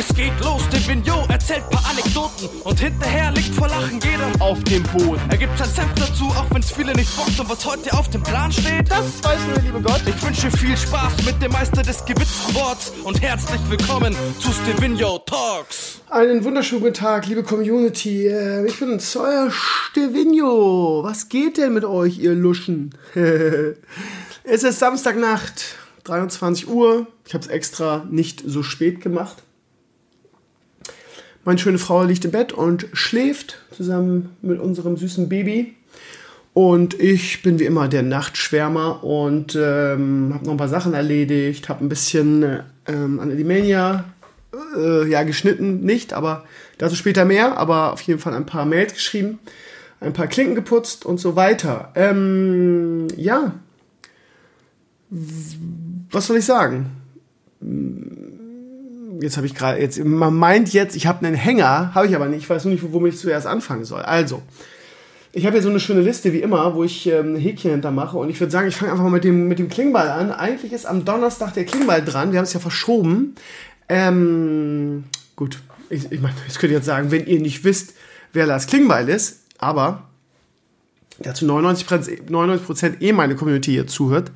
Es geht los, der Vignot erzählt paar Anekdoten und hinterher liegt vor Lachen jeder auf dem Boden. Er gibt sein Senf dazu, auch wenn's viele nicht bockt und was heute auf dem Plan steht, das weiß nur der liebe Gott. Ich wünsche viel Spaß mit dem Meister des gewitzten Worts und herzlich willkommen zu Stevino Talks. Einen wunderschönen guten Tag, liebe Community. Äh, Ich bin euer Stevino. Was geht denn mit euch, ihr Luschen? es ist Samstagnacht, 23 Uhr. Ich habe es extra nicht so spät gemacht. Meine schöne Frau liegt im Bett und schläft zusammen mit unserem süßen Baby. Und ich bin wie immer der Nachtschwärmer und ähm, habe noch ein paar Sachen erledigt, habe ein bisschen äh, ähm, an Elimania äh, ja, geschnitten, nicht, aber dazu später mehr, aber auf jeden Fall ein paar Mails geschrieben, ein paar Klinken geputzt und so weiter. Ähm, ja, was soll ich sagen? Jetzt habe ich gerade, jetzt, man meint jetzt, ich habe einen Hänger, habe ich aber nicht, ich weiß nur nicht, womit ich zuerst anfangen soll. Also, ich habe hier so eine schöne Liste wie immer, wo ich ähm, Häkchen hintermache und ich würde sagen, ich fange einfach mal mit dem, mit dem Klingball an. Eigentlich ist am Donnerstag der Klingball dran, wir haben es ja verschoben. Ähm, gut, ich, ich meine, ich könnte jetzt sagen, wenn ihr nicht wisst, wer Lars Klingbeil ist, aber dazu 99%, 99 eh meine Community hier zuhört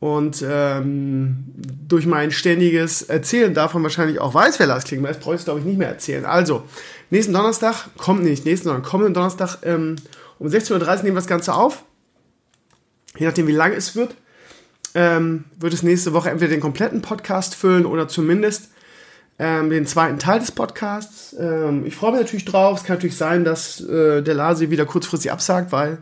und ähm, durch mein ständiges Erzählen davon wahrscheinlich auch weiß, wer Lars Klingbeil ist, brauche ich es glaube ich nicht mehr erzählen. Also, nächsten Donnerstag, kommt nicht nächsten, sondern kommenden Donnerstag ähm, um 16.30 Uhr nehmen wir das Ganze auf. Je nachdem, wie lang es wird ähm, wird es nächste Woche entweder den kompletten Podcast füllen oder zumindest ähm, den zweiten Teil des Podcasts. Ähm, ich freue mich natürlich drauf. Es kann natürlich sein, dass äh, der Lasi wieder kurzfristig absagt, weil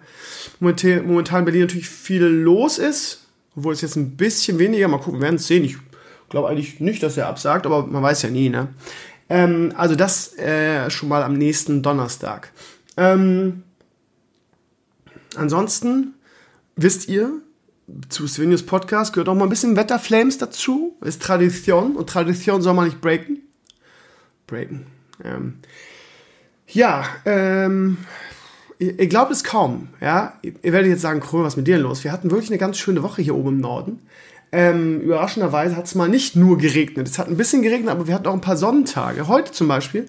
momentan, momentan in Berlin natürlich viel los ist. Obwohl es jetzt ein bisschen weniger, mal gucken, wir werden es sehen. Ich glaube eigentlich nicht, dass er absagt, aber man weiß ja nie, ne? Ähm, also das äh, schon mal am nächsten Donnerstag. Ähm, ansonsten wisst ihr, zu Svenius Podcast gehört auch mal ein bisschen Wetterflames dazu. Ist Tradition und Tradition soll man nicht breaken. Breaken. Ähm. Ja, ähm, ihr, glaubt es kaum, ja. Ihr, ihr werdet jetzt sagen, Krömer, was ist mit dir los? Wir hatten wirklich eine ganz schöne Woche hier oben im Norden. Ähm, überraschenderweise hat es mal nicht nur geregnet. Es hat ein bisschen geregnet, aber wir hatten auch ein paar Sonnentage. Heute zum Beispiel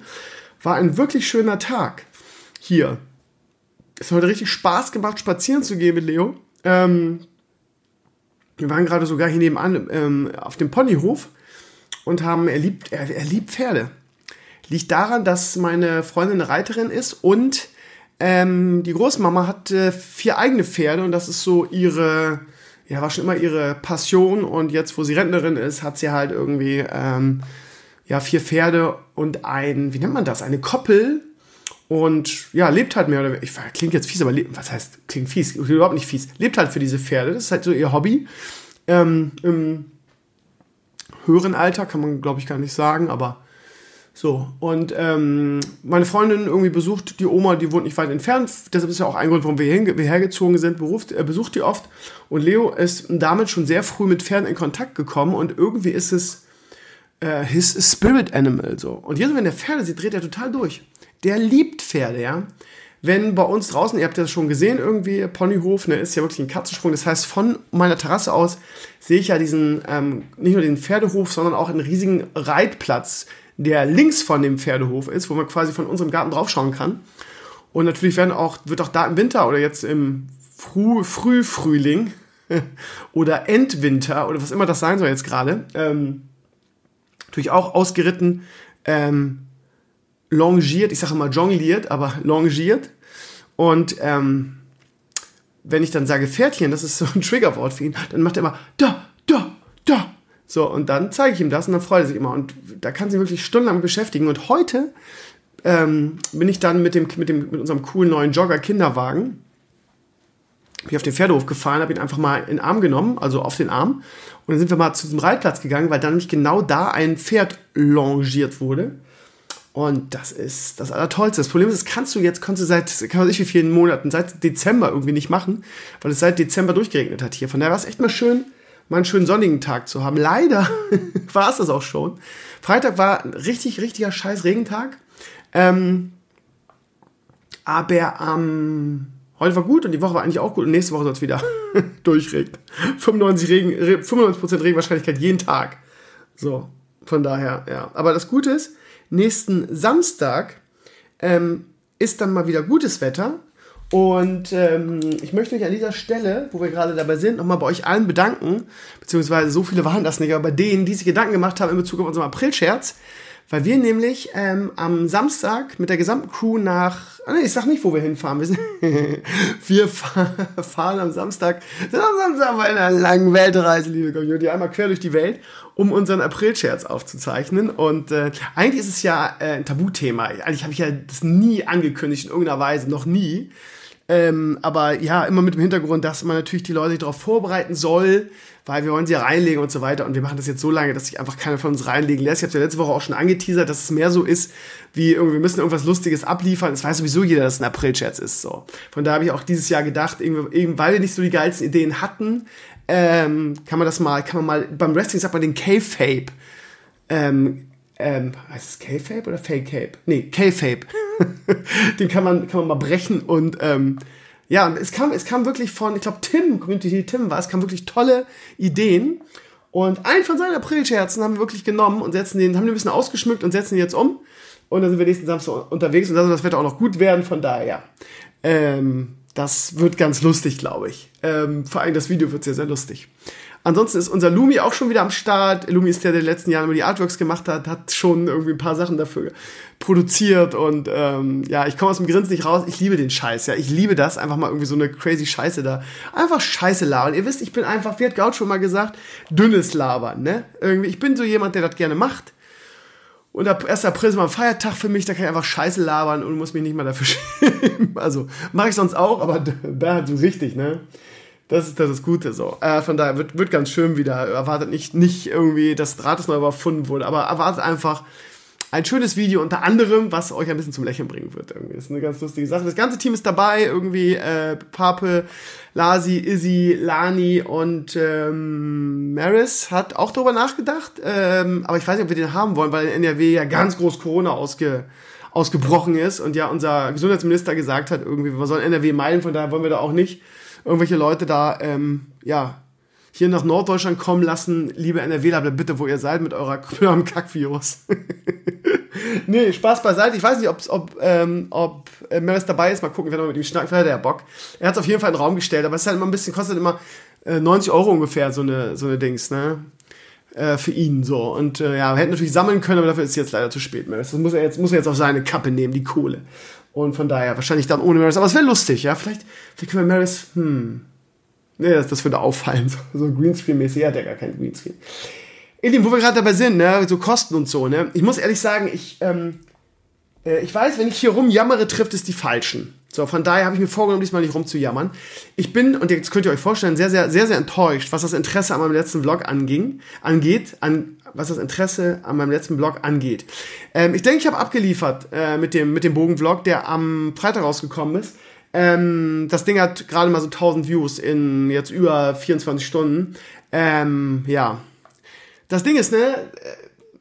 war ein wirklich schöner Tag hier. Es hat heute richtig Spaß gemacht, spazieren zu gehen mit Leo. Ähm, wir waren gerade sogar hier nebenan ähm, auf dem Ponyhof und haben, er liebt, er, er liebt Pferde. Liegt daran, dass meine Freundin eine Reiterin ist und ähm, die Großmama hat äh, vier eigene Pferde und das ist so ihre, ja, war schon immer ihre Passion und jetzt, wo sie Rentnerin ist, hat sie halt irgendwie, ähm, ja, vier Pferde und ein, wie nennt man das, eine Koppel und ja, lebt halt mehr oder weniger, ich klingt jetzt fies, aber lebt, was heißt, klingt fies, überhaupt nicht fies, lebt halt für diese Pferde, das ist halt so ihr Hobby. Ähm, Im höheren Alter kann man, glaube ich, gar nicht sagen, aber so. Und ähm, meine Freundin irgendwie besucht die Oma, die wohnt nicht weit entfernt, deshalb ist ja auch ein Grund, warum wir, hin, wir hergezogen sind, beruft, äh, besucht die oft. Und Leo ist damit schon sehr früh mit Pferden in Kontakt gekommen und irgendwie ist es äh, his spirit animal so. Und jetzt, wenn der Pferde sieht, dreht er total durch der liebt Pferde, ja. Wenn bei uns draußen, ihr habt das schon gesehen, irgendwie, Ponyhof, ne, ist ja wirklich ein Katzensprung. Das heißt, von meiner Terrasse aus sehe ich ja diesen, ähm, nicht nur den Pferdehof, sondern auch einen riesigen Reitplatz, der links von dem Pferdehof ist, wo man quasi von unserem Garten draufschauen kann. Und natürlich werden auch, wird auch da im Winter oder jetzt im Früh, Frühfrühling oder Endwinter oder was immer das sein soll jetzt gerade, ähm, natürlich auch ausgeritten, ähm, longiert, ich sage immer jongliert, aber longiert. Und ähm, wenn ich dann sage Pferdchen, das ist so ein Triggerwort für ihn, dann macht er immer da, da, da. So, und dann zeige ich ihm das und dann freut er sich immer. Und da kann sie wirklich stundenlang beschäftigen. Und heute ähm, bin ich dann mit, dem, mit, dem, mit unserem coolen neuen Jogger-Kinderwagen bin auf den Pferdehof gefahren, habe ihn einfach mal in den Arm genommen, also auf den Arm. Und dann sind wir mal zu diesem Reitplatz gegangen, weil dann nicht genau da ein Pferd longiert wurde. Und das ist das Allertollste. Das Problem ist, das kannst du jetzt, kannst du seit, kann man nicht wie vielen Monaten, seit Dezember irgendwie nicht machen, weil es seit Dezember durchgeregnet hat hier. Von daher war es echt mal schön, mal einen schönen sonnigen Tag zu haben. Leider war es das auch schon. Freitag war ein richtig, richtiger scheiß Regentag. Ähm, aber ähm, heute war gut und die Woche war eigentlich auch gut und nächste Woche soll es wieder durchregnen. 95 Regen, 95% Regenwahrscheinlichkeit jeden Tag. So, Von daher, ja. Aber das Gute ist, nächsten Samstag ähm, ist dann mal wieder gutes Wetter. Und ähm, ich möchte mich an dieser Stelle, wo wir gerade dabei sind, nochmal bei euch allen bedanken. Beziehungsweise so viele waren das nicht, aber bei denen, die sich Gedanken gemacht haben in Bezug auf unseren April-Scherz. Weil wir nämlich ähm, am Samstag mit der gesamten Crew nach, ah, nee, ich sag nicht, wo wir hinfahren. Wir, sind, wir fahren am Samstag, sind am Samstag bei einer langen Weltreise, liebe Community, einmal quer durch die Welt, um unseren April-Scherz aufzuzeichnen. Und äh, eigentlich ist es ja äh, ein Tabuthema. Eigentlich habe ich ja das nie angekündigt in irgendeiner Weise, noch nie. Ähm, aber ja, immer mit dem Hintergrund, dass man natürlich die Leute darauf vorbereiten soll, weil wir wollen sie ja reinlegen und so weiter. Und wir machen das jetzt so lange, dass sich einfach keiner von uns reinlegen lässt. Ich habe ja letzte Woche auch schon angeteasert, dass es mehr so ist, wie irgendwie, wir müssen irgendwas Lustiges abliefern. Es weiß sowieso jeder, dass es ein April-Scherz ist. So. Von da habe ich auch dieses Jahr gedacht, eben, weil wir nicht so die geilsten Ideen hatten, ähm, kann man das mal, kann man mal, beim Wrestling sagt man den K-Fape. Ähm, ähm, heißt es K-Fape oder Fake-Cape? Nee, K-Fape. den kann man, kann man mal brechen und ähm, ja, es kam, es kam wirklich von, ich glaube, Tim, Community Tim war, es kam wirklich tolle Ideen. Und einen von seinen Aprilscherzen haben wir wirklich genommen und setzen den, haben den ein bisschen ausgeschmückt und setzen den jetzt um. Und dann sind wir nächsten Samstag unterwegs und da soll das Wetter auch noch gut werden, von daher. Ähm, das wird ganz lustig, glaube ich. Ähm, vor allem das Video wird sehr, sehr lustig. Ansonsten ist unser Lumi auch schon wieder am Start. Lumi ist der, der in den letzten Jahren immer die Artworks gemacht hat, hat schon irgendwie ein paar Sachen dafür produziert und ähm, ja, ich komme aus dem Grinsen nicht raus. Ich liebe den Scheiß, ja. Ich liebe das, einfach mal irgendwie so eine crazy Scheiße da. Einfach Scheiße labern. Ihr wisst, ich bin einfach, wie hat Gaut schon mal gesagt, dünnes Labern, ne? Irgendwie, ich bin so jemand, der das gerne macht. Und ab 1. April ist mal ein Feiertag für mich, da kann ich einfach Scheiße labern und muss mich nicht mal dafür schämen. Also, mache ich sonst auch, aber da halt so richtig, ne? Das ist das, ist Gute so. Äh, von daher wird, wird ganz schön wieder. Erwartet nicht, nicht irgendwie, dass Draht neu überfunden wurde, aber erwartet einfach ein schönes Video unter anderem, was euch ein bisschen zum Lächeln bringen wird. Irgendwie. Das ist eine ganz lustige Sache. Das ganze Team ist dabei, irgendwie äh, Pape, Lasi, Izzy, Lani und ähm, Maris hat auch darüber nachgedacht. Ähm, aber ich weiß nicht, ob wir den haben wollen, weil in NRW ja ganz groß Corona ausge, ausgebrochen ist und ja unser Gesundheitsminister gesagt hat, irgendwie, wir sollen NRW meiden, von daher wollen wir da auch nicht irgendwelche Leute da, ähm, ja, hier nach Norddeutschland kommen lassen. Liebe NRWler, bleibt bitte, wo ihr seid mit eurer eurem Kackvirus. nee, Spaß beiseite. Ich weiß nicht, ob's, ob, ähm, ob äh, Maris dabei ist. Mal gucken, wenn er mit ihm schnackt. Vielleicht hat er ja Bock. Er hat es auf jeden Fall in den Raum gestellt, aber es ist halt immer ein bisschen, kostet immer äh, 90 Euro ungefähr, so eine, so eine Dings, ne? Äh, für ihn so. Und äh, ja, wir hätten natürlich sammeln können, aber dafür ist jetzt leider zu spät. Maris. Das muss er jetzt, muss er jetzt auf seine Kappe nehmen, die Kohle. Und von daher wahrscheinlich dann ohne Maris. Aber es wäre lustig, ja. Vielleicht, vielleicht können wir Maris, hm. Nee, das, das würde auffallen. So, so Greenscreen-mäßig. Er hat ja gar kein Greenscreen. Elim, wo wir gerade dabei sind, ne, so Kosten und so, ne. Ich muss ehrlich sagen, ich, ähm, äh, ich weiß, wenn ich hier rumjammere, trifft es die Falschen. So, von daher habe ich mir vorgenommen, diesmal nicht rumzujammern. Ich bin, und jetzt könnt ihr euch vorstellen, sehr, sehr, sehr, sehr enttäuscht, was das Interesse an meinem letzten Vlog anging, angeht, an, was das Interesse an meinem letzten Vlog angeht. Ähm, ich denke, ich habe abgeliefert äh, mit dem, mit dem Bogenvlog, der am Freitag rausgekommen ist. Ähm, das Ding hat gerade mal so 1000 Views in jetzt über 24 Stunden. Ähm, ja. Das Ding ist, ne,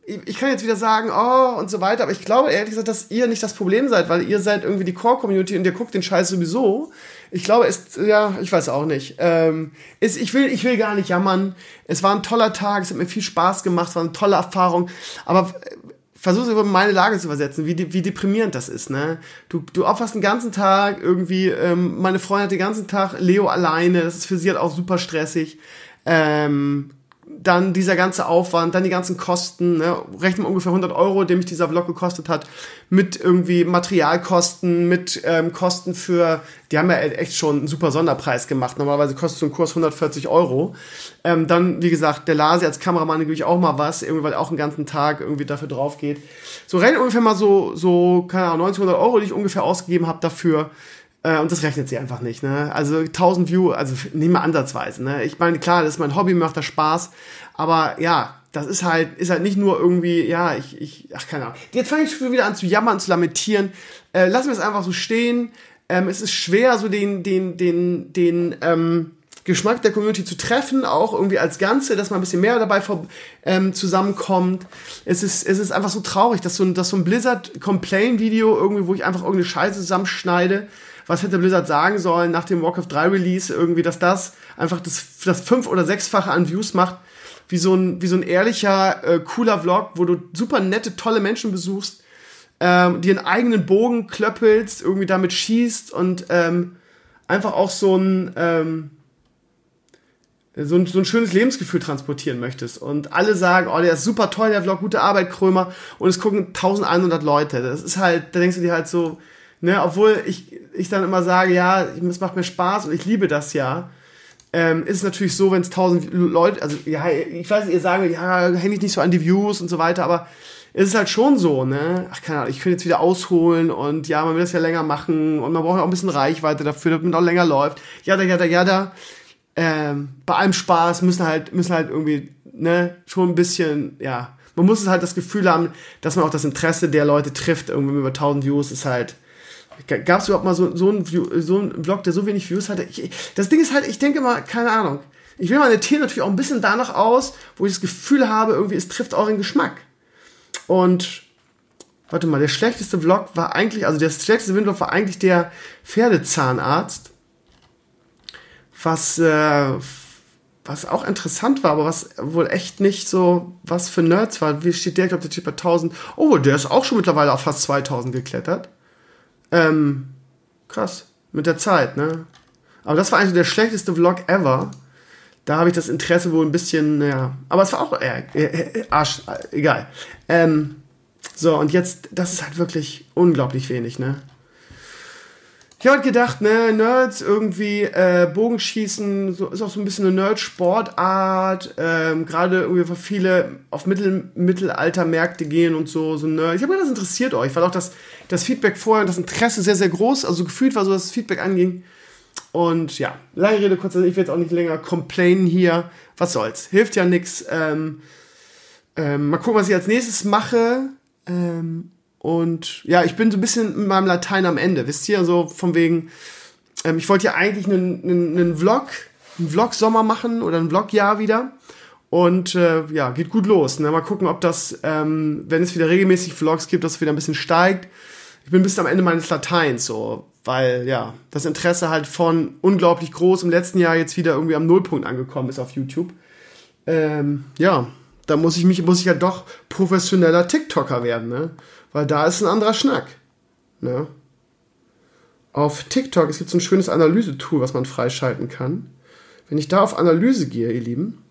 ich kann jetzt wieder sagen, oh, und so weiter, aber ich glaube ehrlich gesagt, dass ihr nicht das Problem seid, weil ihr seid irgendwie die Core-Community und ihr guckt den Scheiß sowieso. Ich glaube, es, ja, ich weiß auch nicht. Ähm, ist, ich, will, ich will gar nicht jammern. Es war ein toller Tag, es hat mir viel Spaß gemacht, es war eine tolle Erfahrung, aber äh, versuch über meine Lage zu übersetzen, wie, wie deprimierend das ist, ne? Du, du opferst den ganzen Tag irgendwie, ähm, meine Freundin hat den ganzen Tag Leo alleine, das ist für sie halt auch super stressig. Ähm, dann dieser ganze Aufwand, dann die ganzen Kosten, ne, rechnen ungefähr 100 Euro, dem mich dieser Vlog gekostet hat, mit irgendwie Materialkosten, mit ähm, Kosten für, die haben ja echt schon einen super Sonderpreis gemacht, normalerweise kostet so ein Kurs 140 Euro. Ähm, dann, wie gesagt, der Lasi als Kameramann gebe ich auch mal was, irgendwie, weil auch einen ganzen Tag irgendwie dafür drauf geht. So rechnen ungefähr mal so, so, keine Ahnung, 90, 100 Euro, die ich ungefähr ausgegeben habe dafür, und das rechnet sie einfach nicht. Ne? Also 1000 View, also nicht mal ansatzweise. Ne? Ich meine, klar, das ist mein Hobby, macht das Spaß. Aber ja, das ist halt, ist halt nicht nur irgendwie, ja, ich, ich, ach keine Ahnung. Jetzt fange ich schon wieder an zu jammern, zu lamentieren. Äh, lassen wir es einfach so stehen. Ähm, es ist schwer, so den, den, den, den, ähm, Geschmack der Community zu treffen, auch irgendwie als Ganze, dass man ein bisschen mehr dabei vor, ähm, zusammenkommt. Es ist, es ist einfach so traurig, dass so ein, dass so ein Blizzard-Complain-Video irgendwie, wo ich einfach irgendeine Scheiße zusammenschneide, was hätte Blizzard sagen sollen nach dem Warcraft 3 Release irgendwie, dass das einfach das, das fünf- oder sechsfache an Views macht wie so ein, wie so ein ehrlicher, äh, cooler Vlog, wo du super nette, tolle Menschen besuchst, ähm, dir einen eigenen Bogen klöppelst, irgendwie damit schießt und ähm, einfach auch so ein, ähm, so ein, so ein schönes Lebensgefühl transportieren möchtest. Und alle sagen, oh, der ist super toll, der Vlog, gute Arbeit, Krömer. Und es gucken 1100 Leute. Das ist halt, da denkst du dir halt so, ne, obwohl ich, ich dann immer sage, ja, es macht mir Spaß und ich liebe das ja. Ähm, ist es natürlich so, wenn es 1000 Leute, also ja, ich weiß, ihr sagt, ja, hänge ich nicht so an die Views und so weiter, aber es ist halt schon so, ne? Ach, keine Ahnung, ich könnte jetzt wieder ausholen und ja, man will das ja länger machen und man braucht ja auch ein bisschen Reichweite dafür, damit man auch länger läuft. Ja, da, ja, da, ja, da ähm, bei allem Spaß müssen halt, müssen halt irgendwie, ne, schon ein bisschen, ja, man muss halt das Gefühl haben, dass man auch das Interesse der Leute trifft, irgendwie über 1000 Views ist halt, gab es überhaupt mal so, so, ein View, so einen Vlog, der so wenig Views hatte? Ich, das Ding ist halt, ich denke mal, keine Ahnung, ich will meine Themen natürlich auch ein bisschen danach aus, wo ich das Gefühl habe, irgendwie, es trifft euren Geschmack. Und, warte mal, der schlechteste Vlog war eigentlich, also der schlechteste Vlog war eigentlich der Pferdezahnarzt was, äh, was auch interessant war, aber was wohl echt nicht so was für Nerds war. Wie steht der? Ich glaube, der steht bei 1000. Oh, der ist auch schon mittlerweile auf fast 2000 geklettert. Ähm, krass. Mit der Zeit, ne? Aber das war eigentlich der schlechteste Vlog ever. Da habe ich das Interesse wohl ein bisschen, ja. Aber es war auch, äh, äh, Arsch, äh, egal. Ähm, so, und jetzt, das ist halt wirklich unglaublich wenig, ne? Ich habe gedacht, ne, Nerds irgendwie äh, Bogenschießen so, ist auch so ein bisschen eine Nerd-Sportart. Ähm, Gerade irgendwie, weil viele auf Mittel, Mittelaltermärkte gehen und so, so Nerds. Ich habe gedacht, das interessiert euch, weil auch das, das Feedback vorher und das Interesse sehr, sehr groß, also gefühlt war so, dass das Feedback anging. Und ja, lange Rede, kurz, ich will jetzt auch nicht länger complainen hier. Was soll's? Hilft ja nichts. Ähm, ähm, mal gucken, was ich als nächstes mache. Ähm, und ja, ich bin so ein bisschen mit meinem Latein am Ende, wisst ihr? So von wegen, ähm, ich wollte ja eigentlich einen, einen, einen Vlog, einen Vlog-Sommer machen oder ein Vlog-Jahr wieder. Und äh, ja, geht gut los. Ne? Mal gucken, ob das, ähm, wenn es wieder regelmäßig Vlogs gibt, dass es wieder ein bisschen steigt. Ich bin bis am Ende meines Lateins so, weil ja, das Interesse halt von unglaublich groß im letzten Jahr jetzt wieder irgendwie am Nullpunkt angekommen ist auf YouTube. Ähm, ja, da muss ich mich, muss ich ja doch professioneller TikToker werden, ne? Weil da ist ein anderer Schnack. Ne? Auf TikTok, es gibt so ein schönes Analyse-Tool, was man freischalten kann. Wenn ich da auf Analyse gehe, ihr Lieben,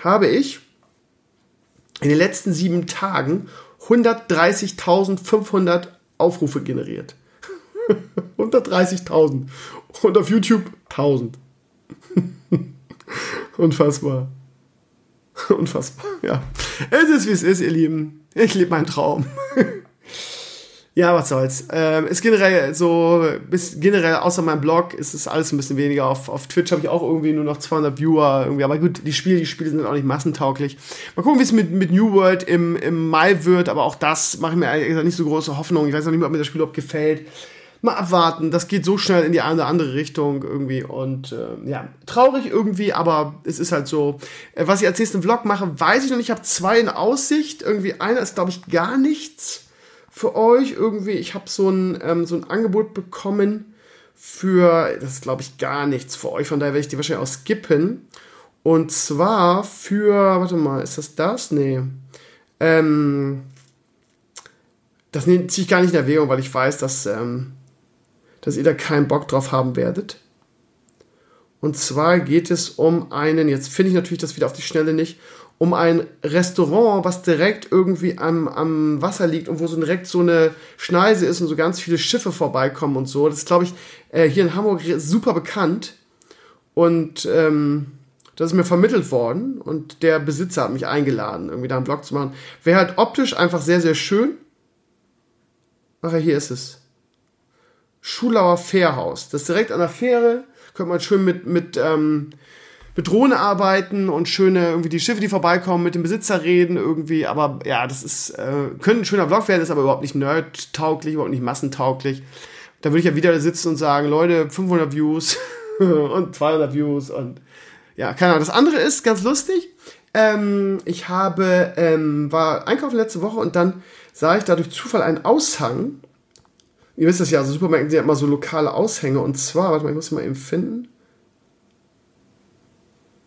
habe ich in den letzten sieben Tagen 130.500 Aufrufe generiert. 130.000. Und auf YouTube 1000. Unfassbar. Unfassbar, ja. Es ist, wie es ist, ihr Lieben. Ich lebe meinen Traum. ja, was soll's. Ähm, ist generell so, bis generell außer meinem Blog ist es alles ein bisschen weniger. Auf, auf Twitch habe ich auch irgendwie nur noch 200 Viewer irgendwie. Aber gut, die Spiele, die Spiele sind auch nicht massentauglich. Mal gucken, wie es mit, mit New World im, im Mai wird. Aber auch das mache ich mir gesagt nicht so große Hoffnung. Ich weiß noch nicht mal, ob mir das Spiel überhaupt gefällt mal abwarten. Das geht so schnell in die eine oder andere Richtung irgendwie. Und äh, ja, traurig irgendwie, aber es ist halt so. Äh, was ich als nächsten Vlog mache, weiß ich noch nicht. Ich habe zwei in Aussicht. Irgendwie einer ist, glaube ich, gar nichts für euch. Irgendwie, ich habe so ein, ähm, so ein Angebot bekommen für, das ist, glaube ich, gar nichts für euch. Von daher werde ich die wahrscheinlich auch skippen. Und zwar für, warte mal, ist das das? Nee. Ähm, das ziehe ich gar nicht in Erwägung, weil ich weiß, dass ähm, dass ihr da keinen Bock drauf haben werdet. Und zwar geht es um einen, jetzt finde ich natürlich das wieder auf die Schnelle nicht, um ein Restaurant, was direkt irgendwie am, am Wasser liegt und wo so direkt so eine Schneise ist und so ganz viele Schiffe vorbeikommen und so. Das ist, glaube ich, äh, hier in Hamburg super bekannt. Und ähm, das ist mir vermittelt worden und der Besitzer hat mich eingeladen, irgendwie da einen Blog zu machen. Wäre halt optisch einfach sehr, sehr schön. Ach ja, hier ist es. Schulauer Fährhaus. Das ist direkt an der Fähre. Könnte man schön mit, mit, ähm, mit Drohne arbeiten und schöne, irgendwie die Schiffe, die vorbeikommen, mit dem Besitzer reden irgendwie. Aber ja, das ist, äh, könnte ein schöner Vlog werden, ist aber überhaupt nicht nerdtauglich, überhaupt nicht massentauglich. Da würde ich ja wieder sitzen und sagen, Leute, 500 Views und 200 Views und ja, keine Ahnung. Das andere ist ganz lustig. Ähm, ich habe, ähm, war einkaufen letzte Woche und dann sah ich da durch Zufall einen Aushang Ihr wisst das ja, also Supermärkte sind ja immer so lokale Aushänge. Und zwar, warte mal, ich muss mal eben finden.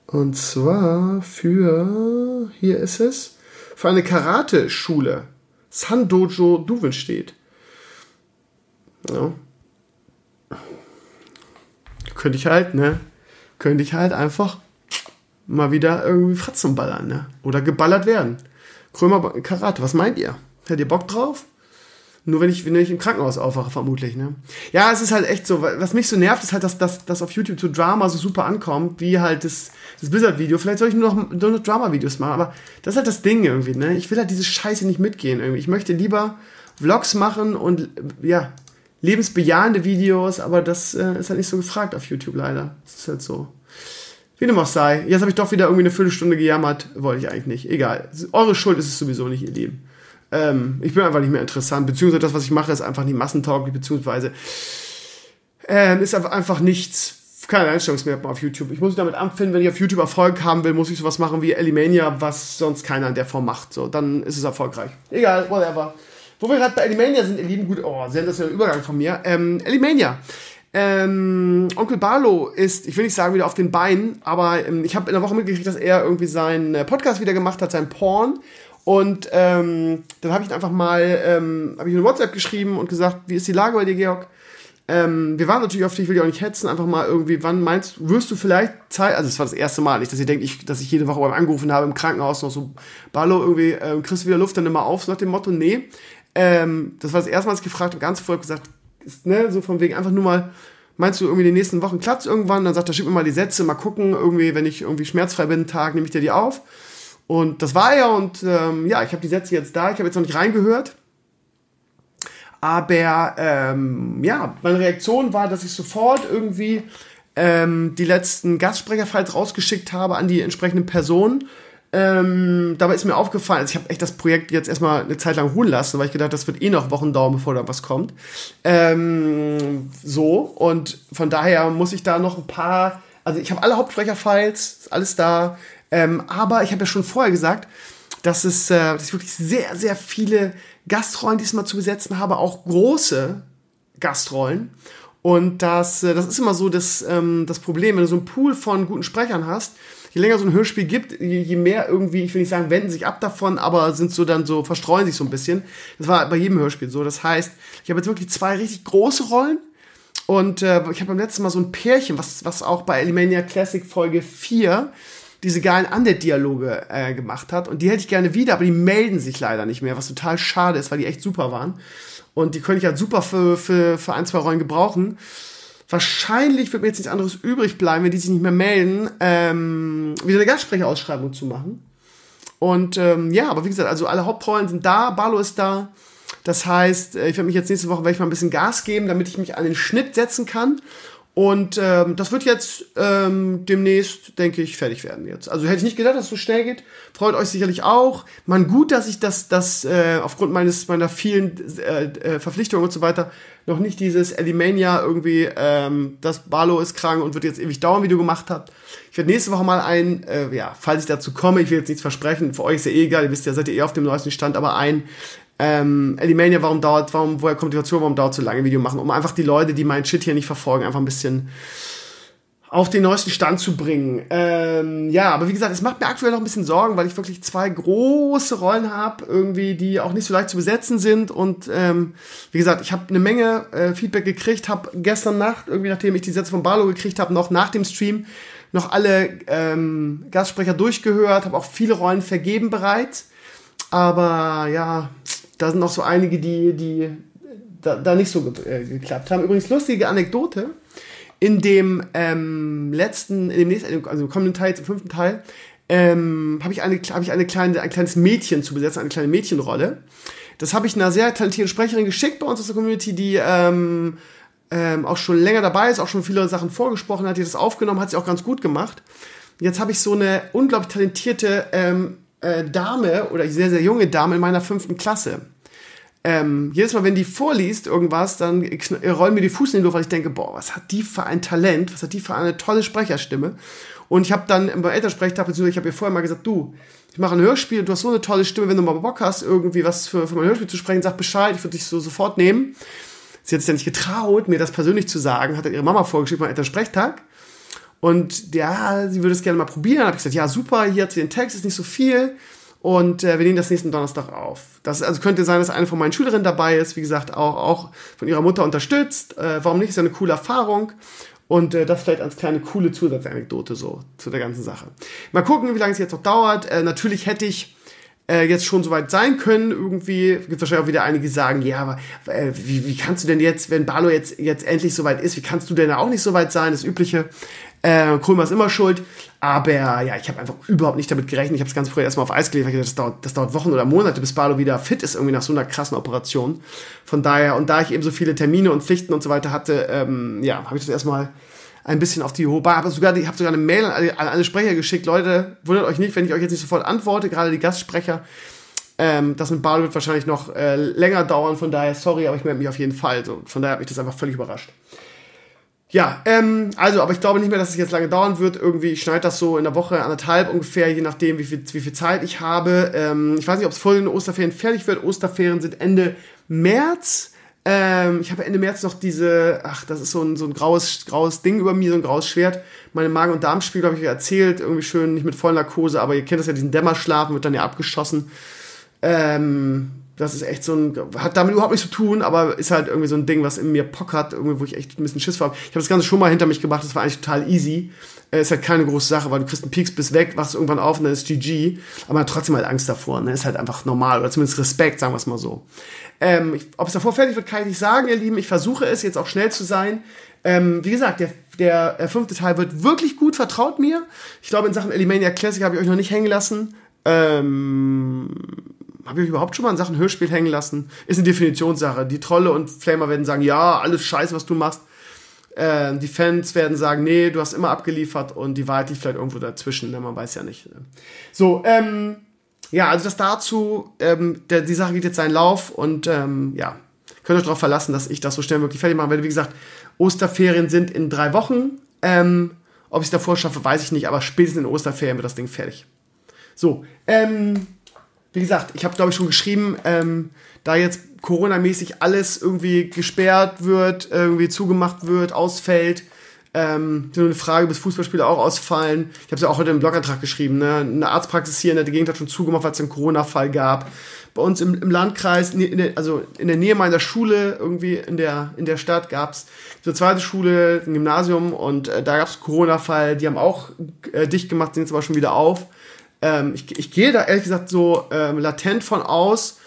Und zwar für, hier ist es, für eine Karate-Schule. San Dojo Duvenstedt. Ja. Könnte ich halt, ne? Könnte ich halt einfach mal wieder irgendwie Fratzen ballern, ne? Oder geballert werden. Krömer Karate, was meint ihr? Hättet ihr Bock drauf? Nur wenn ich, wenn ich im Krankenhaus aufwache, vermutlich, ne? Ja, es ist halt echt so, was mich so nervt, ist halt, dass das auf YouTube zu Drama so super ankommt, wie halt das, das Blizzard-Video. Vielleicht soll ich nur noch, nur noch Drama-Videos machen, aber das ist halt das Ding irgendwie, ne? Ich will halt diese Scheiße nicht mitgehen irgendwie. Ich möchte lieber Vlogs machen und, ja, lebensbejahende Videos, aber das äh, ist halt nicht so gefragt auf YouTube leider. Das ist halt so. Wie dem auch sei. Jetzt habe ich doch wieder irgendwie eine Viertelstunde gejammert. Wollte ich eigentlich nicht. Egal. Eure Schuld ist es sowieso nicht, ihr Lieben. Ähm, ich bin einfach nicht mehr interessant. Beziehungsweise das, was ich mache, ist einfach nicht massentauglich. Beziehungsweise ähm, ist einfach nichts. Keine Einstellungsmerkmal auf YouTube. Ich muss mich damit abfinden, wenn ich auf YouTube Erfolg haben will, muss ich sowas machen wie Elimania, was sonst keiner in der Form macht. So, dann ist es erfolgreich. Egal, whatever. Wo wir gerade bei Elimania sind, ihr Lieben, gut, oh, interessanter Übergang von mir. Ähm, Elimania. Ähm, Onkel Barlo ist, ich will nicht sagen wieder auf den Beinen, aber ähm, ich habe in der Woche mitgekriegt, dass er irgendwie seinen äh, Podcast wieder gemacht hat, sein Porn. Und ähm, dann habe ich einfach mal, ähm, habe ich eine WhatsApp geschrieben und gesagt, wie ist die Lage bei dir, Georg? Ähm, wir waren natürlich auf dich, ich will dich auch nicht hetzen, einfach mal irgendwie, wann meinst wirst du vielleicht Zeit, also es war das erste Mal, nicht, dass ihr denkt, ich, dass ich jede Woche beim angerufen habe im Krankenhaus noch so, Barlo, irgendwie, ähm, kriegst du wieder Luft, dann immer auf, so nach dem Motto, nee, ähm, das war das erste Mal, dass ich gefragt habe, ganz vorher gesagt, ist, ne, so von wegen einfach nur mal, meinst du irgendwie in den nächsten Wochen klappt irgendwann? Dann sagt er, schick mir mal die Sätze, mal gucken, irgendwie, wenn ich irgendwie schmerzfrei bin, einen Tag, nehme ich dir die auf. Und das war er und ähm, ja, ich habe die Sätze jetzt da, ich habe jetzt noch nicht reingehört. Aber ähm, ja, meine Reaktion war, dass ich sofort irgendwie ähm, die letzten Gastsprecherfiles rausgeschickt habe an die entsprechenden Personen ähm, dabei ist mir aufgefallen, also ich habe echt das Projekt jetzt erstmal eine Zeit lang ruhen lassen, weil ich gedacht, das wird eh noch Wochen dauern, bevor da was kommt. Ähm, so, und von daher muss ich da noch ein paar, also ich habe alle Hauptsprecherfiles, alles da, ähm, aber ich habe ja schon vorher gesagt, dass, es, äh, dass ich wirklich sehr, sehr viele Gastrollen diesmal zu besetzen habe, auch große Gastrollen. Und das, äh, das ist immer so das, ähm, das Problem, wenn du so einen Pool von guten Sprechern hast, je länger so ein Hörspiel gibt, je, mehr irgendwie, ich will nicht sagen, wenden sich ab davon, aber sind so dann so, verstreuen sich so ein bisschen. Das war bei jedem Hörspiel so. Das heißt, ich habe jetzt wirklich zwei richtig große Rollen. Und äh, ich habe beim letzten Mal so ein Pärchen, was, was auch bei Elimania Classic Folge 4 diese geilen Undead-Dialoge äh, gemacht hat. Und die hätte ich gerne wieder, aber die melden sich leider nicht mehr, was total schade ist, weil die echt super waren. Und die könnte ich halt super für, für, für ein, zwei Rollen gebrauchen. Wahrscheinlich wird mir jetzt nichts anderes übrig bleiben, wenn die sich nicht mehr melden, ähm, wieder eine Gastsprecherausschreibung zu machen. Und ähm, ja, aber wie gesagt, also alle Hauptrollen sind da, Barlo ist da. Das heißt, äh, ich werde mich jetzt nächste Woche werde ich mal ein bisschen Gas geben, damit ich mich an den Schnitt setzen kann. Und ähm, das wird jetzt ähm, demnächst, denke ich, fertig werden jetzt. Also hätte ich nicht gedacht, dass es so schnell geht. Freut euch sicherlich auch. Man, gut, dass ich das, das äh, aufgrund meines meiner vielen äh, äh, Verpflichtungen und so weiter noch nicht dieses Elimania irgendwie, ähm, das Barlo ist krank und wird jetzt ewig dauern, Video gemacht hat. Ich werde nächste Woche mal ein, äh, ja, falls ich dazu komme, ich will jetzt nichts versprechen, für euch ist ja eh egal, ihr wisst ja, seid ihr eh auf dem neuesten Stand, aber ein ähm, Elimania, warum dauert, warum, woher kommt die Motivation, warum dauert so lange Video machen, um einfach die Leute, die meinen Shit hier nicht verfolgen, einfach ein bisschen auf den neuesten Stand zu bringen. Ähm, ja, aber wie gesagt, es macht mir aktuell noch ein bisschen Sorgen, weil ich wirklich zwei große Rollen habe, irgendwie, die auch nicht so leicht zu besetzen sind. Und ähm, wie gesagt, ich habe eine Menge äh, Feedback gekriegt, habe gestern Nacht, irgendwie nachdem ich die Sätze von Barlow gekriegt habe, noch nach dem Stream noch alle ähm, Gastsprecher durchgehört, habe auch viele Rollen vergeben bereits. Aber ja, da sind noch so einige, die, die da, da nicht so ge äh, geklappt haben. Übrigens, lustige Anekdote. In dem ähm, letzten, in dem nächsten, also im kommenden Teil, im fünften Teil, ähm, habe ich, eine, hab ich eine kleine, ein kleines Mädchen zu besetzen, eine kleine Mädchenrolle. Das habe ich einer sehr talentierten Sprecherin geschickt bei uns aus der Community, die ähm, ähm, auch schon länger dabei ist, auch schon viele Sachen vorgesprochen hat, die das aufgenommen hat, sie auch ganz gut gemacht. Jetzt habe ich so eine unglaublich talentierte ähm, äh, Dame oder sehr, sehr junge Dame in meiner fünften Klasse. Ähm, jedes Mal, wenn die vorliest irgendwas, dann rollen mir die Fuß in die Luft, weil ich denke, boah, was hat die für ein Talent, was hat die für eine tolle Sprecherstimme. Und ich habe dann beim Elternsprechtag, beziehungsweise ich habe ihr vorher mal gesagt, du, ich mache ein Hörspiel, du hast so eine tolle Stimme, wenn du mal Bock hast, irgendwie was für, für mein Hörspiel zu sprechen, sag Bescheid, ich würde dich so sofort nehmen. Sie hat sich ja nicht getraut, mir das persönlich zu sagen, hat dann ihre Mama vorgeschrieben beim Elternsprechtag. Und ja, sie würde es gerne mal probieren. Dann habe ich gesagt, ja, super, hier hat sie den Text, ist nicht so viel. Und äh, wir nehmen das nächsten Donnerstag auf. Das also könnte sein, dass eine von meinen Schülerinnen dabei ist, wie gesagt, auch, auch von ihrer Mutter unterstützt. Äh, warum nicht? Ist ja eine coole Erfahrung. Und äh, das vielleicht als kleine coole Zusatzanekdote so zu der ganzen Sache. Mal gucken, wie lange es jetzt noch dauert. Äh, natürlich hätte ich äh, jetzt schon soweit sein können. Irgendwie gibt wahrscheinlich auch wieder einige, die sagen, ja, aber äh, wie, wie kannst du denn jetzt, wenn Barlo jetzt, jetzt endlich soweit ist, wie kannst du denn auch nicht soweit sein? Das Übliche. Äh, Krömer ist immer schuld. Aber ja, ich habe einfach überhaupt nicht damit gerechnet. Ich habe es ganz früh erstmal auf Eis gelegt, ich das dauert, das dauert Wochen oder Monate, bis Barlo wieder fit ist, irgendwie nach so einer krassen Operation. Von daher, und da ich eben so viele Termine und Pflichten und so weiter hatte, ähm, ja, habe ich das erstmal ein bisschen auf die hohe Bar. Aber sogar, ich habe sogar eine Mail an alle, an alle Sprecher geschickt. Leute, wundert euch nicht, wenn ich euch jetzt nicht sofort antworte, gerade die Gastsprecher. Ähm, das mit Barlo wird wahrscheinlich noch äh, länger dauern, von daher sorry, aber ich melde mich auf jeden Fall. So, von daher hat mich das einfach völlig überrascht. Ja, ähm, also, aber ich glaube nicht mehr, dass es jetzt lange dauern wird. Irgendwie, ich schneide das so in der Woche, anderthalb ungefähr, je nachdem, wie viel, wie viel Zeit ich habe. Ähm, ich weiß nicht, ob es vor den Osterferien fertig wird. Osterferien sind Ende März. Ähm, ich habe Ende März noch diese, ach, das ist so ein, so ein graues, graues Ding über mir, so ein graues Schwert. Meine Magen- und Darmspiegel habe ich euch erzählt, irgendwie schön, nicht mit Vollnarkose, aber ihr kennt das ja, diesen Dämmerschlafen wird dann ja abgeschossen. Ähm, das ist echt so ein, hat damit überhaupt nichts zu tun, aber ist halt irgendwie so ein Ding, was in mir pockert, irgendwie, wo ich echt ein bisschen Schiss vor habe. Ich habe das Ganze schon mal hinter mich gebracht, das war eigentlich total easy. Äh, ist halt keine große Sache, weil du kriegst einen Peaks bis weg, wachst irgendwann auf und dann ist GG. Aber man hat trotzdem halt Angst davor, ne? Ist halt einfach normal, oder zumindest Respekt, sagen wir es mal so. Ähm, ob es davor fertig wird, kann ich nicht sagen, ihr Lieben. Ich versuche es, jetzt auch schnell zu sein. Ähm, wie gesagt, der, der äh, fünfte Teil wird wirklich gut, vertraut mir. Ich glaube, in Sachen Elimania Classic habe ich euch noch nicht hängen lassen. Ähm, habe ich überhaupt schon mal in Sachen Hörspiel hängen lassen? Ist eine Definitionssache. Die Trolle und Flamer werden sagen, ja, alles scheiße, was du machst. Äh, die Fans werden sagen, nee, du hast immer abgeliefert und die Wahrheit liegt vielleicht irgendwo dazwischen, ne? man weiß ja nicht. Ne? So, ähm, ja, also das dazu, ähm, der, die Sache geht jetzt seinen Lauf und ähm, ja, könnt euch darauf verlassen, dass ich das so schnell wirklich fertig machen werde. Wie gesagt, Osterferien sind in drei Wochen. Ähm, ob ich es davor schaffe, weiß ich nicht, aber spätestens in Osterferien wird das Ding fertig. So, ähm, wie gesagt, ich habe glaube ich schon geschrieben, ähm, da jetzt Corona-mäßig alles irgendwie gesperrt wird, irgendwie zugemacht wird, ausfällt, ähm, nur eine Frage, bis Fußballspiele auch ausfallen. Ich habe es ja auch heute im Blogantrag geschrieben. Ne? Eine Arztpraxis hier in der Gegend hat schon zugemacht, weil es einen Corona-Fall gab. Bei uns im, im Landkreis, in der, also in der Nähe meiner Schule, irgendwie in der, in der Stadt, gab es eine zweite Schule, ein Gymnasium und äh, da gab es Corona-Fall. Die haben auch äh, dicht gemacht, sind jetzt aber schon wieder auf. Ähm, ich, ich gehe da ehrlich gesagt so ähm, latent von aus,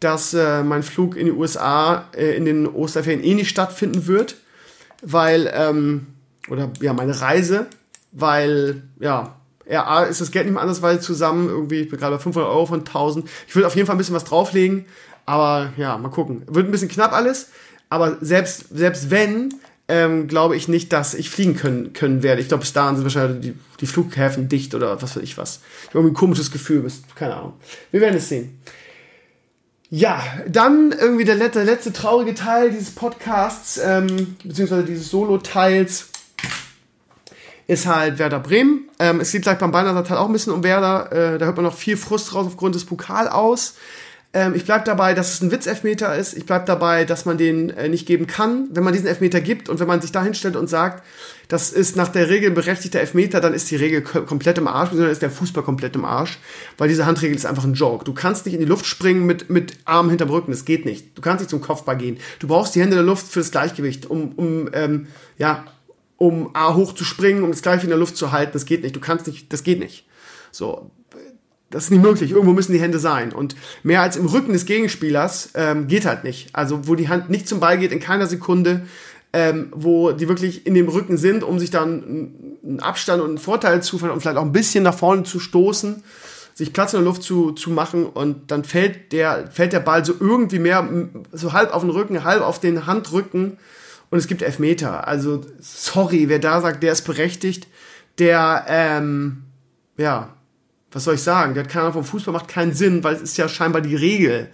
dass äh, mein Flug in die USA äh, in den Osterferien eh nicht stattfinden wird, weil, ähm, oder ja, meine Reise, weil, ja, ja, ist das Geld nicht mehr andersweise zusammen, irgendwie, ich bin gerade bei 500 Euro von 1000. Ich würde auf jeden Fall ein bisschen was drauflegen, aber ja, mal gucken. Wird ein bisschen knapp alles, aber selbst, selbst wenn, ähm, glaube ich nicht, dass ich fliegen können, können werde. Ich glaube, bis dahin sind wahrscheinlich die, die Flughäfen dicht oder was weiß ich was. Ich habe irgendwie ein komisches Gefühl, keine Ahnung. Wir werden es sehen. Ja, dann irgendwie der letzte, letzte traurige Teil dieses Podcasts, ähm, beziehungsweise dieses Solo-Teils, ist halt Werder Bremen. Ähm, es geht gleich beim Bannersatz halt auch ein bisschen um Werder. Äh, da hört man noch viel Frust raus aufgrund des Pokal aus. Ähm, ich bleib dabei, dass es ein Witzelfmeter ist. Ich bleib dabei, dass man den äh, nicht geben kann. Wenn man diesen Elfmeter gibt und wenn man sich da hinstellt und sagt, das ist nach der Regel ein berechtigter Elfmeter, dann ist die Regel komplett im Arsch, sondern ist der Fußball komplett im Arsch, weil diese Handregel ist einfach ein Joke. Du kannst nicht in die Luft springen mit, mit Armen hinterm Rücken, das geht nicht. Du kannst nicht zum Kopfball gehen. Du brauchst die Hände in der Luft für das Gleichgewicht, um, um ähm, ja, um A hoch zu springen, um das Gleiche in der Luft zu halten. Das geht nicht. Du kannst nicht, das geht nicht. So, das ist nicht möglich. Irgendwo müssen die Hände sein. Und mehr als im Rücken des Gegenspielers ähm, geht halt nicht. Also wo die Hand nicht zum Ball geht in keiner Sekunde, ähm, wo die wirklich in dem Rücken sind, um sich dann einen Abstand und einen Vorteil zu und vielleicht auch ein bisschen nach vorne zu stoßen, sich Platz in der Luft zu, zu machen und dann fällt der, fällt der Ball so irgendwie mehr, so halb auf den Rücken, halb auf den Handrücken und es gibt Elfmeter. Also sorry, wer da sagt, der ist berechtigt, der, ähm, ja, was soll ich sagen, der hat keine Ahnung vom Fußball, macht keinen Sinn, weil es ist ja scheinbar die Regel,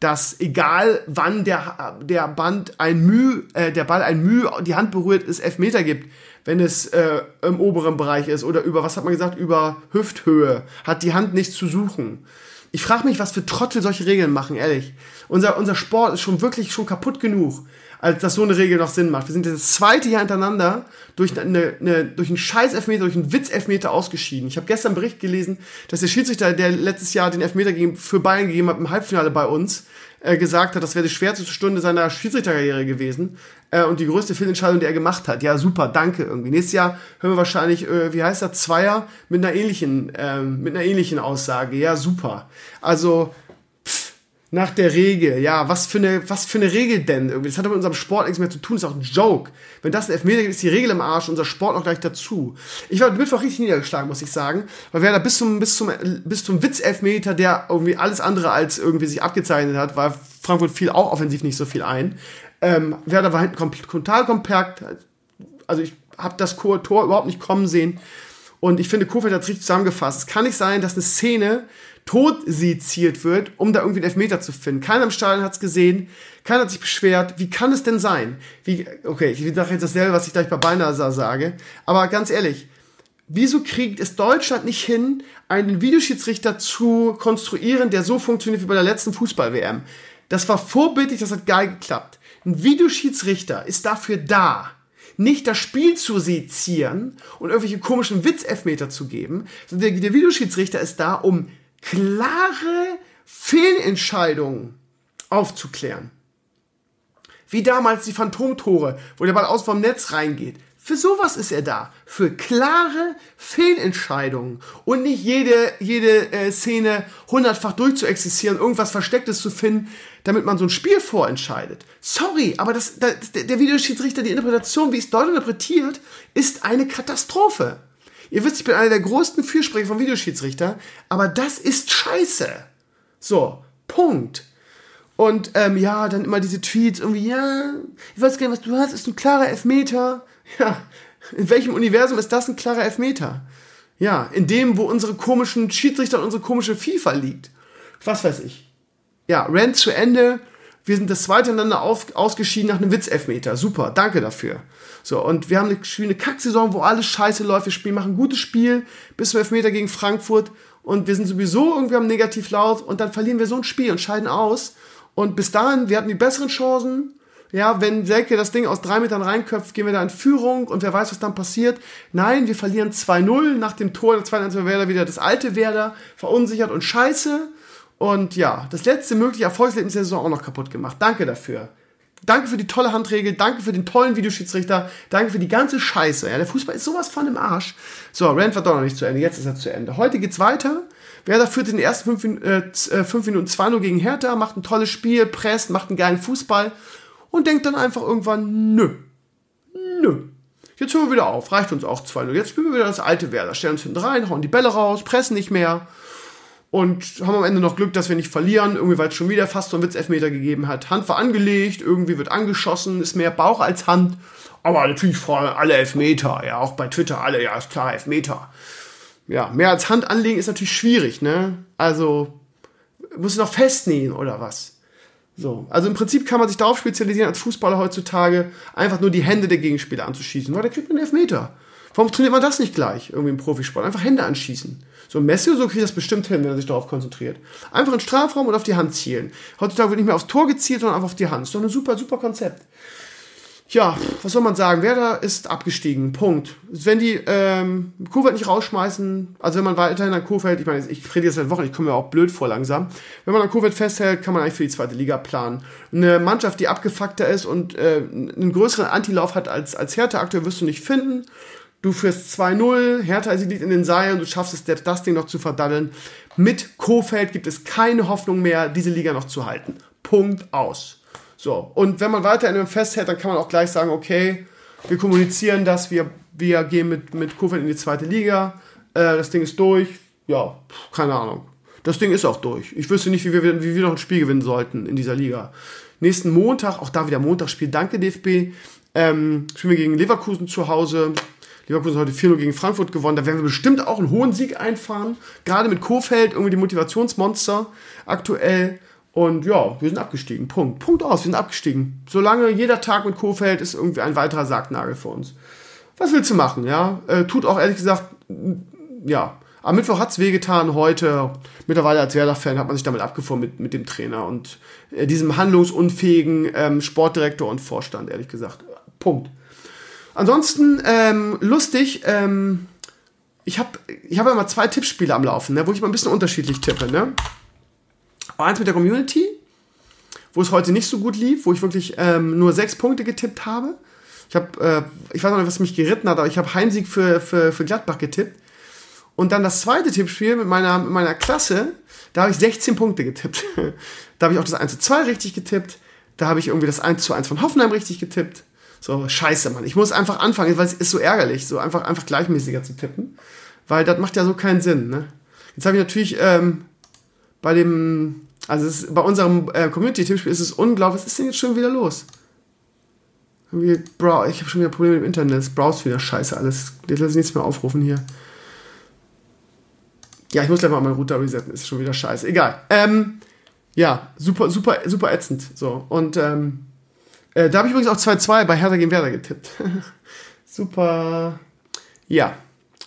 dass egal wann der, der Band ein Mühe, äh, der Ball ein Mühe die Hand berührt, es Elfmeter gibt, wenn es äh, im oberen Bereich ist oder über, was hat man gesagt, über Hüfthöhe, hat die Hand nichts zu suchen. Ich frage mich, was für Trottel solche Regeln machen, ehrlich. Unser, unser Sport ist schon wirklich schon kaputt genug. Als dass so eine Regel noch Sinn macht. Wir sind das zweite Jahr hintereinander durch, eine, eine, durch einen Scheiß-Elfmeter, durch einen Witz-Elfmeter ausgeschieden. Ich habe gestern einen Bericht gelesen, dass der Schiedsrichter, der letztes Jahr den Elfmeter für Bayern gegeben hat im Halbfinale bei uns, äh, gesagt hat, das wäre die schwerste Stunde seiner Schiedsrichterkarriere gewesen äh, und die größte Fehlentscheidung, die er gemacht hat. Ja, super, danke irgendwie. Nächstes Jahr hören wir wahrscheinlich, äh, wie heißt das, Zweier mit einer ähnlichen, ähm, mit einer ähnlichen Aussage. Ja, super. Also nach der Regel. Ja, was für eine, was für eine Regel denn? Irgendwie, das hat mit unserem Sport nichts mehr zu tun, ist auch ein Joke. Wenn das ein Elfmeter ist, ist die Regel im Arsch, unser Sport noch gleich dazu. Ich war Mittwoch richtig niedergeschlagen, muss ich sagen, weil wer da bis zum, bis zum, bis zum Witz-Elfmeter, der irgendwie alles andere als irgendwie sich abgezeichnet hat, war Frankfurt fiel auch offensiv nicht so viel ein. Ähm, Werder war hinten komplett, total kompakt. Also ich habe das Tor überhaupt nicht kommen sehen. Und ich finde, Kofeld hat es richtig zusammengefasst. Es kann nicht sein, dass eine Szene tot seziert wird, um da irgendwie einen Elfmeter zu finden. Keiner im Stadion hat es gesehen, keiner hat sich beschwert. Wie kann es denn sein? Wie, okay, ich sage jetzt dasselbe, was ich gleich bei Beinasa sage, aber ganz ehrlich, wieso kriegt es Deutschland nicht hin, einen Videoschiedsrichter zu konstruieren, der so funktioniert wie bei der letzten Fußball-WM? Das war vorbildlich, das hat geil geklappt. Ein Videoschiedsrichter ist dafür da, nicht das Spiel zu sezieren und irgendwelche komischen Witzelfmeter zu geben, sondern der, der Videoschiedsrichter ist da, um klare Fehlentscheidungen aufzuklären. Wie damals die Phantomtore, wo der Ball aus vom Netz reingeht. Für sowas ist er da. Für klare Fehlentscheidungen. Und nicht jede, jede äh, Szene hundertfach durchzuexistieren, irgendwas Verstecktes zu finden, damit man so ein Spiel vorentscheidet. Sorry, aber das, das, der Videoschiedsrichter, die Interpretation, wie es dort interpretiert, ist eine Katastrophe. Ihr wisst, ich bin einer der größten Fürsprecher vom Videoschiedsrichter, aber das ist scheiße. So, Punkt. Und ähm, ja, dann immer diese Tweets, irgendwie, ja, ich weiß gar nicht, was du hast, ist ein klarer Elfmeter. Ja, in welchem Universum ist das ein klarer Elfmeter? Ja, in dem, wo unsere komischen Schiedsrichter und unsere komische FIFA liegt. Was weiß ich. Ja, Rant zu Ende. Wir sind das zweite einander auf, ausgeschieden nach einem Witzelfmeter. Super, danke dafür. So, und wir haben eine, eine Kacksaison, wo alles scheiße läuft. Wir spielen, machen ein gutes Spiel bis zum Elfmeter gegen Frankfurt und wir sind sowieso irgendwie am Negativlaut und dann verlieren wir so ein Spiel und scheiden aus. Und bis dahin, wir hatten die besseren Chancen. Ja, wenn Selke das Ding aus drei Metern reinköpft, gehen wir da in Führung und wer weiß, was dann passiert. Nein, wir verlieren 2-0 nach dem Tor der zweiten Werder wieder das alte Werder, verunsichert und scheiße. Und ja, das letzte mögliche Erfolgserlebnis der Saison auch noch kaputt gemacht. Danke dafür. Danke für die tolle Handregel, danke für den tollen Videoschiedsrichter, danke für die ganze Scheiße. Ja, der Fußball ist sowas von im Arsch. So, Rand war doch noch nicht zu Ende, jetzt ist er zu Ende. Heute geht's weiter. Werder führt in den ersten 5 äh, äh, Minuten 2-0 gegen Hertha, macht ein tolles Spiel, presst, macht einen geilen Fußball und denkt dann einfach irgendwann, nö, nö. Jetzt hören wir wieder auf, reicht uns auch 2-0. Jetzt spielen wir wieder das alte Werder, stellen uns hinten rein, hauen die Bälle raus, pressen nicht mehr und haben am Ende noch Glück, dass wir nicht verlieren, irgendwie weil es schon wieder fast so einen Witzelfmeter gegeben hat. Hand war angelegt, irgendwie wird angeschossen, ist mehr Bauch als Hand, aber natürlich vor alle Elfmeter, ja, auch bei Twitter alle, ja, ist klar, Elfmeter. Ja, mehr als Hand anlegen ist natürlich schwierig, ne? Also, muss noch festnähen oder was? So, also im Prinzip kann man sich darauf spezialisieren, als Fußballer heutzutage einfach nur die Hände der Gegenspieler anzuschießen, weil der kriegt einen Elfmeter. Warum trainiert man das nicht gleich irgendwie im Profisport? Einfach Hände anschießen. So Messi so kriegt das bestimmt hin, wenn er sich darauf konzentriert. Einfach in den Strafraum und auf die Hand zielen. Heutzutage wird nicht mehr aufs Tor gezielt, sondern einfach auf die Hand. Ist doch ein super, super Konzept. Ja, was soll man sagen? Werder ist abgestiegen. Punkt. Wenn die ähm, Kofeld nicht rausschmeißen, also wenn man weiterhin an Kofeld, ich meine, ich rede jetzt seit Wochen, ich komme mir auch blöd vor langsam. Wenn man an Kofeld festhält, kann man eigentlich für die zweite Liga planen. Eine Mannschaft, die abgefuckter ist und äh, einen größeren Antilauf hat als, als Hertha aktuell, wirst du nicht finden. Du führst 2-0, Hertha liegt in den Seilen, du schaffst es, das Ding noch zu verdaddeln. Mit Kofeld gibt es keine Hoffnung mehr, diese Liga noch zu halten. Punkt aus. So, und wenn man weiter in einem festhält, dann kann man auch gleich sagen, okay, wir kommunizieren das, wir, wir gehen mit, mit Kofeld in die zweite Liga, äh, das Ding ist durch. Ja, keine Ahnung. Das Ding ist auch durch. Ich wüsste nicht, wie wir, wie wir noch ein Spiel gewinnen sollten in dieser Liga. Nächsten Montag, auch da wieder Montagsspiel, danke DFB, ähm, spielen wir gegen Leverkusen zu Hause. Leverkusen heute 4-0 gegen Frankfurt gewonnen. Da werden wir bestimmt auch einen hohen Sieg einfahren. Gerade mit Kofeld, irgendwie die Motivationsmonster aktuell. Und ja, wir sind abgestiegen. Punkt. Punkt aus, wir sind abgestiegen. Solange jeder Tag mit Kofeld ist irgendwie ein weiterer Sargnagel für uns. Was willst du machen, ja? Äh, tut auch ehrlich gesagt, ja. am Mittwoch hat es wehgetan, heute, mittlerweile als Werder-Fan, hat man sich damit abgefunden mit, mit dem Trainer und äh, diesem handlungsunfähigen ähm, Sportdirektor und Vorstand, ehrlich gesagt. Punkt. Ansonsten, ähm, lustig, ähm, ich habe ich hab ja mal zwei Tippspiele am Laufen, ne, wo ich mal ein bisschen unterschiedlich tippe. Ne? Eins mit der Community, wo es heute nicht so gut lief, wo ich wirklich ähm, nur sechs Punkte getippt habe. Ich habe, äh, ich weiß noch nicht, was mich geritten hat, aber ich habe Heimsieg für, für, für Gladbach getippt. Und dann das zweite Tippspiel mit meiner, mit meiner Klasse, da habe ich 16 Punkte getippt. da habe ich auch das 1 zu 2 richtig getippt. Da habe ich irgendwie das 1 zu 1 von Hoffenheim richtig getippt. So, scheiße, Mann. Ich muss einfach anfangen, weil es ist so ärgerlich, so einfach, einfach gleichmäßiger zu tippen. Weil das macht ja so keinen Sinn, ne? Jetzt habe ich natürlich ähm, bei dem, also ist, bei unserem äh, Community-Tippspiel ist es unglaublich. Was ist denn jetzt schon wieder los? Bro, ich habe schon wieder Probleme im Internet. Es browst wieder scheiße alles. Jetzt lasse ich nichts mehr aufrufen hier. Ja, ich muss gleich mal meinen Router resetten. Ist schon wieder scheiße. Egal. Ähm, ja, super, super, super ätzend. So. Und ähm, äh, da habe ich übrigens auch 2-2 bei Hertha gegen Werder getippt. super. Ja.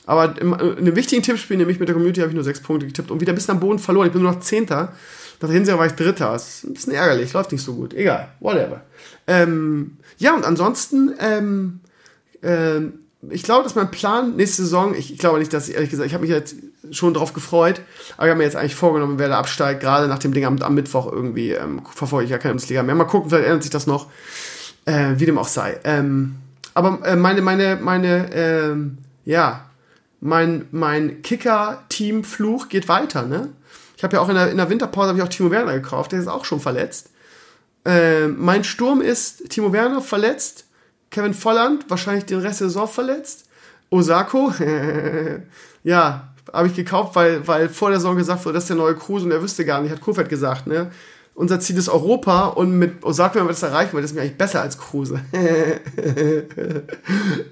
Aber im, in einem wichtigen Tippspiel, nämlich mit der Community, habe ich nur 6 Punkte getippt und wieder bis am Boden verloren. Ich bin nur noch Zehnter. Nach der Hinseher war ich Dritter. Das ist ein bisschen ärgerlich, läuft nicht so gut. Egal, whatever. Ähm, ja, und ansonsten, ähm, ähm, ich glaube, dass mein Plan nächste Saison, ich, ich glaube nicht, dass ich ehrlich gesagt, ich habe mich jetzt schon drauf gefreut, aber ich habe mir jetzt eigentlich vorgenommen, wer da absteigt, gerade nach dem Ding am, am Mittwoch irgendwie, ähm, verfolge ich ja keine Bundesliga mehr. Mal gucken, vielleicht ändert sich das noch, äh, wie dem auch sei. Ähm, aber äh, meine, meine, meine, ähm, ja, mein, mein Kicker-Team-Fluch geht weiter, ne? Ich habe ja auch in der, in der Winterpause ich auch Timo Werner gekauft, der ist auch schon verletzt. Äh, mein Sturm ist Timo Werner verletzt, Kevin Volland wahrscheinlich den Rest der Saison verletzt, Osako, ja, habe ich gekauft, weil, weil vor der Saison gesagt wurde, das ist der neue Kruse und er wüsste gar nicht, hat Kofeld gesagt, ne? Unser Ziel ist Europa und mit Osako werden wir das erreichen, weil das ist mir eigentlich besser als Kruse.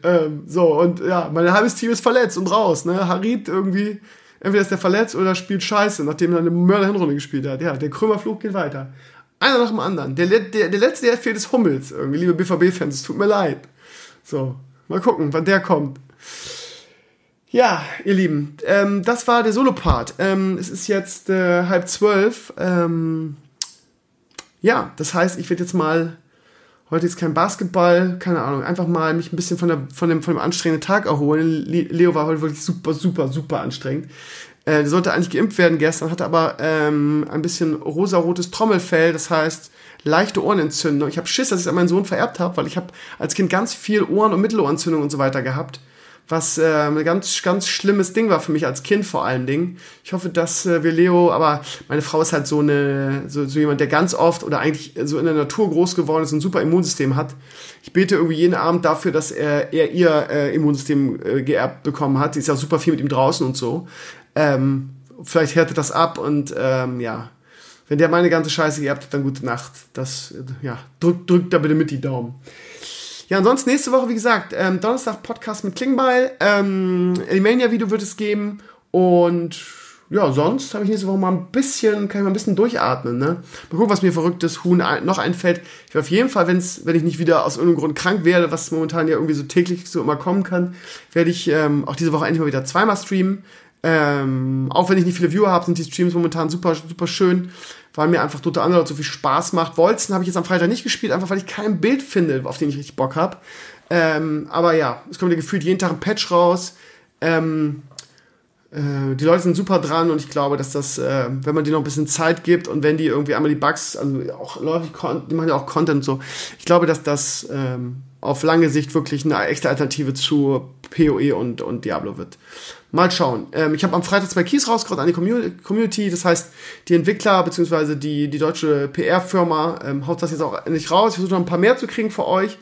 ähm, so, und ja, mein halbes Team ist verletzt und raus, ne? Harit irgendwie, entweder ist der verletzt oder spielt Scheiße, nachdem er eine Mörder-Hinrunde gespielt hat. Ja, der Krümmerflug geht weiter. Einer nach dem anderen. Der, der, der letzte, der fehlt, ist Hummels. Irgendwie, liebe BVB-Fans, es tut mir leid. So, mal gucken, wann der kommt. Ja, ihr Lieben, ähm, das war der Solo-Part. Ähm, es ist jetzt äh, halb zwölf. Ähm, ja, das heißt, ich werde jetzt mal heute ist kein Basketball, keine Ahnung, einfach mal mich ein bisschen von, der, von, dem, von dem anstrengenden Tag erholen. Leo war heute wirklich super, super, super anstrengend. Äh, der sollte eigentlich geimpft werden gestern, hatte aber ähm, ein bisschen rosarotes Trommelfell, das heißt leichte Ohrenentzündung. Ich habe Schiss, dass ich es an meinen Sohn vererbt habe, weil ich habe als Kind ganz viel Ohren- und Mittelohrentzündung und so weiter gehabt was äh, ein ganz, ganz schlimmes Ding war für mich als Kind vor allen Dingen. Ich hoffe, dass äh, wir Leo, aber meine Frau ist halt so eine, so, so jemand, der ganz oft oder eigentlich so in der Natur groß geworden ist und ein super Immunsystem hat. Ich bete irgendwie jeden Abend dafür, dass er, er ihr äh, Immunsystem äh, geerbt bekommen hat. Sie ist ja super viel mit ihm draußen und so. Ähm, vielleicht härtet das ab und ähm, ja, wenn der meine ganze Scheiße geerbt hat, dann gute Nacht. Das, äh, ja, drückt drück da bitte mit die Daumen. Ja, ansonsten nächste Woche, wie gesagt, ähm, Donnerstag Podcast mit Klingbeil. Ähm, Elimania-Video wird es geben. Und ja, sonst habe ich nächste Woche mal ein bisschen, kann ich mal ein bisschen durchatmen, ne? Mal gucken, was mir verrücktes Huhn noch einfällt. Ich will auf jeden Fall, wenn's, wenn ich nicht wieder aus irgendeinem Grund krank werde, was momentan ja irgendwie so täglich so immer kommen kann, werde ich ähm, auch diese Woche endlich mal wieder zweimal streamen. Ähm, auch wenn ich nicht viele Viewer habe, sind die Streams momentan super, super schön weil mir einfach Dota Underlord so viel Spaß macht. Wolzen habe ich jetzt am Freitag nicht gespielt, einfach weil ich kein Bild finde, auf den ich richtig Bock habe. Ähm, aber ja, es kommt ja gefühlt jeden Tag ein Patch raus. Ähm, äh, die Leute sind super dran und ich glaube, dass das, äh, wenn man denen noch ein bisschen Zeit gibt und wenn die irgendwie einmal die Bugs, also auch Leute, die machen ja auch Content und so, ich glaube, dass das ähm, auf lange Sicht wirklich eine echte Alternative zu PoE und, und Diablo wird. Mal schauen. Ähm, ich habe am Freitag zwei Keys rausgebracht an die Community. Das heißt, die Entwickler bzw. die, die deutsche PR-Firma ähm, haut das jetzt auch endlich raus. Ich versuche noch ein paar mehr zu kriegen für euch.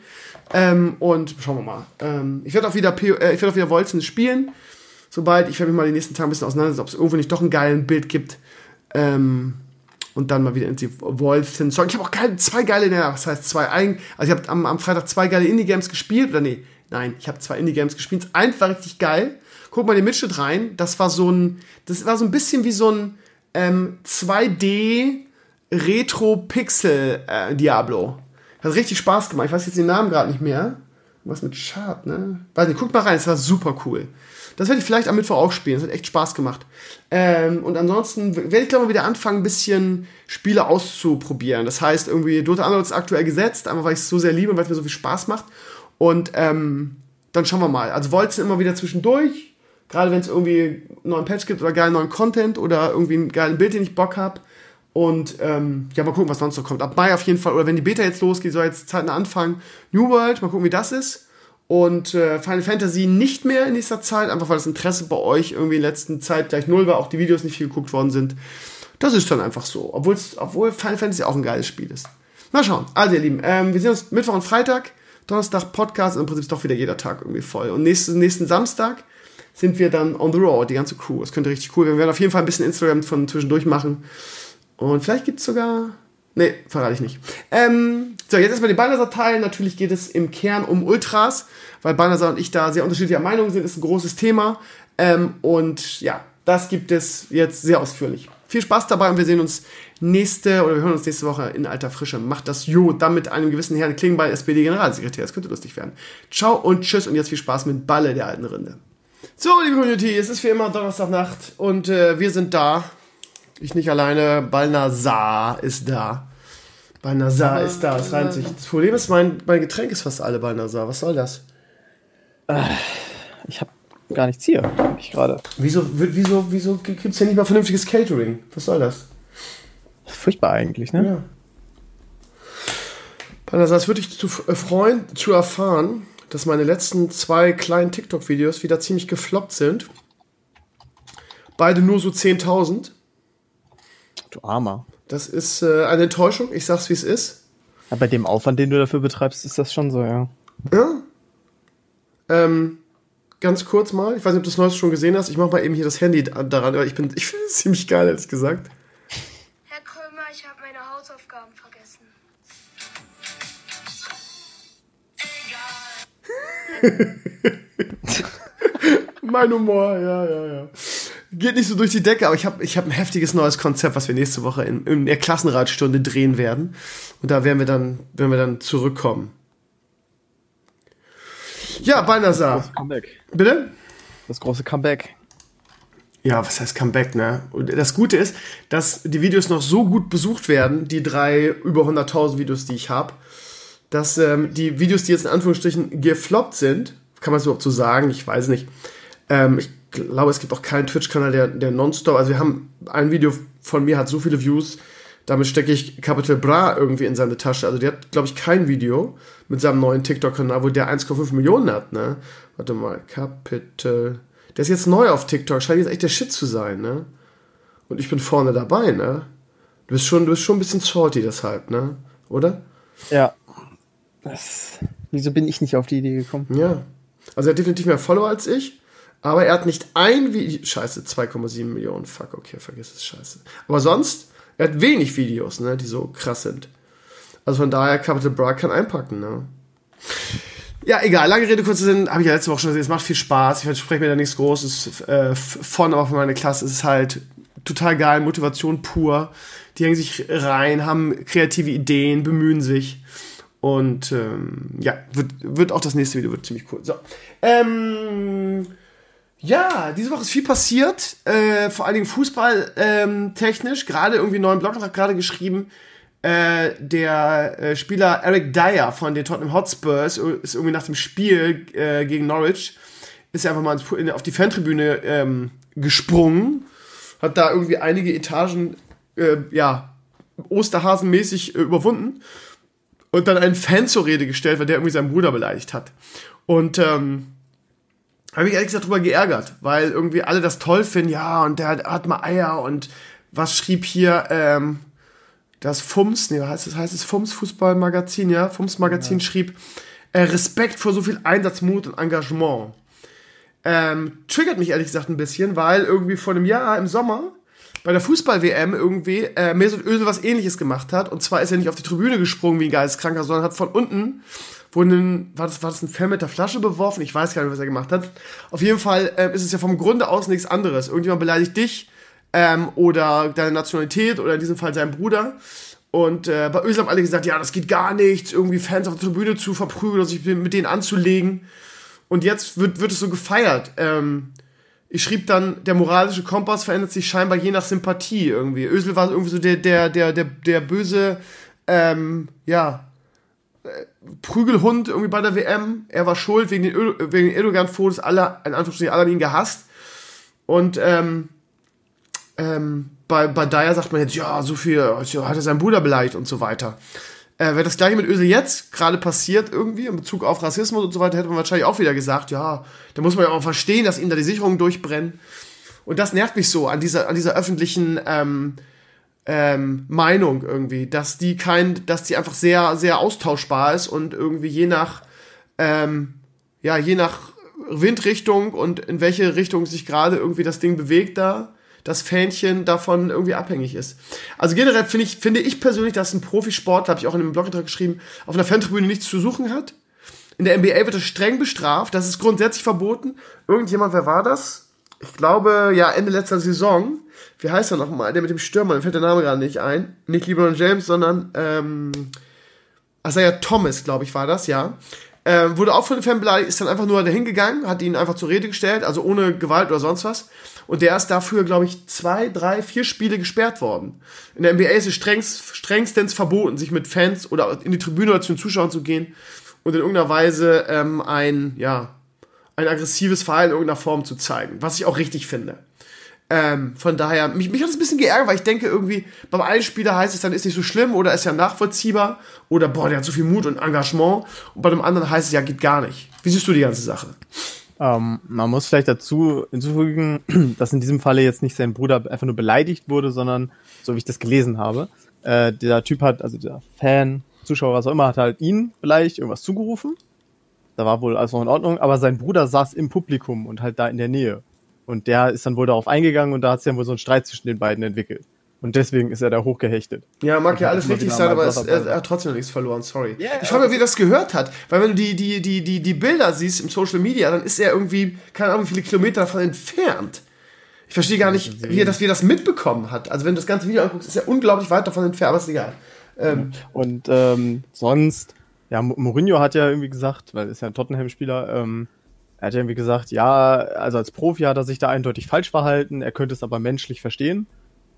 Ähm, und schauen wir mal. Ähm, ich werde auch wieder äh, ich wieder Wolzen spielen. Sobald ich werde mich mal die nächsten Tage ein bisschen auseinandersetzen, ob es irgendwo nicht doch ein geiles Bild gibt. Ähm, und dann mal wieder in die Wolfen Song. Ich habe auch geil, zwei geile, ja, was heißt zwei eigen, also ich habe am, am Freitag zwei geile Indie-Games gespielt, oder nee, nein, ich habe zwei Indie-Games gespielt. Eins war richtig geil guck mal den Mitschnitt rein. Das war so ein, das war so ein bisschen wie so ein ähm, 2D Retro-Pixel äh, Diablo. Hat richtig Spaß gemacht. Ich weiß jetzt den Namen gerade nicht mehr. Was mit Chart, ne? Weiß nicht, guck mal rein, es war super cool. Das werde ich vielleicht am Mittwoch auch spielen. Das hat echt Spaß gemacht. Ähm, und ansonsten werde ich, glaube ich, wieder anfangen, ein bisschen Spiele auszuprobieren. Das heißt, irgendwie Dota Underlord ist aktuell gesetzt, einfach weil ich es so sehr liebe und weil es mir so viel Spaß macht. Und ähm, dann schauen wir mal. Also Wolzen immer wieder zwischendurch. Gerade wenn es irgendwie einen neuen Patch gibt oder geilen neuen Content oder irgendwie einen geilen Bild, den ich Bock habe. Und ähm, ja, mal gucken, was sonst noch kommt. Ab Mai auf jeden Fall. Oder wenn die Beta jetzt losgeht, soll jetzt Zeiten anfangen. New World, mal gucken, wie das ist. Und äh, Final Fantasy nicht mehr in nächster Zeit, einfach weil das Interesse bei euch irgendwie in letzter Zeit gleich null war, auch die Videos nicht viel geguckt worden sind. Das ist dann einfach so. Obwohl's, obwohl Final Fantasy auch ein geiles Spiel ist. Mal schauen. Also, ihr Lieben, ähm, wir sehen uns Mittwoch und Freitag. Donnerstag Podcast. Im Prinzip ist doch wieder jeder Tag irgendwie voll. Und nächsten, nächsten Samstag sind wir dann on the road, die ganze Crew. Das könnte richtig cool werden. Wir werden auf jeden Fall ein bisschen Instagram von zwischendurch machen. Und vielleicht gibt es sogar. Nee, verrate ich nicht. Ähm, so, jetzt erstmal die Balnasar-Teil. Natürlich geht es im Kern um Ultras, weil Balnasar und ich da sehr unterschiedlicher Meinung sind. Ist ein großes Thema. Ähm, und ja, das gibt es jetzt sehr ausführlich. Viel Spaß dabei und wir sehen uns nächste oder wir hören uns nächste Woche in alter Frische. Macht das Jo, dann mit einem gewissen Herrn Klingbeil, SPD-Generalsekretär. Das könnte lustig werden. Ciao und tschüss und jetzt viel Spaß mit Balle der alten Rinde. So, liebe Community, es ist wie immer Donnerstagnacht und äh, wir sind da. Ich nicht alleine, Balnasar ist da. Balnasar ist da, es reimt sich. Das Problem ist, mein, mein Getränk ist fast alle Balnasar. Was soll das? Äh, ich habe gar nichts hier, ich gerade. Wieso, wieso, wieso gibt es hier nicht mal vernünftiges Catering? Was soll das? Furchtbar eigentlich, ne? Ja. Balnasar, es würde dich zu, äh, freuen, zu erfahren, dass meine letzten zwei kleinen TikTok-Videos wieder ziemlich gefloppt sind. Beide nur so 10.000. Du Armer. Das ist äh, eine Enttäuschung, ich sag's wie es ist. Ja, bei dem Aufwand, den du dafür betreibst, ist das schon so, ja. Ja. Ähm, ganz kurz mal, ich weiß nicht, ob du das Neueste schon gesehen hast, ich mach mal eben hier das Handy daran, ich bin, ich finde es ziemlich geil, ehrlich gesagt. mein Humor, ja, ja, ja geht nicht so durch die Decke, aber ich habe ich hab ein heftiges neues Konzept, was wir nächste Woche in, in der Klassenratstunde drehen werden. Und da werden wir dann, werden wir dann zurückkommen. Ja, Balnasar. Das Comeback. Bitte? Das große Comeback. Ja, was heißt Comeback, ne? Und das Gute ist, dass die Videos noch so gut besucht werden, die drei über 100.000 Videos, die ich habe, dass ähm, die Videos, die jetzt in Anführungsstrichen gefloppt sind, kann man es überhaupt so sagen, ich weiß nicht, ähm, ich glaube, es gibt auch keinen Twitch-Kanal, der, der nonstop, also wir haben ein Video von mir hat so viele Views, damit stecke ich Capital Bra irgendwie in seine Tasche. Also der hat, glaube ich, kein Video mit seinem neuen TikTok-Kanal, wo der 1,5 Millionen hat, ne? Warte mal, Capital. Der ist jetzt neu auf TikTok, scheint jetzt echt der Shit zu sein, ne? Und ich bin vorne dabei, ne? Du bist schon, du bist schon ein bisschen salty deshalb, ne? Oder? Ja. Das, wieso bin ich nicht auf die Idee gekommen? Ja. Also er hat definitiv mehr Follower als ich. Aber er hat nicht ein Video. Scheiße, 2,7 Millionen. Fuck, okay, vergiss es, scheiße. Aber sonst, er hat wenig Videos, ne, die so krass sind. Also von daher, Capital Bra kann einpacken, ne. Ja, egal, lange Rede, kurzer Sinn, habe ich ja letzte Woche schon gesagt, es macht viel Spaß. Ich verspreche mir da nichts Großes äh, von, aber von meiner Klasse ist es halt total geil, Motivation pur. Die hängen sich rein, haben kreative Ideen, bemühen sich. Und ähm, ja, wird, wird auch das nächste Video wird ziemlich cool. So. Ähm, ja, diese Woche ist viel passiert, äh, vor allen Dingen Fußball ähm. Gerade irgendwie einen neuen Blog gerade geschrieben, äh, der äh, Spieler Eric Dyer von den Tottenham Hotspurs ist irgendwie nach dem Spiel äh, gegen Norwich ist einfach mal auf die Fantribüne ähm, gesprungen, hat da irgendwie einige Etagen äh, ja Osterhasenmäßig äh, überwunden und dann einen Fan zur Rede gestellt, weil der irgendwie seinen Bruder beleidigt hat. Und ähm, habe ich ehrlich gesagt drüber geärgert, weil irgendwie alle das toll finden, ja, und der hat, hat mal Eier und was schrieb hier, ähm, das Fums, nee, heißt es, heißt es Fums Fußballmagazin, ja, Fums Magazin ja. schrieb, äh, Respekt vor so viel Einsatzmut und Engagement. Ähm, triggert mich ehrlich gesagt ein bisschen, weil irgendwie vor einem Jahr im Sommer bei der Fußball-WM irgendwie äh, Mesut Özil was ähnliches gemacht hat. Und zwar ist er nicht auf die Tribüne gesprungen wie ein Geisteskranker, sondern hat von unten wurde ein, war das, war das ein Fan mit der Flasche beworfen? Ich weiß gar nicht, was er gemacht hat. Auf jeden Fall äh, ist es ja vom Grunde aus nichts anderes. Irgendjemand beleidigt dich ähm, oder deine Nationalität oder in diesem Fall seinen Bruder. Und äh, bei Özil haben alle gesagt, ja, das geht gar nicht, irgendwie Fans auf der Tribüne zu verprügeln oder sich mit denen anzulegen. Und jetzt wird, wird es so gefeiert. Ähm, ich schrieb dann, der moralische Kompass verändert sich scheinbar je nach Sympathie irgendwie. Özil war irgendwie so der, der, der, der, der böse, ähm, ja, äh, Prügelhund irgendwie bei der WM. Er war schuld wegen den, wegen den Erdogan-Fotos. Alle, in Anführungsstrichen, alle haben ihn gehasst. Und, ähm, ähm, bei, bei Dyer sagt man jetzt, ja, so viel, hat er seinen Bruder beleidigt und so weiter. Äh, Wäre das gleiche mit Ösel jetzt gerade passiert irgendwie in Bezug auf Rassismus und so weiter, hätte man wahrscheinlich auch wieder gesagt, ja, da muss man ja auch verstehen, dass ihnen da die Sicherungen durchbrennen. Und das nervt mich so an dieser, an dieser öffentlichen ähm, ähm, Meinung irgendwie, dass die kein, dass die einfach sehr, sehr austauschbar ist und irgendwie je nach, ähm, ja, je nach Windrichtung und in welche Richtung sich gerade irgendwie das Ding bewegt da, das Fähnchen davon irgendwie abhängig ist. Also generell finde ich, finde ich persönlich, dass ein Profisport, habe ich auch in einem Blogantrag geschrieben, auf einer Fantribüne nichts zu suchen hat. In der NBA wird es streng bestraft, das ist grundsätzlich verboten. Irgendjemand, wer war das? Ich glaube, ja, Ende letzter Saison. Wie heißt er nochmal? Der mit dem Stürmer, mir fällt der Name gerade nicht ein. Nicht LeBron James, sondern, ähm, ja Thomas, glaube ich, war das, ja. Ähm, wurde auch von den Fan beleidigt, ist dann einfach nur dahin gegangen, hat ihn einfach zur Rede gestellt, also ohne Gewalt oder sonst was. Und der ist dafür, glaube ich, zwei, drei, vier Spiele gesperrt worden. In der NBA ist es strengst, strengstens verboten, sich mit Fans oder in die Tribüne oder zu den Zuschauern zu gehen und in irgendeiner Weise ähm, ein, ja, ein aggressives Verhalten in irgendeiner Form zu zeigen, was ich auch richtig finde. Ähm, von daher, mich, mich hat es ein bisschen geärgert, weil ich denke irgendwie, beim einen Spieler heißt es dann, ist nicht so schlimm oder ist ja nachvollziehbar oder boah, der hat so viel Mut und Engagement und bei dem anderen heißt es ja, geht gar nicht. Wie siehst du die ganze Sache? Ähm, man muss vielleicht dazu hinzufügen, dass in diesem Falle jetzt nicht sein Bruder einfach nur beleidigt wurde, sondern, so wie ich das gelesen habe, äh, der Typ hat, also der Fan, Zuschauer, was auch immer, hat halt ihn beleidigt, irgendwas zugerufen. Da war wohl alles noch in Ordnung, aber sein Bruder saß im Publikum und halt da in der Nähe. Und der ist dann wohl darauf eingegangen und da hat es ja wohl so einen Streit zwischen den beiden entwickelt. Und deswegen ist er da hochgehechtet. Ja, mag ja alles richtig sein, aber es, er, er, hat trotzdem nichts verloren, sorry. Yeah, ich frage mich, wie das gehört hat. Weil wenn du die, die, die, die, die Bilder siehst im Social Media, dann ist er irgendwie, keine Ahnung, wie viele Kilometer davon entfernt. Ich verstehe gar nicht, wie er das, wie er das mitbekommen hat. Also wenn du das ganze Video anguckst, ist er unglaublich weit davon entfernt, aber ist egal. Ähm, und ähm, sonst, ja, Mourinho hat ja irgendwie gesagt, weil er ist ja ein Tottenham-Spieler, ähm, er hat ja irgendwie gesagt, ja, also als Profi hat er sich da eindeutig falsch verhalten, er könnte es aber menschlich verstehen.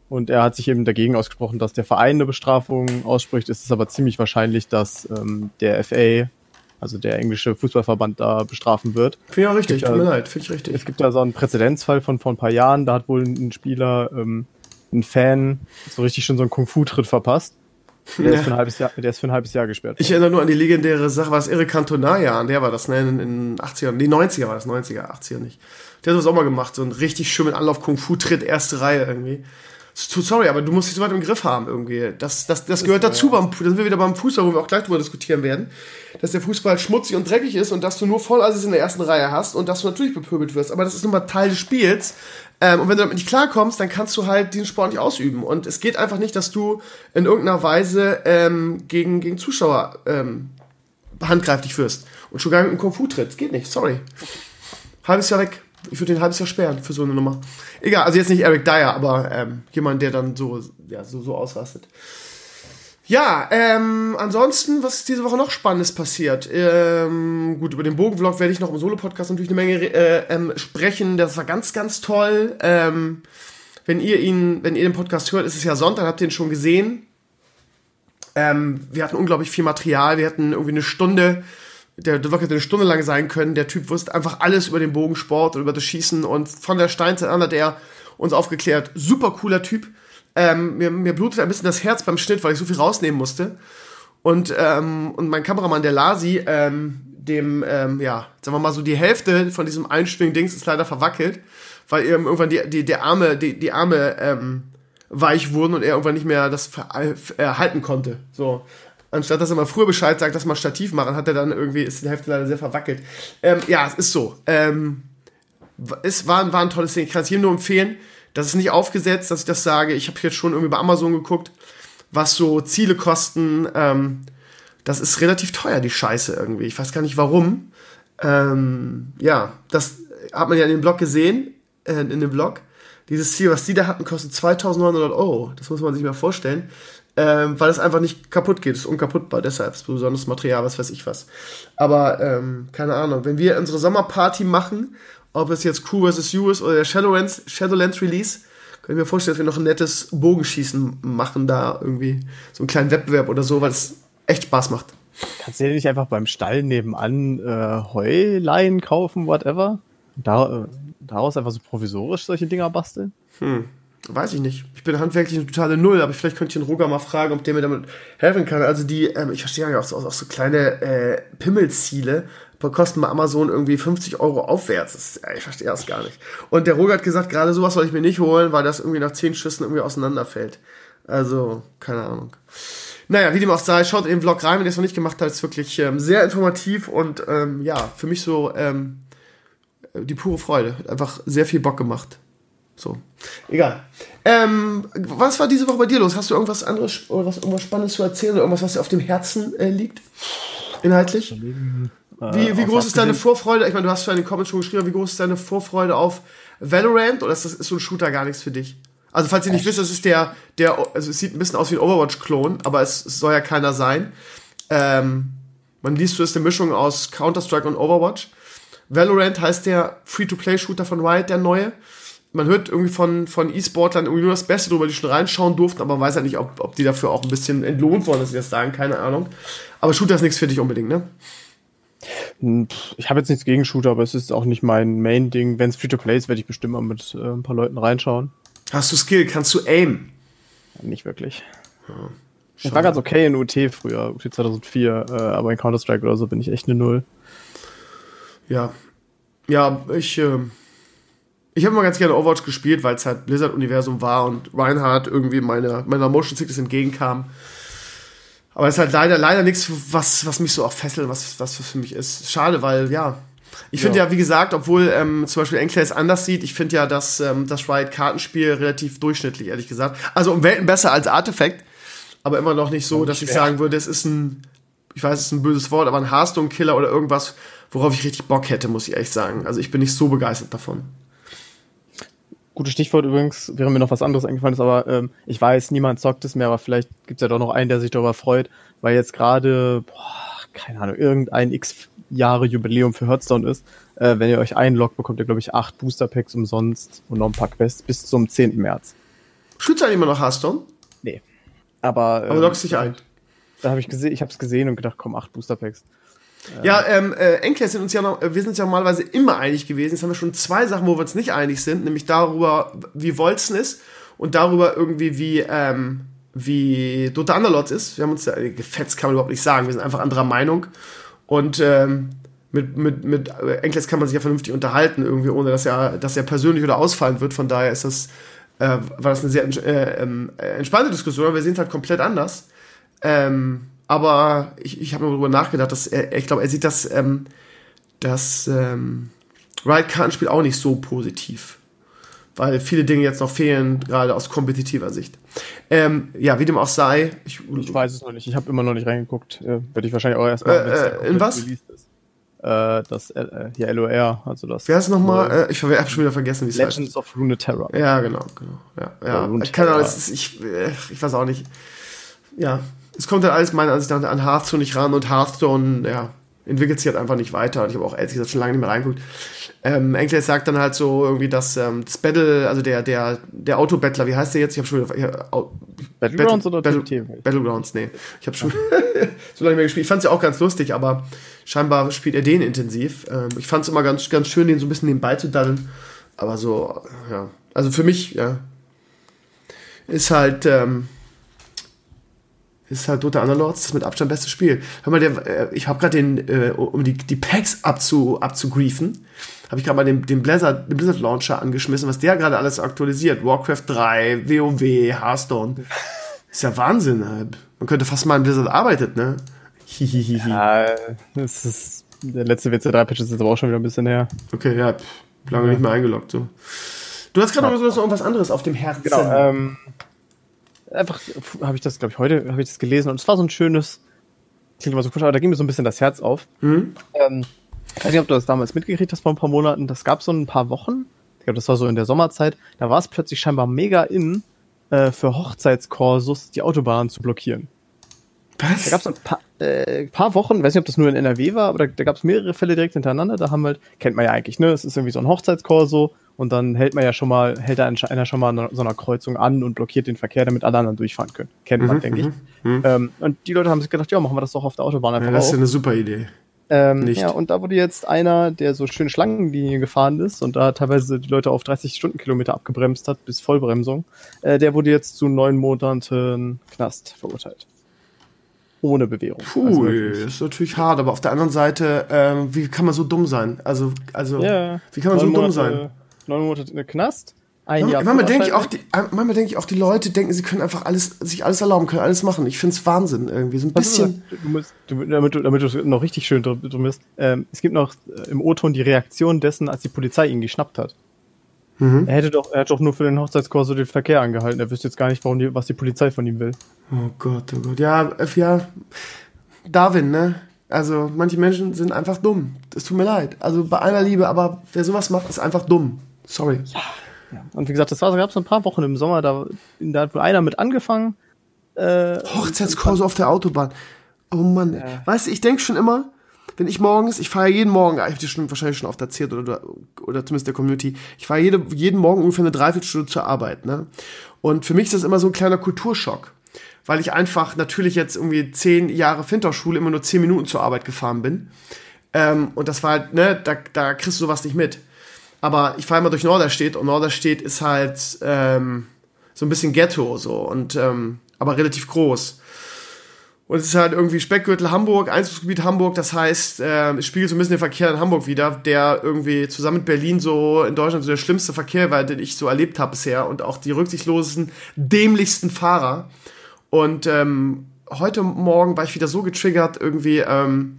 Und er hat sich eben dagegen ausgesprochen, dass der Verein eine Bestrafung ausspricht. Es ist aber ziemlich wahrscheinlich, dass ähm, der FA, also der englische Fußballverband, da bestrafen wird. Finde ich auch richtig, tut mir leid, finde ich richtig. Es gibt ja so einen Präzedenzfall von vor ein paar Jahren, da hat wohl ein Spieler, ähm, ein Fan, so richtig schon so einen Kung-Fu-Tritt verpasst. Der, ja. ist für ein halbes Jahr, der ist für ein halbes Jahr gesperrt. Ich erinnere nur an die legendäre Sache, was Eric Cantona an der war das, ne, in den 80ern, nee, 90er war das, 90er, 80er nicht. Der hat das auch mal gemacht, so ein richtig schön mit Anlauf Kung-Fu-Tritt, erste Reihe irgendwie sorry, aber du musst dich so weit im Griff haben irgendwie. Das, das, das gehört dazu, beim, da sind wir wieder beim Fußball, wo wir auch gleich drüber diskutieren werden, dass der Fußball schmutzig und dreckig ist und dass du nur Vollassis in der ersten Reihe hast und dass du natürlich bepöbelt wirst. Aber das ist nun mal Teil des Spiels. Ähm, und wenn du damit nicht klarkommst, dann kannst du halt diesen Sport nicht ausüben. Und es geht einfach nicht, dass du in irgendeiner Weise ähm, gegen, gegen Zuschauer ähm, handgreiflich wirst. Und schon gar mit einem Kung-Fu tritt. Geht nicht, sorry. Halbes Jahr weg. Ich würde den ein halbes Jahr sperren für so eine Nummer. Egal, also jetzt nicht Eric Dyer, aber ähm, jemand, der dann so, ja, so, so ausrastet. Ja, ähm, ansonsten, was ist diese Woche noch Spannendes passiert? Ähm, gut, über den Bogenvlog werde ich noch im Solo-Podcast natürlich eine Menge äh, ähm, sprechen. Das war ganz, ganz toll. Ähm, wenn ihr ihn, wenn ihr den Podcast hört, ist es ja Sonntag, habt ihr ihn schon gesehen. Ähm, wir hatten unglaublich viel Material, wir hatten irgendwie eine Stunde der, der hätte eine Stunde lang sein können. Der Typ wusste einfach alles über den Bogensport und über das Schießen und von der Steinzeit an hat er uns aufgeklärt. Super cooler Typ. Ähm, mir, mir blutet ein bisschen das Herz beim Schnitt, weil ich so viel rausnehmen musste. Und, ähm, und mein Kameramann, der Lasi, ähm, dem, ähm, ja, sagen wir mal so, die Hälfte von diesem Einschwing-Dings ist leider verwackelt, weil irgendwann die, die, die Arme, die, die Arme ähm, weich wurden und er irgendwann nicht mehr das halten konnte. So anstatt dass er mal früher Bescheid sagt, dass man Stativ machen, hat er dann irgendwie, ist die Hälfte leider sehr verwackelt. Ähm, ja, es ist so. Ähm, es war, war ein tolles Ding. Ich kann es jedem nur empfehlen. Das ist nicht aufgesetzt, dass ich das sage. Ich habe jetzt schon irgendwie bei Amazon geguckt, was so Ziele kosten. Ähm, das ist relativ teuer, die Scheiße irgendwie. Ich weiß gar nicht warum. Ähm, ja, das hat man ja in dem Blog gesehen, äh, in dem Blog. Dieses Ziel, was die da hatten, kostet 2900 Euro. Das muss man sich mal vorstellen ähm, weil es einfach nicht kaputt geht. Es ist unkaputtbar, deshalb ist besonderes Material, was weiß ich was. Aber ähm, keine Ahnung, wenn wir unsere Sommerparty machen ob es jetzt Crew vs. You ist oder der Shadowlands, Shadowlands Release, kann ich mir vorstellen, dass wir noch ein nettes Bogenschießen machen, da irgendwie so einen kleinen Wettbewerb oder so, weil es echt Spaß macht. Kannst du dir nicht einfach beim Stall nebenan äh, Heuleien kaufen, whatever? Da, äh, daraus einfach so provisorisch solche Dinger basteln? Hm. Weiß ich nicht. Ich bin handwerklich eine totale Null, aber vielleicht könnte ich den Roger mal fragen, ob der mir damit helfen kann. Also die, ähm, ich verstehe ja auch so, auch so kleine äh, Pimmelziele, kosten bei Amazon irgendwie 50 Euro aufwärts. Das, ich verstehe das gar nicht. Und der Roger hat gesagt, gerade sowas soll ich mir nicht holen, weil das irgendwie nach 10 Schüssen irgendwie auseinanderfällt. Also, keine Ahnung. Naja, wie dem auch sei, schaut in den Vlog rein, wenn ihr es noch nicht gemacht habt. ist wirklich ähm, sehr informativ und ähm, ja, für mich so ähm, die pure Freude. Hat einfach sehr viel Bock gemacht. So. Egal. Ähm, was war diese Woche bei dir los? Hast du irgendwas anderes oder was, irgendwas Spannendes zu erzählen oder irgendwas, was dir auf dem Herzen äh, liegt? Inhaltlich? Wie, wie groß ist deine Vorfreude? Ich meine, du hast ja in den Comments schon geschrieben, wie groß ist deine Vorfreude auf Valorant oder ist, das, ist so ein Shooter gar nichts für dich? Also, falls ihr nicht wisst, das ist der, der, also es sieht ein bisschen aus wie ein Overwatch-Klon, aber es, es, soll ja keiner sein. Ähm, man liest, du ist eine Mischung aus Counter-Strike und Overwatch. Valorant heißt der Free-to-Play-Shooter von Riot, der neue man hört irgendwie von, von E-Sportlern irgendwie nur das Beste drüber, die schon reinschauen durften, aber man weiß ja nicht, ob, ob die dafür auch ein bisschen entlohnt worden, dass sie das sagen, keine Ahnung. Aber Shooter ist nichts für dich unbedingt, ne? Hm, ich habe jetzt nichts gegen Shooter, aber es ist auch nicht mein Main-Ding. Wenn es Free-to-Play ist, werde ich bestimmt mal mit äh, ein paar Leuten reinschauen. Hast du Skill? Kannst du aim? Nicht wirklich. Ja, ich war ganz okay in UT früher, UT 2004, äh, aber in Counter-Strike oder so bin ich echt eine Null. Ja. Ja, ich, äh, ich habe immer ganz gerne Overwatch gespielt, weil es halt Blizzard-Universum war und Reinhardt irgendwie meiner, meiner Motion Sickness entgegenkam. Aber es ist halt leider, leider nichts, was, was mich so auch fesselt, was, was für mich ist. Schade, weil, ja. Ich finde ja. ja. wie gesagt, obwohl ähm, zum Beispiel Enclaves anders sieht, ich finde ja, dass ähm, das Riot-Kartenspiel relativ durchschnittlich, ehrlich gesagt. Also um Welten besser als Artifact, aber immer noch nicht so, dass ich sagen würde, es ist ein, ich weiß, es ist ein böses Wort, aber ein Hearthstone-Killer oder irgendwas, worauf ich richtig Bock hätte, muss ich ehrlich sagen. Also ich bin nicht so begeistert davon. Gutes Stichwort übrigens, wäre mir noch was anderes eingefallen ist, aber ähm, ich weiß, niemand zockt es mehr, aber vielleicht gibt es ja doch noch einen, der sich darüber freut, weil jetzt gerade, keine Ahnung, irgendein X Jahre Jubiläum für Hearthstone ist. Äh, wenn ihr euch einloggt, bekommt ihr, glaube ich, acht Booster Packs umsonst und noch ein paar Quests bis zum 10. März. Schützt du immer noch Hearthstone? Nee. Aber, aber ähm, loggst dich ein. Da habe ich gesehen, ich habe es gesehen und gedacht, komm, acht Booster Packs. Ja, ähm, äh, Enkler sind uns ja noch, wir sind uns ja normalerweise immer einig gewesen. Jetzt haben wir schon zwei Sachen, wo wir uns nicht einig sind, nämlich darüber, wie Wolzen ist und darüber irgendwie, wie, ähm, wie Dota Underlords ist. Wir haben uns ja gefetzt, kann man überhaupt nicht sagen. Wir sind einfach anderer Meinung. Und ähm, mit, mit, mit Enkles kann man sich ja vernünftig unterhalten, irgendwie, ohne dass er, dass er persönlich oder ausfallen wird. Von daher ist das, äh, war das eine sehr äh, ähm, entspannte Diskussion. Wir sind halt komplett anders. Ähm, aber ich, ich habe darüber nachgedacht, dass er, ich glaube, er sieht das, ähm, das ähm, Riot-Kartenspiel auch nicht so positiv. Weil viele Dinge jetzt noch fehlen, gerade aus kompetitiver Sicht. Ähm, ja, wie dem auch sei. Ich, ich weiß es noch nicht. Ich habe immer noch nicht reingeguckt. Äh, Werde ich wahrscheinlich auch erstmal. Äh, äh, in was? Äh, das äh, hier LOR, also das. Wer ist nochmal? Äh, ich habe schon wieder vergessen, wie es heißt. Legends of Runeterra. Ja, genau, genau. Ja, ja. Ich, kann, alles, ich, äh, ich weiß auch nicht. Ja, es kommt halt alles meiner Ansicht nach an Hearthstone nicht ran und Hearthstone, ja, entwickelt sich halt einfach nicht weiter. Ich habe auch ehrlich gesagt schon lange nicht mehr reingeguckt. Ähm, Enkles sagt dann halt so irgendwie, dass ähm, das Battle, also der, der, der Autobattler, wie heißt der jetzt? Ich habe schon wieder. Battlegrounds Battle, oder Battle, Battlegrounds, nee. Ich habe schon so lange mehr gespielt. Ich fand es ja auch ganz lustig, aber scheinbar spielt er den intensiv. Ähm, ich fand es immer ganz, ganz schön, den so ein bisschen nebenbei zu daddeln. Aber so, ja. Also für mich, ja. Ist halt, ähm, ist halt Dota Underlords das mit Abstand beste Spiel. Hör mal, der, äh, ich habe gerade den, äh, um die, die Packs abzu, abzugriefen, habe ich gerade mal den, den, Blizzard, den Blizzard Launcher angeschmissen, was der gerade alles aktualisiert. Warcraft 3, WoW, Hearthstone. Ist ja Wahnsinn. Halt. Man könnte fast mal in Blizzard arbeitet, ne? Hihihihi. Ja, das ist, der letzte WC3-Patch ist jetzt aber auch schon wieder ein bisschen her. Okay, ja, lange ja. nicht mehr eingeloggt, so. Du hast gerade noch so irgendwas anderes auf dem Herzen. Genau, ähm, einfach habe ich das, glaube ich, heute habe ich das gelesen und es war so ein schönes, klingt immer so komisch, aber da ging mir so ein bisschen das Herz auf. Mhm. Ähm, ich weiß nicht, ob du das damals mitgekriegt hast vor ein paar Monaten. Das gab so ein paar Wochen. Ich glaube, das war so in der Sommerzeit. Da war es plötzlich scheinbar mega in, äh, für Hochzeitskorsus die Autobahn zu blockieren. Was? Da gab es ein paar, äh, paar Wochen, weiß nicht, ob das nur in NRW war, aber da, da gab es mehrere Fälle direkt hintereinander. Da haben halt, kennt man ja eigentlich, ne? Es ist irgendwie so ein Hochzeitskorso und dann hält man ja schon mal, hält da einer schon mal an so einer Kreuzung an und blockiert den Verkehr, damit alle anderen durchfahren können. Kennt man, mhm, denke ich. Mhm, mhm. Ähm, und die Leute haben sich gedacht, ja, machen wir das doch auf der Autobahn einfach. Ja, das ist ja eine super Idee. Ähm, Nicht. Ja, und da wurde jetzt einer, der so schön Schlangenlinien gefahren ist und da teilweise die Leute auf 30 Stundenkilometer abgebremst hat, bis Vollbremsung, äh, der wurde jetzt zu neun Monaten Knast verurteilt ohne Bewährung. Puh, also ist natürlich hart, aber auf der anderen Seite, äh, wie kann man so dumm sein? Also, also ja, wie kann man so dumm Monate, sein? Neun Monate in der Knast. Ein Jahr manchmal denke ich auch, die, manchmal denke ich auch, die Leute denken, sie können einfach alles, sich alles erlauben, können alles machen. Ich finde es Wahnsinn irgendwie, so ein bisschen. Du musst, du, damit, du, damit du noch richtig schön drum bist, ähm, es gibt noch äh, im O-Ton die Reaktion dessen, als die Polizei ihn geschnappt hat. Mhm. Er hätte doch, er hat doch nur für den Hochzeitskurs so den Verkehr angehalten. Er wüsste jetzt gar nicht, warum die, was die Polizei von ihm will. Oh Gott, oh Gott. Ja, ja, Darwin, ne? Also, manche Menschen sind einfach dumm. Es tut mir leid. Also, bei aller Liebe, aber wer sowas macht, ist einfach dumm. Sorry. Ja. ja. Und wie gesagt, das gab es ein paar Wochen im Sommer, da, da hat wohl einer mit angefangen. Äh, Hochzeitskurse auf der Autobahn. Oh Mann. Ja. Weißt du, ich denke schon immer, wenn ich morgens, ich fahre jeden Morgen, ich habe dir schon wahrscheinlich schon oft erzählt oder, oder zumindest der Community, ich fahre jede, jeden Morgen ungefähr eine Dreiviertelstunde zur Arbeit. Ne? Und für mich ist das immer so ein kleiner Kulturschock, weil ich einfach natürlich jetzt irgendwie zehn Jahre Finterschule immer nur zehn Minuten zur Arbeit gefahren bin. Ähm, und das war halt, ne, da, da kriegst du sowas nicht mit. Aber ich fahre immer durch Norderstedt und Norderstedt ist halt ähm, so ein bisschen Ghetto so und ähm, aber relativ groß. Und es ist halt irgendwie Speckgürtel Hamburg, Einzugsgebiet Hamburg. Das heißt, äh, es spiegelt so ein bisschen den Verkehr in Hamburg wieder, der irgendwie zusammen mit Berlin so in Deutschland so der schlimmste Verkehr war, den ich so erlebt habe bisher. Und auch die rücksichtslosesten, dämlichsten Fahrer. Und ähm, heute Morgen war ich wieder so getriggert, irgendwie, ähm,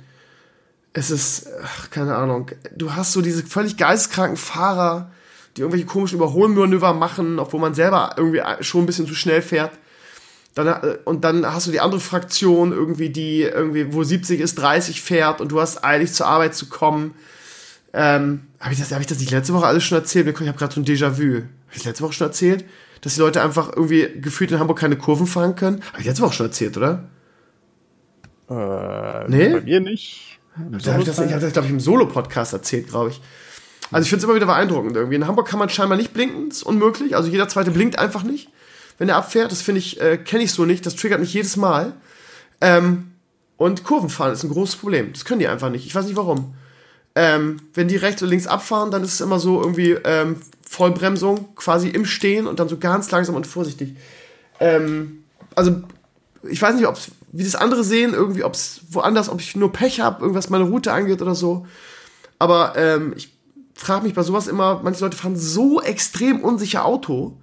es ist, ach, keine Ahnung, du hast so diese völlig geisteskranken Fahrer, die irgendwelche komischen Überholmanöver machen, obwohl man selber irgendwie schon ein bisschen zu schnell fährt dann, äh, und dann hast du die andere Fraktion irgendwie, die irgendwie, wo 70 ist, 30 fährt und du hast eilig zur Arbeit zu kommen. Ähm, habe ich, das, hab ich das nicht letzte Woche alles schon erzählt? Ich habe gerade so ein Déjà-vu. Habe ich letzte Woche schon erzählt? Dass die Leute einfach irgendwie gefühlt in Hamburg keine Kurven fahren können? Habe ich letzte Woche schon erzählt, oder? Äh, nee? Bei mir nicht. Da habe ich das, ich hab das glaube ich, im Solo-Podcast erzählt, glaube ich. Also ich finde es immer wieder beeindruckend irgendwie. In Hamburg kann man scheinbar nicht blinken, ist unmöglich. Also jeder zweite blinkt einfach nicht wenn er abfährt. Das finde ich, äh, kenne ich so nicht. Das triggert mich jedes Mal. Ähm, und Kurvenfahren ist ein großes Problem. Das können die einfach nicht. Ich weiß nicht warum. Ähm, wenn die rechts oder links abfahren, dann ist es immer so irgendwie ähm, Vollbremsung, quasi im Stehen und dann so ganz langsam und vorsichtig. Ähm, also, ich weiß nicht, ob's, wie das andere sehen, irgendwie, ob es woanders, ob ich nur Pech habe, irgendwas meine Route angeht oder so. Aber ähm, ich frage mich bei sowas immer, manche Leute fahren so extrem unsicher Auto.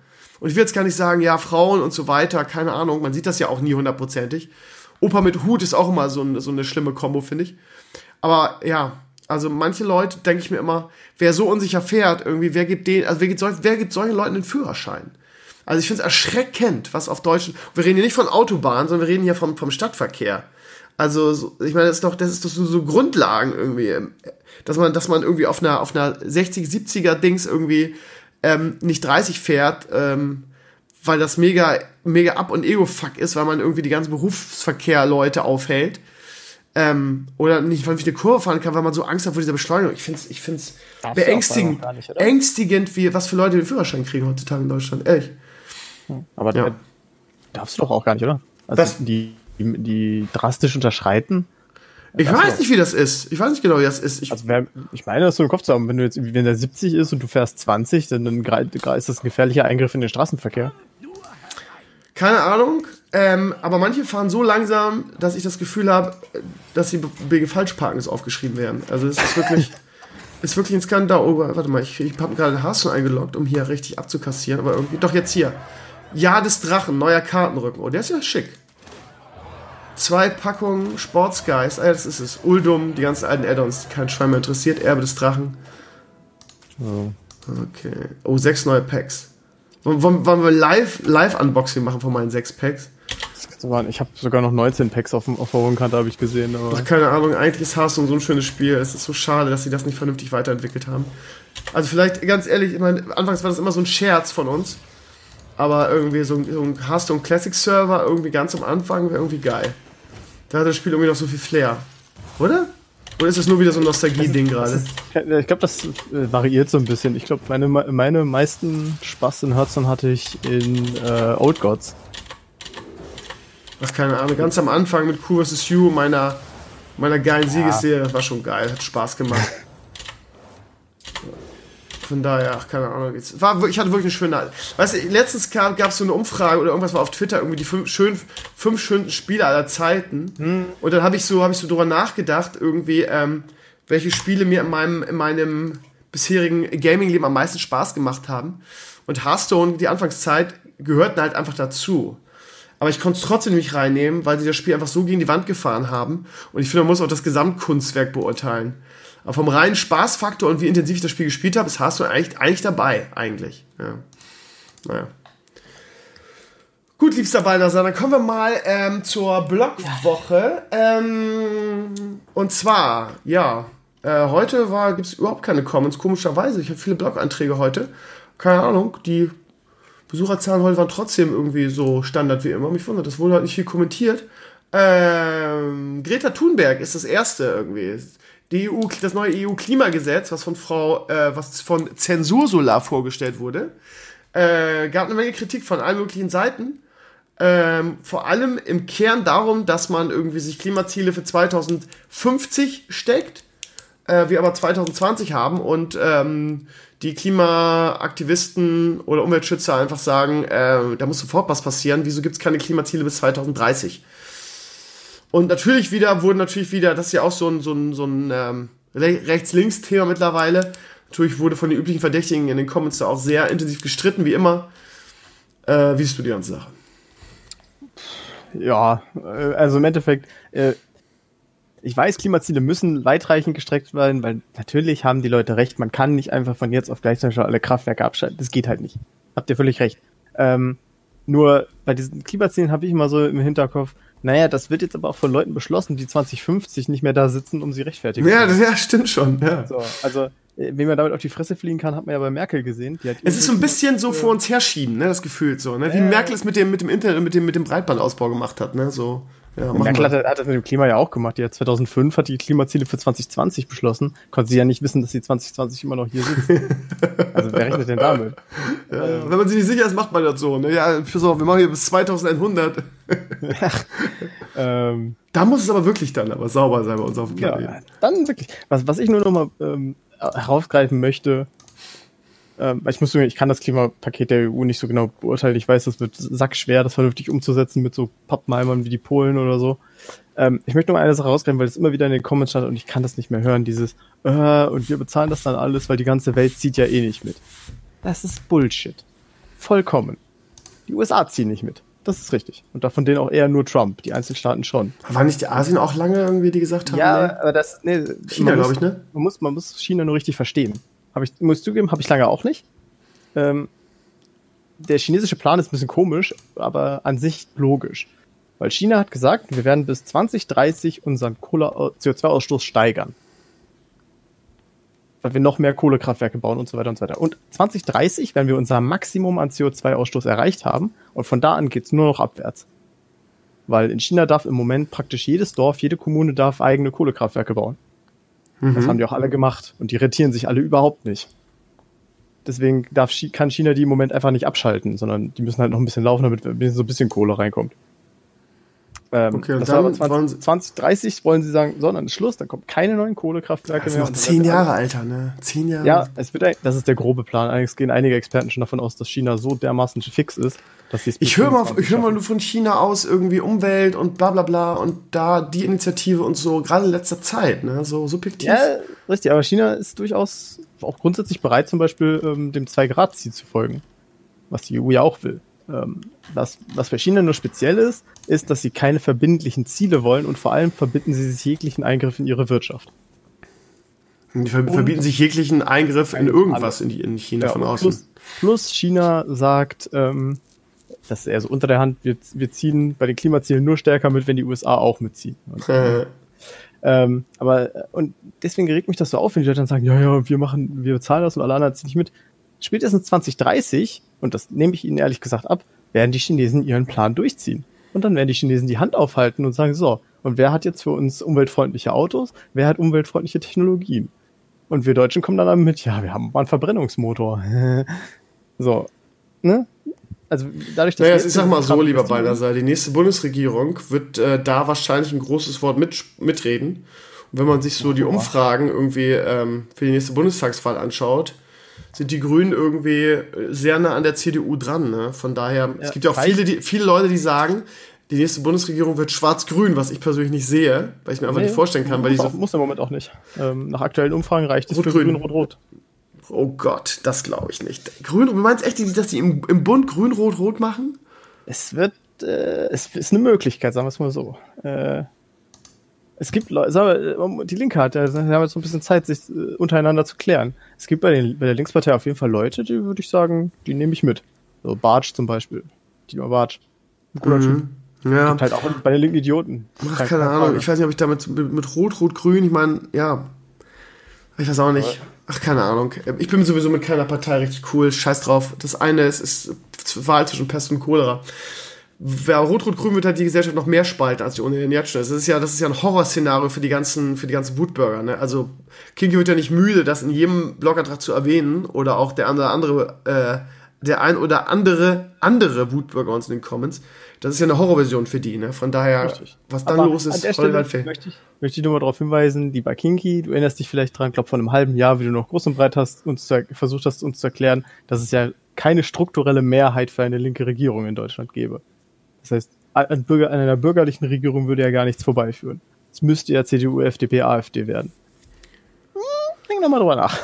Und ich will jetzt gar nicht sagen, ja, Frauen und so weiter, keine Ahnung, man sieht das ja auch nie hundertprozentig. Opa mit Hut ist auch immer so, ein, so eine schlimme Kombo, finde ich. Aber ja, also manche Leute, denke ich mir immer, wer so unsicher fährt, irgendwie, wer gibt den, also wer gibt, wer gibt solchen Leuten den Führerschein? Also ich finde es erschreckend, was auf Deutschen, wir reden hier nicht von Autobahnen, sondern wir reden hier vom, vom Stadtverkehr. Also, ich meine, das ist doch, das ist doch so, so Grundlagen irgendwie, dass man, dass man irgendwie auf einer, auf einer 60, 70er Dings irgendwie ähm, nicht 30 fährt, ähm, weil das mega, mega Ab- und Ego-Fuck ist, weil man irgendwie die ganzen Berufsverkehr-Leute aufhält. Ähm, oder nicht weil ich eine Kurve fahren kann, weil man so Angst hat vor dieser Beschleunigung. Ich finde es ich find's beängstigend, nicht, ängstigend, wie, was für Leute den Führerschein kriegen heutzutage in Deutschland. Ehrlich. Hm, aber ja. darfst du doch auch gar nicht, oder? Also? Die, die, die drastisch unterschreiten. Ich weiß so. nicht, wie das ist. Ich weiß nicht genau, wie das ist. Ich, also wer, ich meine, das so im Kopf zu haben, wenn du jetzt, wenn der 70 ist und du fährst 20, dann, dann ist das ein gefährlicher Eingriff in den Straßenverkehr. Keine Ahnung, ähm, aber manche fahren so langsam, dass ich das Gefühl habe, dass sie wegen Falschparkens aufgeschrieben werden. Also es ist wirklich, ist wirklich ein Skandal. Oh, warte mal, ich, ich habe gerade Hasen eingeloggt, um hier richtig abzukassieren, aber irgendwie, doch jetzt hier. Ja des Drachen, neuer Kartenrücken. Oh, der ist ja schick zwei Packungen Sportsgeist. Ah, das ist es. Uldum, die ganzen alten Add-ons, die kein Schwein mehr interessiert. Erbe des Drachen. Oh. Okay. Oh, sechs neue Packs. Wollen, wollen wir live, live Unboxing machen von meinen sechs Packs? Ich habe sogar noch 19 Packs auf, auf der hohen Kante, habe ich gesehen. Aber Ach, keine Ahnung, eigentlich ist Hearthstone so ein schönes Spiel. Es ist so schade, dass sie das nicht vernünftig weiterentwickelt haben. Also vielleicht, ganz ehrlich, ich meine, anfangs war das immer so ein Scherz von uns. Aber irgendwie so, so ein Hearthstone Classic Server irgendwie ganz am Anfang wäre irgendwie geil. Da hat das Spiel irgendwie noch so viel Flair. Oder? Oder ist es nur wieder so ein Nostalgie-Ding gerade? Ich glaube, das äh, variiert so ein bisschen. Ich glaube, meine, meine meisten Spaß in Hearthstone hatte ich in äh, Old Gods. Was keine Ahnung, ganz am Anfang mit Q vs. U meiner, meiner geilen Siegesserie, das war schon geil, hat Spaß gemacht. Von daher, ach, keine Ahnung. War, ich hatte wirklich eine schöne. Weißt du, letztens gab es so eine Umfrage oder irgendwas war auf Twitter, irgendwie die fünf, schön, fünf schönsten Spiele aller Zeiten. Hm. Und dann habe ich so, habe ich so drüber nachgedacht, irgendwie, ähm, welche Spiele mir in meinem, in meinem bisherigen Gaming-Leben am meisten Spaß gemacht haben. Und Hearthstone, die Anfangszeit, gehörten halt einfach dazu. Aber ich konnte es trotzdem nicht reinnehmen, weil sie das Spiel einfach so gegen die Wand gefahren haben. Und ich finde, man muss auch das Gesamtkunstwerk beurteilen. Aber vom reinen Spaßfaktor und wie intensiv ich das Spiel gespielt habe, ist Hearthstone eigentlich, eigentlich dabei, eigentlich. Ja. Naja. Gut, liebster Balnasar, dann kommen wir mal ähm, zur Blogwoche. Ähm, und zwar, ja, äh, heute gibt es überhaupt keine Comments, komischerweise. Ich habe viele Blog-Einträge heute. Keine Ahnung, die Besucherzahlen heute waren trotzdem irgendwie so Standard wie immer. Mich wundert, das wurde halt nicht viel kommentiert. Ähm, Greta Thunberg ist das erste irgendwie die EU, das neue EU-Klimagesetz, was von Frau, äh, was von Zensursolar vorgestellt wurde, äh, gab eine Menge Kritik von allen möglichen Seiten. Ähm, vor allem im Kern darum, dass man irgendwie sich Klimaziele für 2050 steckt, äh, wir aber 2020 haben und ähm, die Klimaaktivisten oder Umweltschützer einfach sagen, äh, da muss sofort was passieren, wieso gibt es keine Klimaziele bis 2030? Und natürlich wieder wurde natürlich wieder, das ist ja auch so ein, so ein, so ein ähm, Rechts-Links-Thema mittlerweile. Natürlich wurde von den üblichen Verdächtigen in den Comments da auch sehr intensiv gestritten, wie immer. Äh, wie siehst du die ganze Sache? Ja, äh, also im Endeffekt, äh, ich weiß, Klimaziele müssen weitreichend gestreckt werden, weil natürlich haben die Leute recht, man kann nicht einfach von jetzt auf gleich alle Kraftwerke abschalten. Das geht halt nicht. Habt ihr völlig recht. Ähm, nur bei diesen Klimazielen habe ich immer so im Hinterkopf, naja, das wird jetzt aber auch von Leuten beschlossen, die 2050 nicht mehr da sitzen, um sie rechtfertigen ja, das, ja, stimmt schon. Ja. So, also, äh, wie man damit auf die Fresse fliegen kann, hat man ja bei Merkel gesehen. es ist so ein bisschen so vor uns herschieben, ne, das Gefühl so, ne? Wie äh, Merkel es mit dem, mit dem Internet, mit dem, mit dem Breitbandausbau gemacht hat, ne? So. Ja, Merkel hat, hat, das mit dem Klima ja auch gemacht. Hat 2005 hat die Klimaziele für 2020 beschlossen. Konnte sie ja nicht wissen, dass sie 2020 immer noch hier sitzen. also wer rechnet denn damit? Ja, ähm. Wenn man sich nicht sicher ist, macht man das so. Ne? Ja, pass auf, wir machen hier bis 2100. ähm, da muss es aber wirklich dann aber sauber sein bei uns auf dem Planeten. Ja, dann wirklich. Was, was ich nur noch mal ähm, herausgreifen möchte, ähm, ich muss sagen, ich kann das Klimapaket der EU nicht so genau beurteilen. Ich weiß, das wird sackschwer, das vernünftig umzusetzen mit so Pappenheimern wie die Polen oder so. Ähm, ich möchte nur eine Sache rausgreifen, weil es immer wieder in den Comments stand und ich kann das nicht mehr hören, dieses äh, und wir bezahlen das dann alles, weil die ganze Welt zieht ja eh nicht mit. Das ist Bullshit. Vollkommen. Die USA ziehen nicht mit. Das ist richtig. Und davon denen auch eher nur Trump, die Einzelstaaten schon. War nicht die Asien auch lange irgendwie, die gesagt haben? Ja, nee? aber das, nee, China, glaube ich, ne? Man muss, man muss China nur richtig verstehen. Habe ich, muss ich zugeben, habe ich lange auch nicht. Ähm, der chinesische Plan ist ein bisschen komisch, aber an sich logisch. Weil China hat gesagt, wir werden bis 2030 unseren CO2-Ausstoß steigern. Weil wir noch mehr Kohlekraftwerke bauen und so weiter und so weiter. Und 2030 werden wir unser Maximum an CO2-Ausstoß erreicht haben und von da an geht's nur noch abwärts. Weil in China darf im Moment praktisch jedes Dorf, jede Kommune darf eigene Kohlekraftwerke bauen. Mhm. Das haben die auch alle gemacht und die rentieren sich alle überhaupt nicht. Deswegen darf, kann China die im Moment einfach nicht abschalten, sondern die müssen halt noch ein bisschen laufen, damit so ein bisschen Kohle reinkommt. Ähm, okay, das dann 20, 2030 wollen sie sagen, so, dann ist Schluss, dann kommen keine neuen Kohlekraftwerke das mehr. Das sind noch zehn Jahre, Alter, ne? Zehn Jahre. Ja, es wird, das ist der grobe Plan. Allerdings gehen einige Experten schon davon aus, dass China so dermaßen fix ist, dass sie es Ich höre mal, ich höre mal nur von China aus irgendwie Umwelt und bla bla bla und da die Initiative und so, gerade in letzter Zeit, ne? So subjektiv. Ja, richtig, aber China ist durchaus auch grundsätzlich bereit, zum Beispiel ähm, dem Zwei-Grad-Ziel zu folgen. Was die EU ja auch will. Ähm, was, was bei China nur speziell ist, ist, dass sie keine verbindlichen Ziele wollen und vor allem verbieten sie sich jeglichen Eingriff in ihre Wirtschaft. Die verbieten sich jeglichen Eingriff in irgendwas in, die, in China ja, von außen. Plus, plus China sagt, ähm, das ist eher so unter der Hand, wir, wir ziehen bei den Klimazielen nur stärker mit, wenn die USA auch mitziehen. Und, ähm, aber, und deswegen regt mich das so auf, wenn die Leute dann sagen, ja, ja, wir machen, wir bezahlen das und alle anderen ziehen nicht mit. Spätestens 2030 und das nehme ich Ihnen ehrlich gesagt ab, werden die Chinesen ihren Plan durchziehen. Und dann werden die Chinesen die Hand aufhalten und sagen, so, Und wer hat jetzt für uns umweltfreundliche Autos? Wer hat umweltfreundliche Technologien? Und wir Deutschen kommen dann damit, mit, ja, wir haben mal einen Verbrennungsmotor. so, ne? Also dadurch, dass naja, ich sag mal so, lieber Baldassar, die nächste Bundesregierung wird äh, da wahrscheinlich ein großes Wort mit, mitreden. Und wenn man sich so die Umfragen irgendwie ähm, für die nächste Bundestagswahl anschaut, sind die Grünen irgendwie sehr nah an der CDU dran. Ne? Von daher, ja, es gibt ja auch viele, die, viele Leute, die sagen, die nächste Bundesregierung wird schwarz-grün, was ich persönlich nicht sehe, weil ich mir einfach nee, nicht vorstellen kann. Weil muss, auch, muss im Moment auch nicht. Ähm, nach aktuellen Umfragen reicht es für grün, rot-rot. Oh Gott, das glaube ich nicht. Grün, du meinst echt, dass die im, im Bund grün, rot, rot machen? Es wird, äh, es ist eine Möglichkeit, sagen wir es mal so. Äh, es gibt Leute, sagen wir, die Linke hat, ja, haben jetzt so ein bisschen Zeit, sich äh, untereinander zu klären. Es gibt bei, den, bei der Linkspartei auf jeden Fall Leute, die würde ich sagen, die nehme ich mit. So Bartsch zum Beispiel. Dietmar Bartsch. Ein guter mhm. Typ. Ja. Gibt halt auch bei den linken Idioten. Ach, keine, keine Ahnung. Ich weiß nicht, ob ich damit mit, mit Rot, Rot, Grün, ich meine, ja. Ich weiß auch nicht. Ach, keine Ahnung. Ich bin sowieso mit keiner Partei richtig cool. Scheiß drauf. Das eine ist, ist Wahl zwischen Pest und Cholera. Wer Rot-Rot-Grün wird halt die Gesellschaft noch mehr spalten, als sie ohnehin jetzt schon ist. Das ist ja, das ist ja ein Horrorszenario für die ganzen, für die ganzen Wutbürger, ne? Also, Kinky wird ja nicht müde, das in jedem Blogantrag zu erwähnen, oder auch der andere, andere, äh, der ein oder andere, andere Wutbürger uns in den Comments. Das ist ja eine Horrorversion für die, ne? Von daher, Richtig. was dann Aber los ist, an der Stelle möchte ich, möchte ich nur mal darauf hinweisen, die bei Kinky, du erinnerst dich vielleicht dran, glaube von einem halben Jahr, wie du noch groß und breit hast, uns zu, versucht hast, uns zu erklären, dass es ja keine strukturelle Mehrheit für eine linke Regierung in Deutschland gäbe. Das heißt, an, Bürger, an einer bürgerlichen Regierung würde ja gar nichts vorbeiführen. Es müsste ja CDU, FDP, AfD werden. Hm, denk doch mal drüber nach.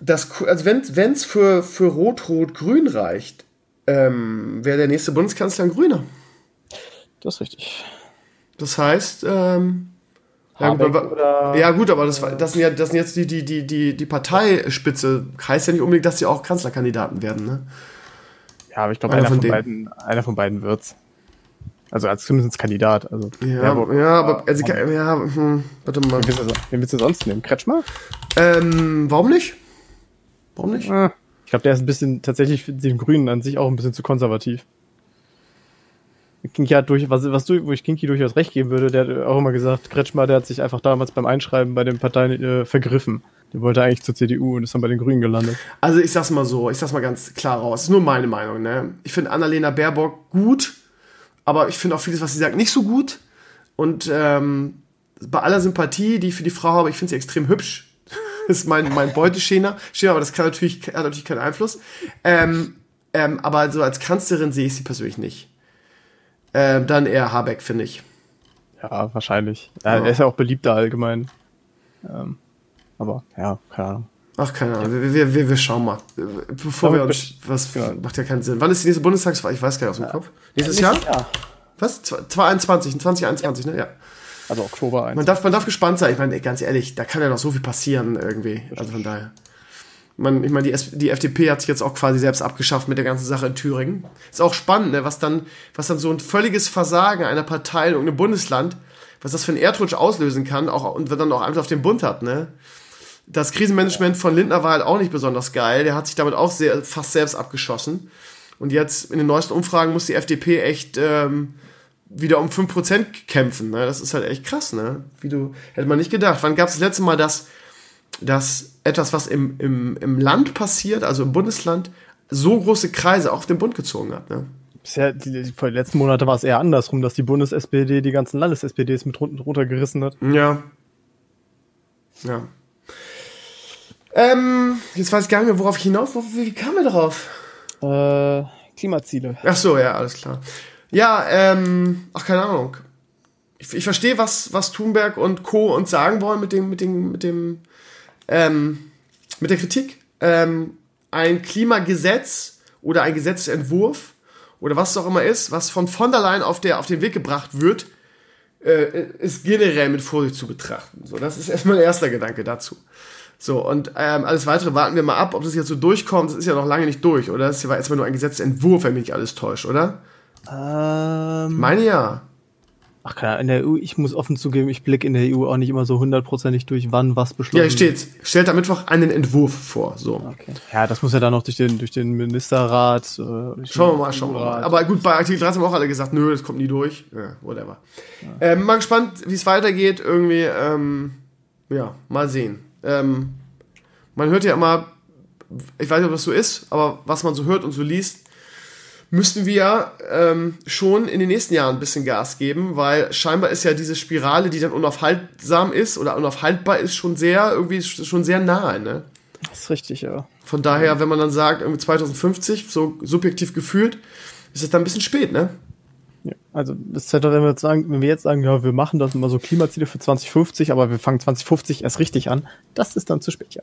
Das, also wenn es für, für Rot-Rot-Grün reicht, ähm, wäre der nächste Bundeskanzler ein Grüner. Das ist richtig. Das heißt, ähm, ja, gut, aber, ja, gut, aber das, das, sind ja, das sind jetzt die, die, die, die, die Parteispitze. Heißt ja nicht unbedingt, dass sie auch Kanzlerkandidaten werden, ne? Ja, aber ich glaube, einer, einer, von beiden, einer von beiden wird's. Also als zumindest Kandidat. Also, ja, ja, ja aber also, ja, hm, warte mal. Wen willst, du, wen willst du sonst nehmen? Kretschmer? Ähm, warum nicht? Warum nicht? Ah, ich glaube, der ist ein bisschen tatsächlich für den Grünen an sich auch ein bisschen zu konservativ. Kinky hat durch, was, was du, wo ich Kinky durchaus recht geben würde, der hat auch immer gesagt, Kretschmer, der hat sich einfach damals beim Einschreiben bei den Parteien äh, vergriffen. Der wollte eigentlich zur CDU und ist dann bei den Grünen gelandet. Also ich sag's mal so, ich sag's mal ganz klar raus. Das ist nur meine Meinung, ne? Ich finde Annalena Baerbock gut, aber ich finde auch vieles, was sie sagt, nicht so gut. Und ähm, bei aller Sympathie, die ich für die Frau habe, ich finde sie extrem hübsch. das ist mein, mein Beuteschema, aber das kann natürlich, hat natürlich keinen Einfluss. Ähm, ähm, aber so als Kanzlerin sehe ich sie persönlich nicht. Äh, dann eher Habeck, finde ich. Ja, wahrscheinlich. Ja, ja. Er ist ja auch beliebter allgemein. Ähm, aber ja, keine Ahnung. Ach, keine Ahnung. Ja. Wir, wir, wir schauen mal. Bevor ja, wir uns. Was genau. macht ja keinen Sinn. Wann ist die nächste Bundestagswahl? Ich weiß gar nicht aus dem Kopf. Nächstes, nächstes Jahr? Jahr? Was? 2021, 2021, ne? Ja. Also Oktober 1. Man darf, man darf gespannt sein. Ich meine, ganz ehrlich, da kann ja noch so viel passieren irgendwie. Also von daher man, ich meine, die, die FDP hat sich jetzt auch quasi selbst abgeschafft mit der ganzen Sache in Thüringen. Ist auch spannend, ne, was dann, was dann so ein völliges Versagen einer Partei in irgendeinem Bundesland, was das für einen Erdrutsch auslösen kann, auch, und dann auch einfach auf den Bund hat, ne. Das Krisenmanagement von Lindner war halt auch nicht besonders geil. Der hat sich damit auch sehr, fast selbst abgeschossen. Und jetzt in den neuesten Umfragen muss die FDP echt ähm, wieder um 5% kämpfen. Ne? Das ist halt echt krass, ne? Wie du, hätte man nicht gedacht. Wann gab es das letzte Mal, dass dass etwas, was im, im, im Land passiert, also im Bundesland, so große Kreise auf den Bund gezogen hat. Ne? Bisher, die, die, vor den letzten Monaten war es eher andersrum, dass die Bundes-SPD die ganzen Landes-SPDs mit runtergerissen hat. Ja. Ja. Ähm, jetzt weiß ich gar nicht mehr, worauf ich hinauf, wie, wie kam er darauf? Äh, Klimaziele. Ach so, ja, alles klar. Ja, ähm, ach, keine Ahnung. Ich, ich verstehe, was, was Thunberg und Co. uns sagen wollen mit dem, mit dem, mit dem, ähm, mit der Kritik. Ähm, ein Klimagesetz oder ein Gesetzentwurf oder was es auch immer ist, was von von der Leyen auf, der, auf den Weg gebracht wird, äh, ist generell mit Vorsicht zu betrachten. So, das ist erstmal der erste Gedanke dazu. So, und ähm, alles weitere warten wir mal ab, ob das jetzt so durchkommt. Das ist ja noch lange nicht durch, oder? Das war erstmal nur ein Gesetzentwurf, wenn mich nicht alles täuscht, oder? Ähm, Meine ja. Ach klar, in der EU, ich muss offen zugeben, ich blicke in der EU auch nicht immer so hundertprozentig durch, wann was beschlossen Ja, hier steht, stellt am Mittwoch einen Entwurf vor. So. Okay. Ja, das muss ja dann noch durch den, durch den Ministerrat. Äh, schauen wir mal, schauen wir mal. Aber gut, bei Artikel 13 haben auch alle gesagt, nö, das kommt nie durch. Ja, whatever. Ja. Ähm, mal gespannt, wie es weitergeht. Irgendwie, ähm, ja, mal sehen. Ähm, man hört ja immer, ich weiß nicht, ob das so ist, aber was man so hört und so liest, müssten wir ähm, schon in den nächsten Jahren ein bisschen Gas geben, weil scheinbar ist ja diese Spirale, die dann unaufhaltsam ist oder unaufhaltbar ist, schon sehr, irgendwie schon sehr nahe, ne? Das ist richtig, ja. Von daher, wenn man dann sagt, irgendwie 2050, so subjektiv gefühlt, ist es dann ein bisschen spät, ne? Ja, also das ist halt, wenn wir jetzt sagen, wenn wir jetzt sagen, ja, wir machen das immer so Klimaziele für 2050, aber wir fangen 2050 erst richtig an, das ist dann zu spät, ja.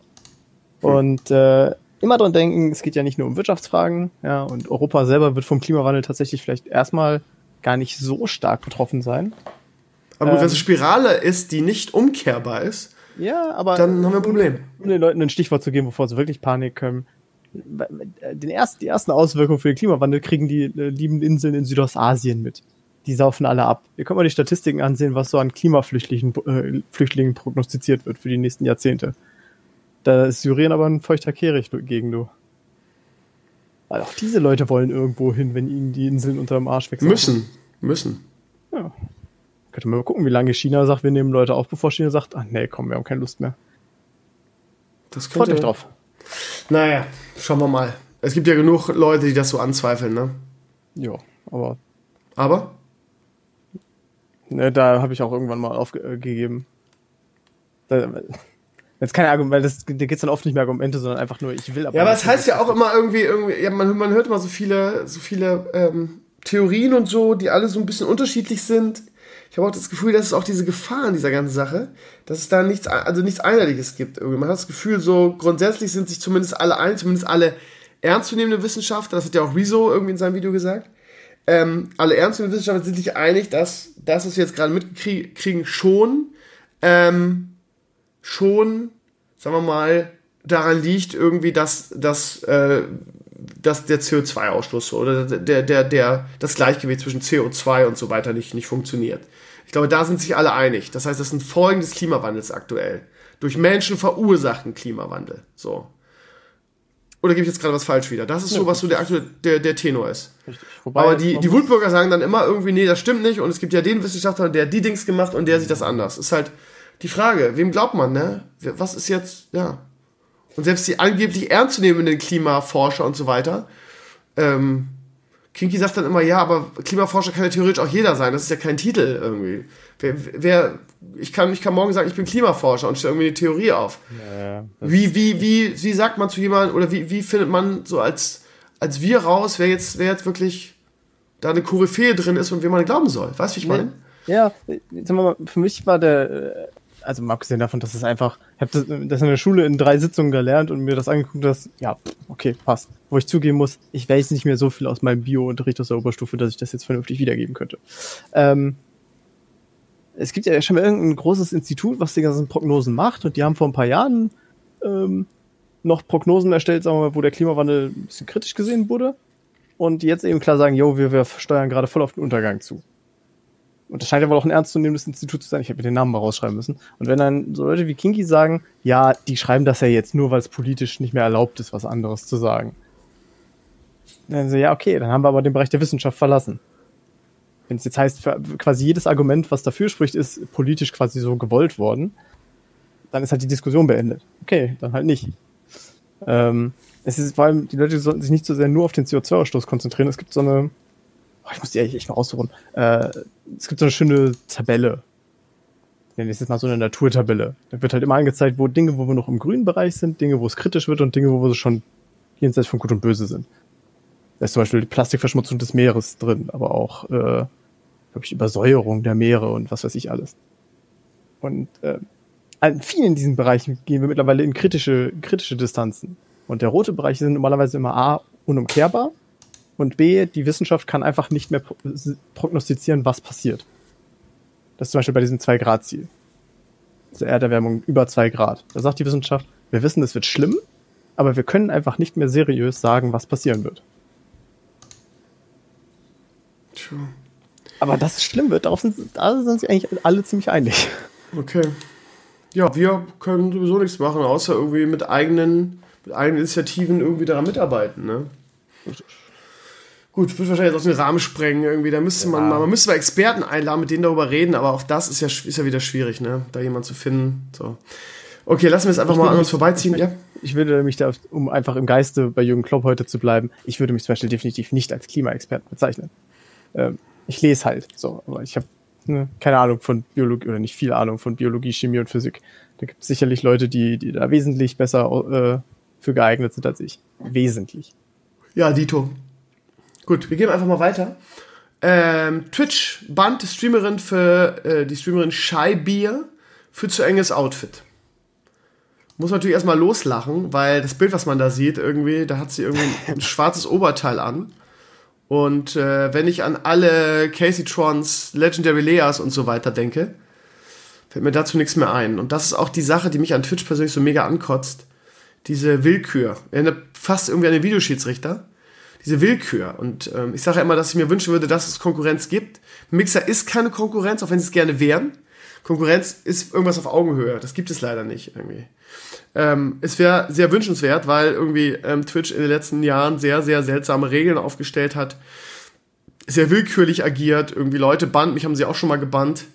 Hm. Und äh, immer dran denken, es geht ja nicht nur um Wirtschaftsfragen, ja, und Europa selber wird vom Klimawandel tatsächlich vielleicht erstmal gar nicht so stark betroffen sein. Aber gut, ähm, wenn es eine Spirale ist, die nicht umkehrbar ist, ja, aber dann haben wir ein Problem. Um den Leuten ein Stichwort zu geben, bevor sie wirklich Panik können. Den ersten, die ersten Auswirkungen für den Klimawandel kriegen die äh, lieben Inseln in Südostasien mit. Die saufen alle ab. Ihr könnt mal die Statistiken ansehen, was so an Klimaflüchtlingen äh, Flüchtlingen prognostiziert wird für die nächsten Jahrzehnte. Da ist Syrien aber ein feuchter Kehricht gegen du. Weil auch diese Leute wollen irgendwo hin, wenn ihnen die Inseln unter dem Arsch wechseln. Müssen. Müssen. Ja. Könnte man mal gucken, wie lange China sagt, wir nehmen Leute auf, bevor China sagt, ach nee, komm, wir haben keine Lust mehr. Das könnte, Freut euch drauf. Naja, schauen wir mal. Es gibt ja genug Leute, die das so anzweifeln, ne? Ja, aber. Aber? Ne, da habe ich auch irgendwann mal aufgegeben. Da, Jetzt keine Argumente, weil das, da geht es dann oft nicht mehr Argumente, sondern einfach nur, ich will aber. Ja, aber es das heißt ja auch immer irgendwie, irgendwie ja, man, man hört immer so viele, so viele ähm, Theorien und so, die alle so ein bisschen unterschiedlich sind. Ich habe auch das Gefühl, dass es auch diese Gefahr in dieser ganzen Sache, dass es da nichts, also nichts Einheitliches gibt. Irgendwie. Man hat das Gefühl, so grundsätzlich sind sich zumindest alle ein, zumindest alle ernstzunehmende Wissenschaftler, das hat ja auch Rezo irgendwie in seinem Video gesagt, ähm, alle ernstzunehmenden Wissenschaftler sind sich einig, dass das, was wir jetzt gerade mitkriegen, schon ähm, schon, sagen wir mal, daran liegt irgendwie, dass, dass, äh, dass der CO2-Ausstoß oder der, der, der, das Gleichgewicht zwischen CO2 und so weiter nicht, nicht funktioniert. Ich glaube, da sind sich alle einig. Das heißt, das sind Folgen des Klimawandels aktuell. Durch Menschen verursachten Klimawandel. So. Oder gebe ich jetzt gerade was falsch wieder? Das ist so, was so der, der, der Tenor ist. Richtig. Wobei Aber die, die Wutbürger sagen dann immer irgendwie, nee, das stimmt nicht. Und es gibt ja den Wissenschaftler, der die Dings gemacht und der sieht das anders. Ist halt, die Frage, wem glaubt man, ne? Was ist jetzt, ja. Und selbst die angeblich ernstzunehmenden Klimaforscher und so weiter, ähm, Kinky sagt dann immer, ja, aber Klimaforscher kann ja theoretisch auch jeder sein. Das ist ja kein Titel irgendwie. Wer, wer ich, kann, ich kann morgen sagen, ich bin Klimaforscher und stelle irgendwie eine Theorie auf. Ja, wie, wie, wie, wie sagt man zu jemandem, oder wie, wie findet man so als, als wir raus, wer jetzt, wer jetzt wirklich da eine Koryphäe drin ist und wem man glauben soll? Weißt du, wie ich meine? Ja, für mich war der, also mal abgesehen davon, dass es einfach, ich habe das, das in der Schule in drei Sitzungen gelernt und mir das angeguckt, dass, ja, okay, passt. Wo ich zugeben muss, ich weiß nicht mehr so viel aus meinem Bio-Unterricht aus der Oberstufe, dass ich das jetzt vernünftig wiedergeben könnte. Ähm, es gibt ja schon mal irgendein großes Institut, was die ganzen Prognosen macht und die haben vor ein paar Jahren ähm, noch Prognosen erstellt, sagen wir mal, wo der Klimawandel ein bisschen kritisch gesehen wurde und jetzt eben klar sagen, jo, wir, wir steuern gerade voll auf den Untergang zu. Und das scheint ja wohl auch ein ernstzunehmendes Institut zu sein. Ich habe mir den Namen mal rausschreiben müssen. Und wenn dann so Leute wie Kinky sagen, ja, die schreiben das ja jetzt nur, weil es politisch nicht mehr erlaubt ist, was anderes zu sagen. Dann so, ja, okay, dann haben wir aber den Bereich der Wissenschaft verlassen. Wenn es jetzt heißt, quasi jedes Argument, was dafür spricht, ist politisch quasi so gewollt worden, dann ist halt die Diskussion beendet. Okay, dann halt nicht. Ähm, es ist vor allem, die Leute sollten sich nicht so sehr nur auf den CO2-Ausstoß konzentrieren. Es gibt so eine, oh, ich muss die echt mal raussuchen. Äh, es gibt so eine schöne Tabelle. Ich nenne es jetzt mal so eine Naturtabelle. Da wird halt immer angezeigt, wo Dinge, wo wir noch im grünen Bereich sind, Dinge, wo es kritisch wird und Dinge, wo wir schon jenseits von Gut und Böse sind. Da ist zum Beispiel die Plastikverschmutzung des Meeres drin, aber auch, äh, glaube ich, Übersäuerung der Meere und was weiß ich alles. Und äh, an vielen diesen Bereichen gehen wir mittlerweile in kritische, kritische Distanzen. Und der rote Bereich sind normalerweise immer A, unumkehrbar und B, die Wissenschaft kann einfach nicht mehr prognostizieren, was passiert. Das ist zum Beispiel bei diesem 2-Grad-Ziel. Also Erderwärmung über 2 Grad. Da sagt die Wissenschaft, wir wissen, es wird schlimm, aber wir können einfach nicht mehr seriös sagen, was passieren wird. Tja. Aber dass es schlimm wird, darauf sind, da sind sich eigentlich alle ziemlich einig. Okay. Ja, wir können sowieso nichts machen, außer irgendwie mit eigenen, mit eigenen Initiativen irgendwie daran mitarbeiten, ne? Gut, wird wahrscheinlich jetzt aus dem Rahmen sprengen irgendwie. Da müsste ja. man mal, man müsste mal Experten einladen, mit denen darüber reden, aber auch das ist ja, ist ja wieder schwierig, ne? Da jemanden zu finden. So. Okay, lassen wir es einfach ich mal an uns vorbeiziehen. Ich, ja? ich würde mich da, um einfach im Geiste bei Jürgen Klopp heute zu bleiben, ich würde mich zum Beispiel definitiv nicht als Klimaexperten bezeichnen. Ähm, ich lese halt so, aber ich habe ne, keine Ahnung von Biologie oder nicht viel Ahnung von Biologie, Chemie und Physik. Da gibt es sicherlich Leute, die, die da wesentlich besser äh, für geeignet sind als ich. Wesentlich. Ja, Dito. Gut, wir gehen einfach mal weiter. Ähm, Twitch band Streamerin für äh, die Streamerin Shy Beer für zu enges Outfit muss man natürlich erstmal loslachen, weil das Bild, was man da sieht, irgendwie, da hat sie irgendwie ein schwarzes Oberteil an. Und äh, wenn ich an alle Casey Trons, Legendary Leas und so weiter denke, fällt mir dazu nichts mehr ein. Und das ist auch die Sache, die mich an Twitch persönlich so mega ankotzt. Diese Willkür. Erinnert fast irgendwie an den Videoschiedsrichter. Diese Willkür. Und ähm, ich sage ja immer, dass ich mir wünschen würde, dass es Konkurrenz gibt. Mixer ist keine Konkurrenz, auch wenn sie es gerne wären. Konkurrenz ist irgendwas auf Augenhöhe. Das gibt es leider nicht irgendwie. Ähm, es wäre sehr wünschenswert, weil irgendwie ähm, Twitch in den letzten Jahren sehr, sehr seltsame Regeln aufgestellt hat. Sehr willkürlich agiert, irgendwie Leute bannt, mich haben sie auch schon mal gebannt.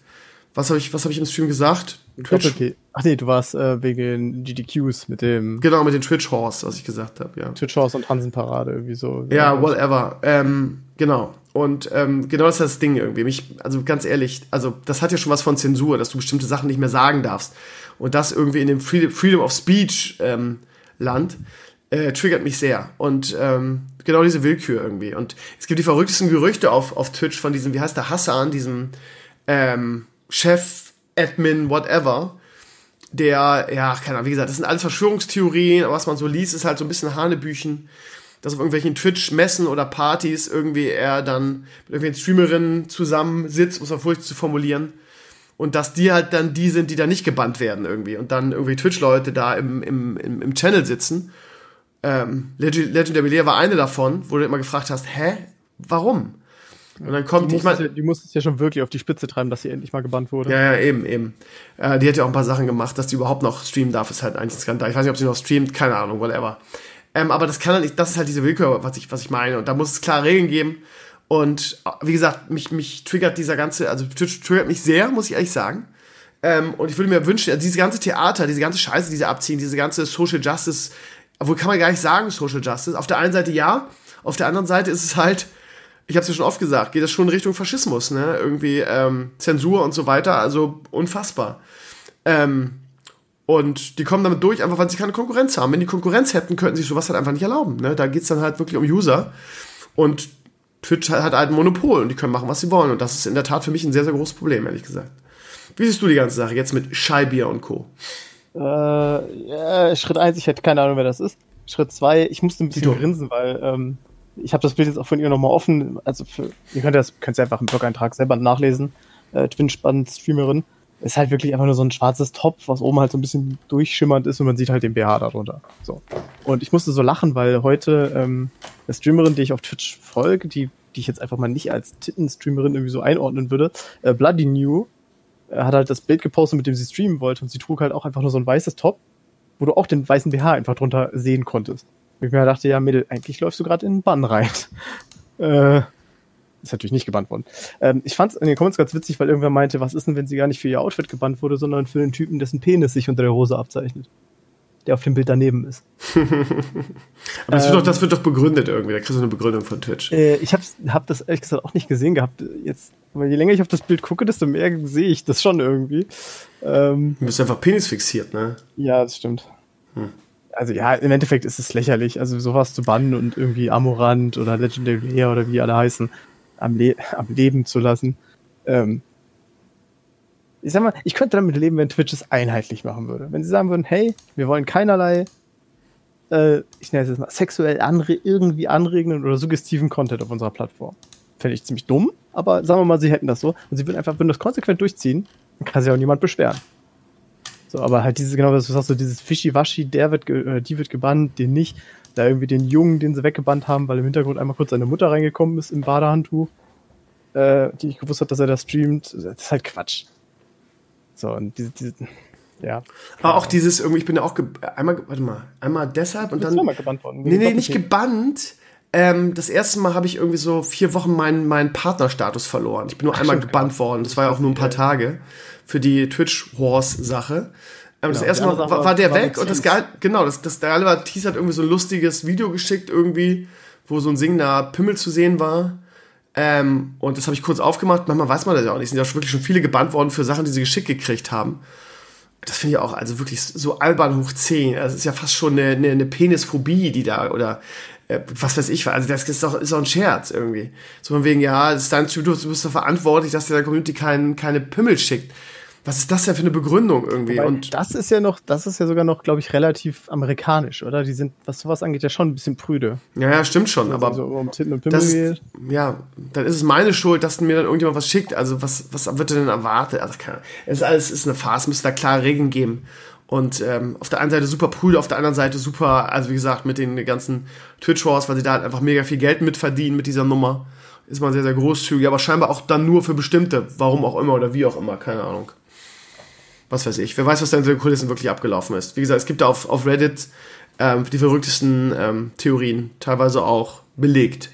Was habe ich, was hab ich im Stream gesagt? Twitch. Okay. Ach nee, du warst äh, wegen GDQs mit dem. Genau, mit den Twitch Horse, was ich gesagt habe, ja. Twitch Horse und Hansenparade, irgendwie so. Ja, whatever. Ähm, genau. Und ähm, genau das ist das Ding irgendwie. Mich, also ganz ehrlich, also das hat ja schon was von Zensur, dass du bestimmte Sachen nicht mehr sagen darfst. Und das irgendwie in dem Freedom of Speech ähm, Land äh, triggert mich sehr. Und ähm, genau diese Willkür irgendwie. Und es gibt die verrücktesten Gerüchte auf, auf Twitch von diesem, wie heißt der, Hassan, diesem ähm, Chef, Admin, whatever, der, ja, keine Ahnung, wie gesagt, das sind alles Verschwörungstheorien, aber was man so liest, ist halt so ein bisschen Hanebüchen, dass auf irgendwelchen Twitch-Messen oder Partys irgendwie er dann mit irgendwelchen Streamerinnen zusammensitzt, um es auf furchtbar zu formulieren, und dass die halt dann die sind, die da nicht gebannt werden irgendwie und dann irgendwie Twitch-Leute da im, im, im, im Channel sitzen. Ähm, Legend, Legendary Lair war eine davon, wo du immer gefragt hast, hä, warum? Und dann kommt, die ich meine, die muss es ja schon wirklich auf die Spitze treiben, dass sie endlich mal gebannt wurde. Ja, ja, eben, eben. Äh, die hat ja auch ein paar Sachen gemacht, dass die überhaupt noch streamen darf, ist halt eigentlich ein Skandal. Ich weiß nicht, ob sie noch streamt, keine Ahnung, whatever. Ähm, aber das kann halt nicht, das ist halt diese Willkür, was ich, was ich meine. Und da muss es klare Regeln geben. Und wie gesagt, mich, mich triggert dieser ganze, also triggert mich sehr, muss ich ehrlich sagen. Ähm, und ich würde mir wünschen, also diese ganze Theater, diese ganze Scheiße, die sie abziehen, diese ganze Social Justice, obwohl kann man gar nicht sagen Social Justice. Auf der einen Seite ja, auf der anderen Seite ist es halt, ich habe es ja schon oft gesagt, geht das schon in Richtung Faschismus, ne? Irgendwie ähm, Zensur und so weiter, also unfassbar. Ähm, und die kommen damit durch, einfach weil sie keine Konkurrenz haben. Wenn die Konkurrenz hätten, könnten sie sowas halt einfach nicht erlauben. Ne? Da geht's dann halt wirklich um User. Und Twitch hat halt ein Monopol und die können machen, was sie wollen. Und das ist in der Tat für mich ein sehr, sehr großes Problem, ehrlich gesagt. Wie siehst du die ganze Sache jetzt mit Scheibier und Co.? Äh, ja, Schritt eins, ich hätte keine Ahnung, wer das ist. Schritt zwei, ich musste ein bisschen grinsen, weil ähm, ich habe das Bild jetzt auch von ihr nochmal offen. Also für, ihr könnt das könnt ihr einfach im Blog-Eintrag selber nachlesen. Äh, Twin-Streamerin ist halt wirklich einfach nur so ein schwarzes Top, was oben halt so ein bisschen durchschimmernd ist und man sieht halt den BH darunter. So. Und ich musste so lachen, weil heute ähm, eine Streamerin, die ich auf Twitch folge, die, die ich jetzt einfach mal nicht als Titten-Streamerin irgendwie so einordnen würde, äh, Bloody New, äh, hat halt das Bild gepostet, mit dem sie streamen wollte und sie trug halt auch einfach nur so ein weißes Top, wo du auch den weißen BH einfach drunter sehen konntest. Ich mir dachte, ja, Mädel, eigentlich läufst du gerade in den Bann rein. äh, ist natürlich nicht gebannt worden. Ähm, ich fand es in den Comments ganz witzig, weil irgendwer meinte, was ist denn, wenn sie gar nicht für ihr Outfit gebannt wurde, sondern für den Typen, dessen Penis sich unter der Hose abzeichnet. Der auf dem Bild daneben ist. Aber das, ähm, wird doch, das wird doch begründet irgendwie. Da kriegst du eine Begründung von Twitch. Äh, ich habe hab das ehrlich gesagt auch nicht gesehen gehabt. Jetzt, aber je länger ich auf das Bild gucke, desto mehr sehe ich das schon irgendwie. Ähm, du bist einfach Penis fixiert, ne? Ja, das stimmt. Hm also ja, im Endeffekt ist es lächerlich, also sowas zu bannen und irgendwie Amorant oder Legendary Layer oder wie alle heißen, am, Le am Leben zu lassen. Ähm, ich sag mal, ich könnte damit leben, wenn Twitch es einheitlich machen würde. Wenn sie sagen würden, hey, wir wollen keinerlei, äh, ich nenne es jetzt mal, sexuell anre irgendwie anregenden oder suggestiven Content auf unserer Plattform. Fände ich ziemlich dumm, aber sagen wir mal, sie hätten das so und sie würden einfach, würden das konsequent durchziehen, dann kann sich auch niemand beschweren. So, aber halt dieses, genau, was du sagst, so dieses Fischi-Waschi, der wird, äh, die wird gebannt, den nicht da irgendwie den Jungen, den sie weggebannt haben, weil im Hintergrund einmal kurz seine Mutter reingekommen ist im Badehandtuch. äh, die ich gewusst habe, dass er da streamt. Das ist halt Quatsch. So, und diese, diese ja. Aber auch dieses irgendwie, ich bin ja auch einmal, warte mal, einmal deshalb und dann. Mal gebannt worden. Nee, nee, nicht gebannt. Ähm, das erste Mal habe ich irgendwie so vier Wochen meinen, meinen Partnerstatus verloren. Ich bin nur Ach, einmal gebannt worden. Das war ja auch nur ein paar Tage für die Twitch-Horse-Sache. Ähm, genau, das erste Mal war, war, der war weg und das geil, genau, das, das geile war, Tease hat irgendwie so ein lustiges Video geschickt irgendwie, wo so ein singender Pimmel zu sehen war. Ähm, und das habe ich kurz aufgemacht. Manchmal weiß man das ja auch nicht. Es sind ja wirklich schon viele gebannt worden für Sachen, die sie geschickt gekriegt haben. Das finde ich auch also wirklich so albern hoch 10. Also es ist ja fast schon eine, eine, eine Penisphobie, die da, oder äh, was weiß ich, also das ist doch, ist doch ein Scherz irgendwie. So von wegen, ja, es ist dein Typ, du bist doch verantwortlich, dass dir der Community kein, keine Pimmel schickt was ist das denn für eine Begründung irgendwie? Wobei, und das ist ja noch, das ist ja sogar noch, glaube ich, relativ amerikanisch, oder? Die sind, was sowas angeht, ja schon ein bisschen prüde. Ja, ja, stimmt schon, also, aber so um Titten und Pimmel das, geht. ja, dann ist es meine Schuld, dass mir dann irgendjemand was schickt. Also was, was wird denn erwartet? Also keine, es ist alles ist eine Farce, müsste da klare Regeln geben. Und ähm, auf der einen Seite super prüde, auf der anderen Seite super, also wie gesagt, mit den ganzen Twitch-Wars, weil sie da halt einfach mega viel Geld mitverdienen mit dieser Nummer. Ist man sehr, sehr großzügig, aber scheinbar auch dann nur für bestimmte, warum auch immer oder wie auch immer, keine Ahnung was weiß ich. Wer weiß, was da in den Kulissen wirklich abgelaufen ist. Wie gesagt, es gibt da auf, auf Reddit ähm, die verrücktesten ähm, Theorien, teilweise auch belegt.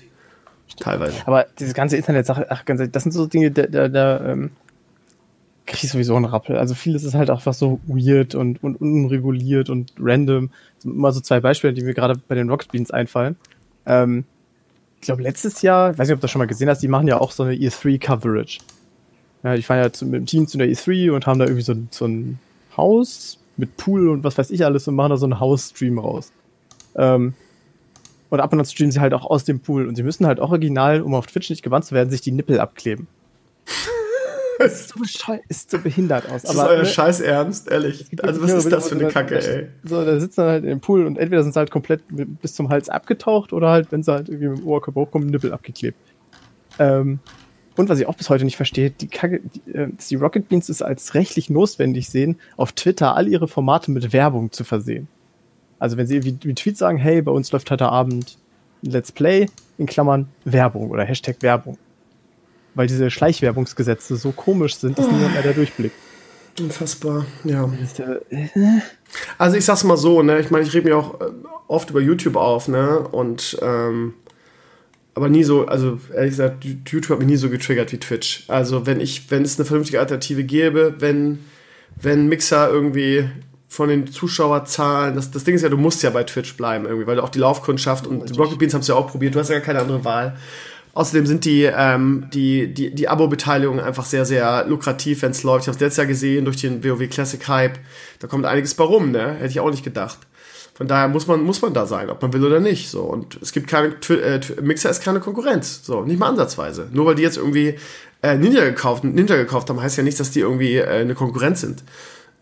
Teilweise. Aber diese ganze Internetsache, ach, ganz ehrlich, das sind so Dinge, da, da, da ähm, krieg ich sowieso einen Rappel. Also vieles ist halt einfach so weird und, und unreguliert und random. Mal so zwei Beispiele, die mir gerade bei den Rocket Beans einfallen. Ähm, ich glaube, letztes Jahr, weiß nicht, ob du das schon mal gesehen hast, die machen ja auch so eine E3-Coverage. Ja, ich war ja mit dem Team zu der E3 und haben da irgendwie so, so ein Haus mit Pool und was weiß ich alles und machen da so einen Hausstream raus. Ähm, und ab und an streamen sie halt auch aus dem Pool und sie müssen halt original, um auf Twitch nicht gewandt zu werden, sich die Nippel abkleben. Das ist so bescheuert, ist so behindert aus. Das aber, ist euer ne, Scheiß Ernst, ehrlich. Also was ist das für eine Kacke, ey? So, da sitzen dann halt im Pool und entweder sind sie halt komplett bis zum Hals abgetaucht oder halt, wenn sie halt irgendwie mit dem Oberkörper hochkommen, Nippel abgeklebt. Ähm, und was ich auch bis heute nicht verstehe, die Kacke, die, äh, die Rocket Beans es als rechtlich notwendig sehen, auf Twitter all ihre Formate mit Werbung zu versehen. Also wenn sie wie, wie Tweets sagen, hey, bei uns läuft heute Abend Let's Play, in Klammern Werbung oder Hashtag Werbung. Weil diese Schleichwerbungsgesetze so komisch sind, dass oh. niemand mehr da durchblickt. Unfassbar, ja. Also ich sag's mal so, ne, ich meine, ich rede mir auch äh, oft über YouTube auf, ne, und ähm, aber nie so, also ehrlich gesagt, YouTube hat mich nie so getriggert wie Twitch. Also wenn ich, wenn es eine vernünftige Alternative gäbe, wenn, wenn Mixer irgendwie von den Zuschauerzahlen, das, das Ding ist ja, du musst ja bei Twitch bleiben irgendwie, weil du auch die Laufkundschaft und die Rocket Beans haben es ja auch probiert, du hast ja gar keine andere Wahl. Außerdem sind die, ähm, die, die, die Abo-Beteiligungen einfach sehr, sehr lukrativ, wenn es läuft. Ich habe es letztes Jahr gesehen durch den WoW Classic Hype. Da kommt einiges bei rum, ne? Hätte ich auch nicht gedacht. Von daher muss man, muss man da sein, ob man will oder nicht. So. Und es gibt keine, äh, Mixer ist keine Konkurrenz. So, nicht mal ansatzweise. Nur weil die jetzt irgendwie äh, Ninja gekauft, Ninja gekauft haben, heißt ja nicht, dass die irgendwie äh, eine Konkurrenz sind.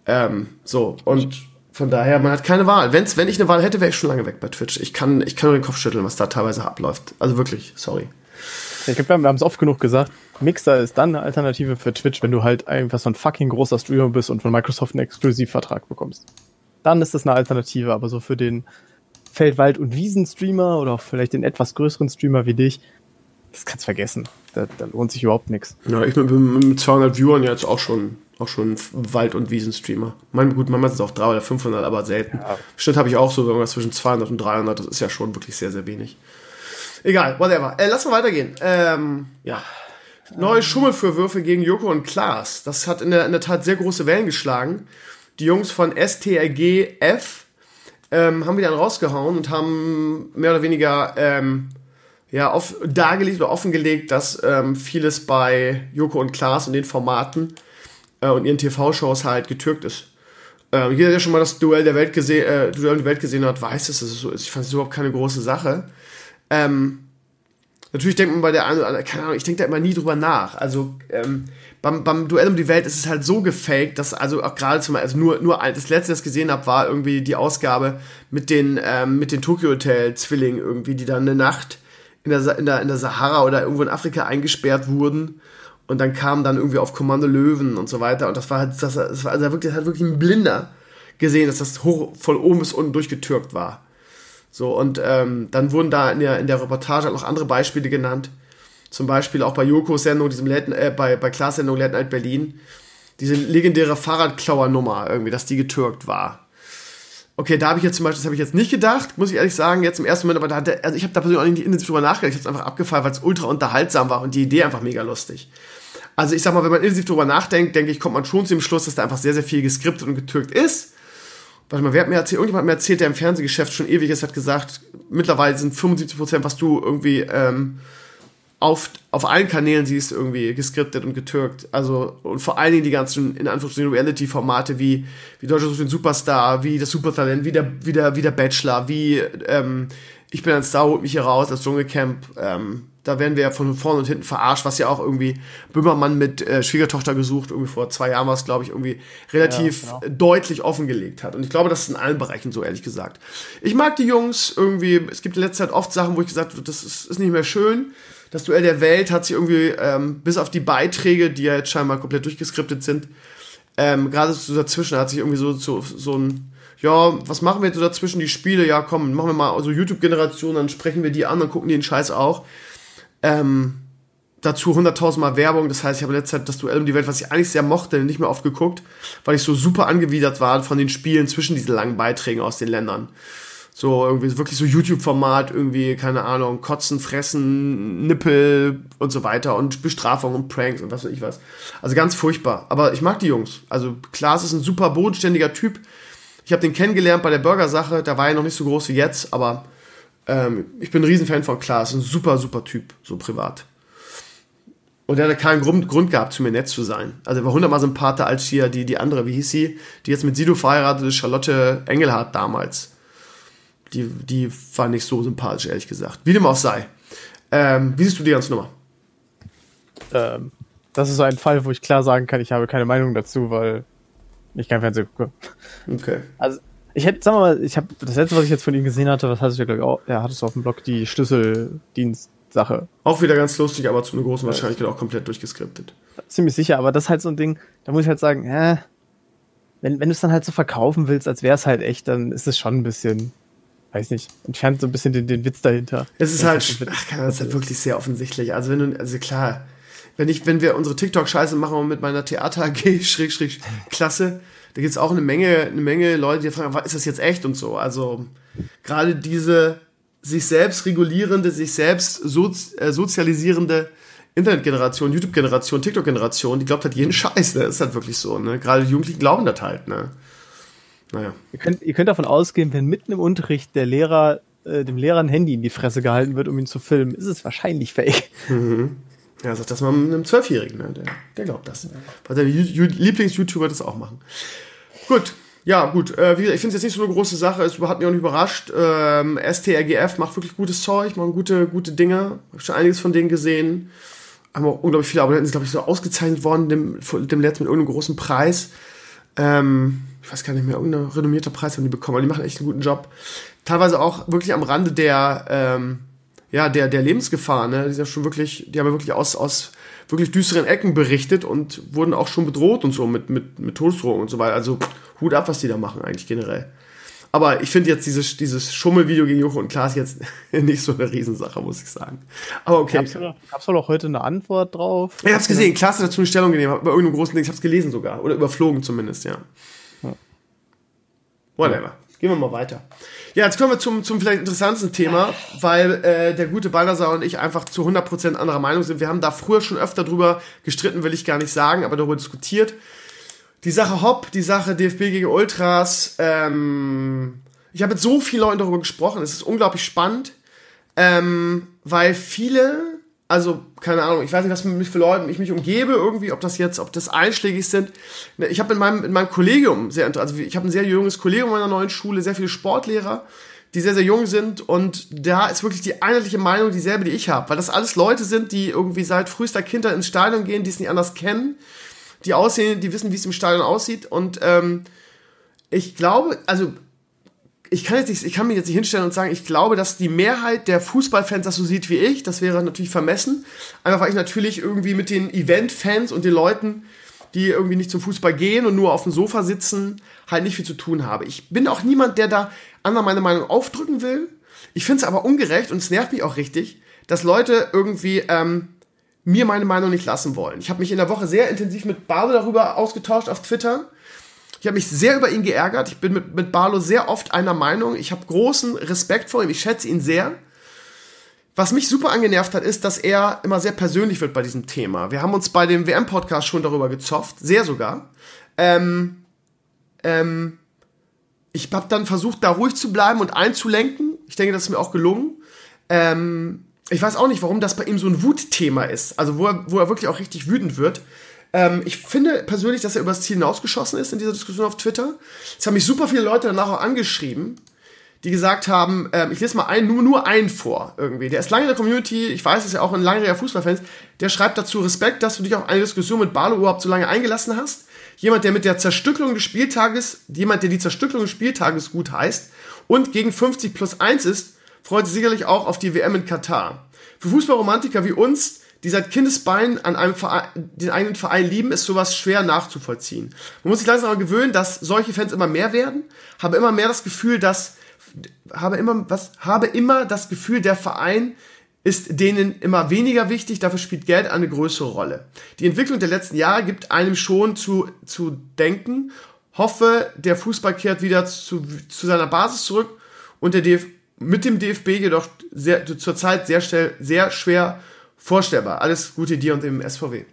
Ähm, so. Und von daher, man hat keine Wahl. Wenn's, wenn ich eine Wahl hätte, wäre ich schon lange weg bei Twitch. Ich kann, ich kann nur den Kopf schütteln, was da teilweise abläuft. Also wirklich, sorry. Ich glaube, wir haben es oft genug gesagt. Mixer ist dann eine Alternative für Twitch, wenn du halt einfach so ein fucking großer Streamer bist und von Microsoft einen Exklusivvertrag bekommst dann ist das eine Alternative. Aber so für den Feld-, Wald- und Wiesen-Streamer oder auch vielleicht den etwas größeren Streamer wie dich, das kannst du vergessen. Da, da lohnt sich überhaupt nichts. Ja, ich bin mit 200 Viewern jetzt auch schon auch schon Wald- und Wiesen-Streamer. Mein, gut, manchmal sind es auch 300 oder 500, aber selten. Ja. Bestimmt habe ich auch so irgendwas zwischen 200 und 300. Das ist ja schon wirklich sehr, sehr wenig. Egal, whatever. Äh, lass mal weitergehen. Ähm, ja. Neue Schummelvorwürfe gegen Joko und Klaas. Das hat in der, in der Tat sehr große Wellen geschlagen die Jungs von STRGF ähm, haben wieder rausgehauen und haben mehr oder weniger ähm, ja, auf, dargelegt oder offengelegt, dass ähm, vieles bei Joko und Klaas und den Formaten äh, und ihren TV-Shows halt getürkt ist. Ähm, jeder, der schon mal das Duell der Welt gesehen, äh, Duell der Welt gesehen hat, weiß, dass es so ist. Ich fand es überhaupt keine große Sache. Ähm, natürlich denkt man bei der einen oder anderen, keine Ahnung, ich denke da immer nie drüber nach. Also, ähm, beim, beim Duell um die Welt ist es halt so gefaked, dass also auch gerade zum also nur, nur das letzte, das ich gesehen habe, war irgendwie die Ausgabe mit den, ähm, mit den Tokyo Hotel Zwillingen irgendwie, die dann eine Nacht in der, in der, in der Sahara oder irgendwo in Afrika eingesperrt wurden und dann kamen dann irgendwie auf Kommando Löwen und so weiter und das war halt, das, das war also wirklich, hat wirklich ein Blinder gesehen, dass das hoch, von oben bis unten durchgetürkt war. So, und ähm, dann wurden da in der, in der Reportage noch andere Beispiele genannt, Zum Beispiel auch bei Jokos Sendung, diesem Late, äh, bei, bei Klaas Sendung Late Night Berlin. Diese legendäre Fahrradklauer-Nummer irgendwie, dass die getürkt war. Okay, da habe ich jetzt zum Beispiel, das habe ich jetzt nicht gedacht, muss ich ehrlich sagen, jetzt im ersten Moment, aber da hat also ich habe da persönlich auch nicht intensiv drüber nachgedacht, ich habe es einfach abgefallen, weil es ultra unterhaltsam war und die Idee einfach mega lustig. Also ich sag mal, wenn man intensiv drüber nachdenkt, denke ich, kommt man schon zu dem Schluss, dass da einfach sehr, sehr viel geskriptet und getürkt ist. Warte mal, wer hat mir erzählt, irgendjemand hat mir erzählt, der im Fernsehgeschäft schon ewig ist, hat gesagt, mittlerweile sind 75 Prozent, was du irgendwie ähm, auf, auf allen Kanälen siehst, irgendwie geskriptet und getürkt. Also, und vor allen Dingen die ganzen, in Anführungsstrichen, Reality-Formate wie, wie Deutscher Sucht den Superstar, wie das Supertalent, wie der, wie der, wie der Bachelor, wie, ähm, ich bin ein Star, holt mich hier raus, das Dschungelcamp, ähm, da werden wir ja von vorne und hinten verarscht, was ja auch irgendwie Böhmermann mit äh, Schwiegertochter gesucht, irgendwie vor zwei Jahren war es, glaube ich, irgendwie relativ ja, genau. deutlich offengelegt hat. Und ich glaube, das ist in allen Bereichen so, ehrlich gesagt. Ich mag die Jungs irgendwie, es gibt in letzter Zeit oft Sachen, wo ich gesagt habe, das ist, ist nicht mehr schön. Das Duell der Welt hat sich irgendwie, ähm, bis auf die Beiträge, die ja jetzt scheinbar komplett durchgeskriptet sind, ähm, gerade so dazwischen hat sich irgendwie so, so, so ein, ja, was machen wir jetzt so dazwischen, die Spiele, ja komm, machen wir mal so also YouTube-Generation, dann sprechen wir die an, dann gucken die den Scheiß auch. Ähm, dazu 100.000 Mal Werbung, das heißt, ich habe letzte Zeit das Duell um die Welt, was ich eigentlich sehr mochte, nicht mehr oft geguckt, weil ich so super angewidert war von den Spielen zwischen diesen langen Beiträgen aus den Ländern. So irgendwie wirklich so YouTube-Format, irgendwie, keine Ahnung, Kotzen, Fressen, Nippel und so weiter und Bestrafung und Pranks und was weiß ich was. Also ganz furchtbar. Aber ich mag die Jungs. Also Klaas ist ein super bodenständiger Typ. Ich habe den kennengelernt bei der Burger-Sache, da war er noch nicht so groß wie jetzt, aber ähm, ich bin ein Riesenfan von Klaas, ein super, super Typ, so privat. Und er hatte keinen Grund, Grund gehabt, zu mir nett zu sein. Also er war hundertmal sympathischer als hier die, die andere, wie hieß sie, die jetzt mit Sido verheiratet ist, Charlotte Engelhardt damals die, die war nicht so sympathisch, ehrlich gesagt. Wie dem auch sei. Ähm, wie siehst du die ganze Nummer? Ähm, das ist so ein Fall, wo ich klar sagen kann, ich habe keine Meinung dazu, weil ich kein Fernsehen gucke. Okay. Also, ich hätte, sagen wir mal, ich habe das letzte, was ich jetzt von ihm gesehen hatte, was hattest du, glaube ich, auch, ja, hattest du auf dem Blog die Schlüsseldienst-Sache. Auch wieder ganz lustig, aber zu einer großen Wahrscheinlichkeit auch komplett durchgeskriptet. Ziemlich sicher, aber das ist halt so ein Ding, da muss ich halt sagen, hä, wenn, wenn du es dann halt so verkaufen willst, als wäre es halt echt, dann ist es schon ein bisschen weiß nicht, entfernt so ein bisschen den, den Witz dahinter. Es ist halt, ach, das ist halt wirklich sehr offensichtlich. Also wenn du, also klar, wenn ich, wenn wir unsere TikTok-Scheiße machen mit meiner Theater AG, Schräg, Schräg, Klasse, da gibt es auch eine Menge, eine Menge Leute, die fragen, ist das jetzt echt und so. Also gerade diese sich selbst regulierende, sich selbst sozi äh, sozialisierende Internetgeneration, YouTube-Generation, TikTok-Generation, die glaubt halt jeden Scheiß, ne? Ist halt wirklich so, ne? Gerade die Jugendlichen glauben das halt, ne? Naja. Ihr könnt, ihr könnt davon ausgehen, wenn mitten im Unterricht der Lehrer äh, dem Lehrer ein Handy in die Fresse gehalten wird, um ihn zu filmen, ist es wahrscheinlich fake. Mhm. Ja, sagt das mal einem Zwölfjährigen, ne? der, der glaubt das. Weil seine Lieblings-YouTuber das auch machen. Gut, ja, gut. Äh, wie gesagt, ich finde es jetzt nicht so eine große Sache, es hat mich auch nicht überrascht. Ähm, STRGF macht wirklich gutes Zeug, machen gute, gute Dinge. Hab schon einiges von denen gesehen. Haben auch unglaublich viele Abonnenten, sind, glaube ich, so ausgezeichnet worden, dem, dem letzten mit irgendeinem großen Preis. Ähm, ich weiß gar nicht mehr, irgendein renommierter Preis haben die bekommen, aber die machen echt einen guten Job. Teilweise auch wirklich am Rande der, ähm, ja, der, der Lebensgefahr, ne? Die sind ja schon wirklich, die haben ja wirklich aus, aus wirklich düsteren Ecken berichtet und wurden auch schon bedroht und so mit, mit, mit Todesdrohungen und so weiter. Also Hut ab, was die da machen eigentlich generell. Aber ich finde jetzt dieses, dieses Schummelvideo gegen Joko und Klaas jetzt nicht so eine Riesensache, muss ich sagen. Aber okay. Gab's du, gab's du doch heute eine Antwort drauf? Ich hab's gesehen. Klaas hat dazu eine Stellung genommen, bei irgendeinem großen Ding. Ich hab's gelesen sogar. Oder überflogen zumindest, ja. Whatever. Gehen wir mal weiter. Ja, jetzt kommen wir zum, zum vielleicht interessantesten Thema, weil äh, der gute Baldassar und ich einfach zu 100% anderer Meinung sind. Wir haben da früher schon öfter drüber gestritten, will ich gar nicht sagen, aber darüber diskutiert. Die Sache Hopp, die Sache DFB gegen Ultras. Ähm, ich habe mit so vielen Leuten darüber gesprochen. Es ist unglaublich spannend, ähm, weil viele also keine Ahnung, ich weiß nicht, was mit für Leuten ich mich umgebe, irgendwie, ob das jetzt, ob das einschlägig sind. Ne, ich habe in meinem, in meinem Kollegium sehr, also ich habe ein sehr junges Kollegium meiner neuen Schule, sehr viele Sportlehrer, die sehr, sehr jung sind und da ist wirklich die einheitliche Meinung dieselbe, die ich habe, weil das alles Leute sind, die irgendwie seit frühester Kindheit ins Stadion gehen, die es nicht anders kennen, die aussehen, die wissen, wie es im Stadion aussieht und ähm, ich glaube, also ich kann jetzt nicht, ich kann mich jetzt nicht hinstellen und sagen, ich glaube, dass die Mehrheit der Fußballfans das so sieht wie ich. Das wäre natürlich vermessen. Einfach weil ich natürlich irgendwie mit den Event-Fans und den Leuten, die irgendwie nicht zum Fußball gehen und nur auf dem Sofa sitzen, halt nicht viel zu tun habe. Ich bin auch niemand, der da anderen meine Meinung aufdrücken will. Ich finde es aber ungerecht und es nervt mich auch richtig, dass Leute irgendwie ähm, mir meine Meinung nicht lassen wollen. Ich habe mich in der Woche sehr intensiv mit Barlo darüber ausgetauscht auf Twitter. Ich habe mich sehr über ihn geärgert. Ich bin mit, mit Barlo sehr oft einer Meinung. Ich habe großen Respekt vor ihm. Ich schätze ihn sehr. Was mich super angenervt hat, ist, dass er immer sehr persönlich wird bei diesem Thema. Wir haben uns bei dem WM-Podcast schon darüber gezofft, sehr sogar. Ähm, ähm, ich habe dann versucht, da ruhig zu bleiben und einzulenken. Ich denke, das ist mir auch gelungen. Ähm, ich weiß auch nicht, warum das bei ihm so ein Wutthema ist. Also wo er, wo er wirklich auch richtig wütend wird. Ähm, ich finde persönlich, dass er übers Ziel hinausgeschossen ist in dieser Diskussion auf Twitter. Es haben mich super viele Leute danach auch angeschrieben, die gesagt haben, ähm, ich lese mal einen, nur, nur einen vor irgendwie. Der ist lange in der Community, ich weiß, ist ja auch ein langjähriger Fußballfan. Der schreibt dazu Respekt, dass du dich auf eine Diskussion mit Barlo überhaupt so lange eingelassen hast. Jemand, der mit der Zerstückelung des Spieltages, jemand, der die Zerstückelung des Spieltages gut heißt und gegen 50 plus 1 ist, freut sich sicherlich auch auf die WM in Katar. Für Fußballromantiker wie uns, die seit Kindesbeinen an einem Verein, den eigenen Verein lieben, ist sowas schwer nachzuvollziehen. Man muss sich langsam aber gewöhnen, dass solche Fans immer mehr werden, habe immer mehr das Gefühl, dass habe immer was habe immer das Gefühl, der Verein ist denen immer weniger wichtig, dafür spielt Geld eine größere Rolle. Die Entwicklung der letzten Jahre gibt einem schon zu, zu denken, hoffe, der Fußball kehrt wieder zu, zu seiner Basis zurück und der DF mit dem DFB jedoch sehr, zurzeit sehr, schnell, sehr schwer vorstellbar. Alles Gute dir und dem SVW.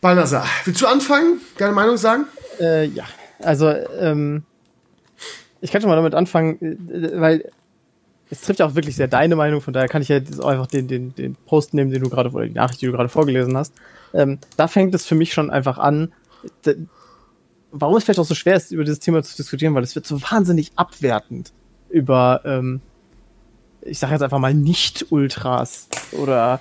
Balnasar, willst du anfangen? Deine Meinung sagen? Äh, ja, also ähm, ich kann schon mal damit anfangen, äh, weil es trifft ja auch wirklich sehr deine Meinung, von daher kann ich ja einfach den, den, den Post nehmen, den du gerade, oder die Nachricht, die du gerade vorgelesen hast. Ähm, da fängt es für mich schon einfach an, warum es vielleicht auch so schwer ist, über dieses Thema zu diskutieren, weil es wird so wahnsinnig abwertend über, ähm, ich sage jetzt einfach mal Nicht-Ultras oder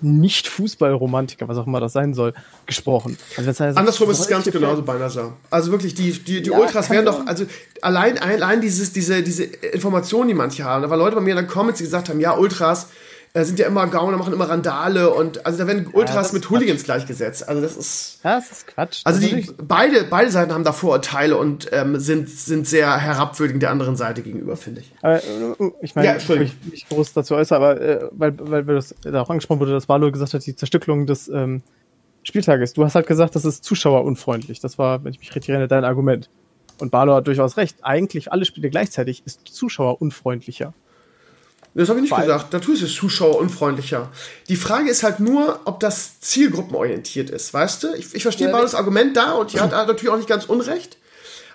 nicht-Fußballromantiker, was auch immer das sein soll, gesprochen. Also das heißt, Andersrum ist es ganz genauso bei NASA. Also wirklich, die, die, die ja, Ultras werden doch, also allein, allein dieses, diese, diese Informationen, die manche haben, da waren Leute bei mir in den Comments, die gesagt haben, ja, Ultras, äh, sind ja immer Gauner, machen immer Randale und also da werden Ultras ja, mit Hooligans gleichgesetzt. Also das ist. Ja, das ist Quatsch. Also die, beide, beide Seiten haben da Vorurteile und ähm, sind, sind sehr herabwürdigend der anderen Seite gegenüber, finde ich. Aber, äh, ich meine, ja, ich mich nicht groß dazu äußere, aber äh, weil, weil, weil das da auch angesprochen wurde, dass Barlow gesagt hat, die Zerstückelung des ähm, Spieltages. Du hast halt gesagt, das ist zuschauerunfreundlich. Das war, wenn ich mich richtig erinnere, dein Argument. Und Barlow hat durchaus recht. Eigentlich alle Spiele gleichzeitig ist zuschauerunfreundlicher. Das habe ich nicht Weil gesagt. Natürlich ist es zuschauerunfreundlicher. Die Frage ist halt nur, ob das zielgruppenorientiert ist, weißt du? Ich, ich verstehe ja, das Argument da und die hat natürlich auch nicht ganz unrecht.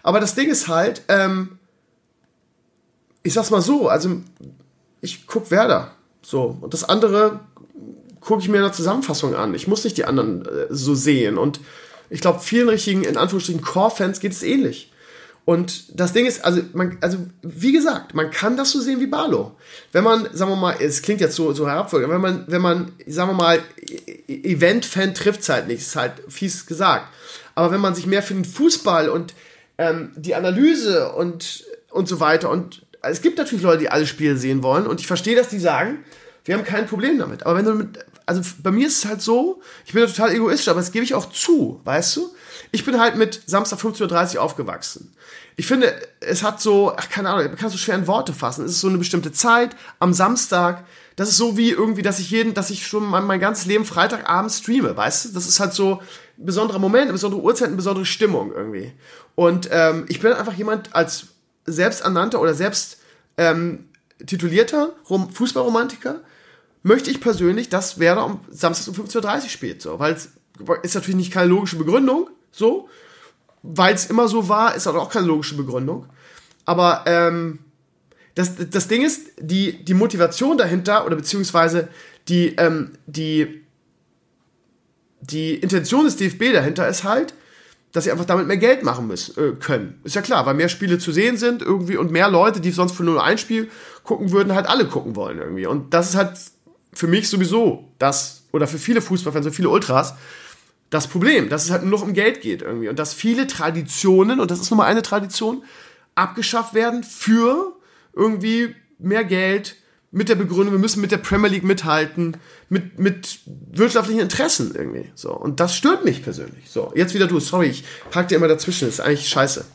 Aber das Ding ist halt, ähm, ich sag's mal so, also ich guck Werder. So. Und das andere gucke ich mir in der Zusammenfassung an. Ich muss nicht die anderen äh, so sehen. Und ich glaube, vielen richtigen, in Anführungsstrichen, Core-Fans geht es ähnlich. Und das Ding ist, also, man, also, wie gesagt, man kann das so sehen wie Barlow. Wenn man, sagen wir mal, es klingt jetzt so, so herabfolgend, wenn man, wenn man, sagen wir mal, e-, Event-Fan trifft es halt nicht, ist halt fies gesagt. Aber wenn man sich mehr für den Fußball und ähm, die Analyse und, und so weiter und es gibt natürlich Leute, die alle Spiele sehen wollen und ich verstehe, dass die sagen, wir haben kein Problem damit. Aber wenn du mit, also bei mir ist es halt so, ich bin ja total egoistisch, aber das gebe ich auch zu, weißt du? Ich bin halt mit Samstag 15.30 Uhr aufgewachsen. Ich finde, es hat so, ach, keine Ahnung, man kann es so schwer in Worte fassen. Es ist so eine bestimmte Zeit am Samstag. Das ist so wie irgendwie, dass ich jeden, dass ich schon mein, mein ganzes Leben Freitagabend streame, weißt du? Das ist halt so ein besonderer Moment, eine besondere Uhrzeit, eine besondere Stimmung irgendwie. Und ähm, ich bin einfach jemand als selbsternannter oder selbst ähm, titulierter Fußballromantiker, möchte ich persönlich, dass Werder um Samstag um 15.30 Uhr spielt, so, weil es ist natürlich nicht keine logische Begründung, so. Weil es immer so war, ist auch keine logische Begründung. Aber ähm, das, das Ding ist, die, die Motivation dahinter, oder beziehungsweise die, ähm, die, die Intention des DFB dahinter ist halt, dass sie einfach damit mehr Geld machen müssen, äh, können. Ist ja klar, weil mehr Spiele zu sehen sind irgendwie und mehr Leute, die sonst für nur ein Spiel gucken würden, halt alle gucken wollen irgendwie. Und das ist halt für mich sowieso das, oder für viele Fußballfans und viele Ultras, das Problem, dass es halt nur noch um Geld geht irgendwie und dass viele Traditionen, und das ist nun mal eine Tradition, abgeschafft werden für irgendwie mehr Geld mit der Begründung, wir müssen mit der Premier League mithalten, mit, mit wirtschaftlichen Interessen irgendwie. So. Und das stört mich persönlich. So, jetzt wieder du, sorry, ich hack dir immer dazwischen, das ist eigentlich scheiße.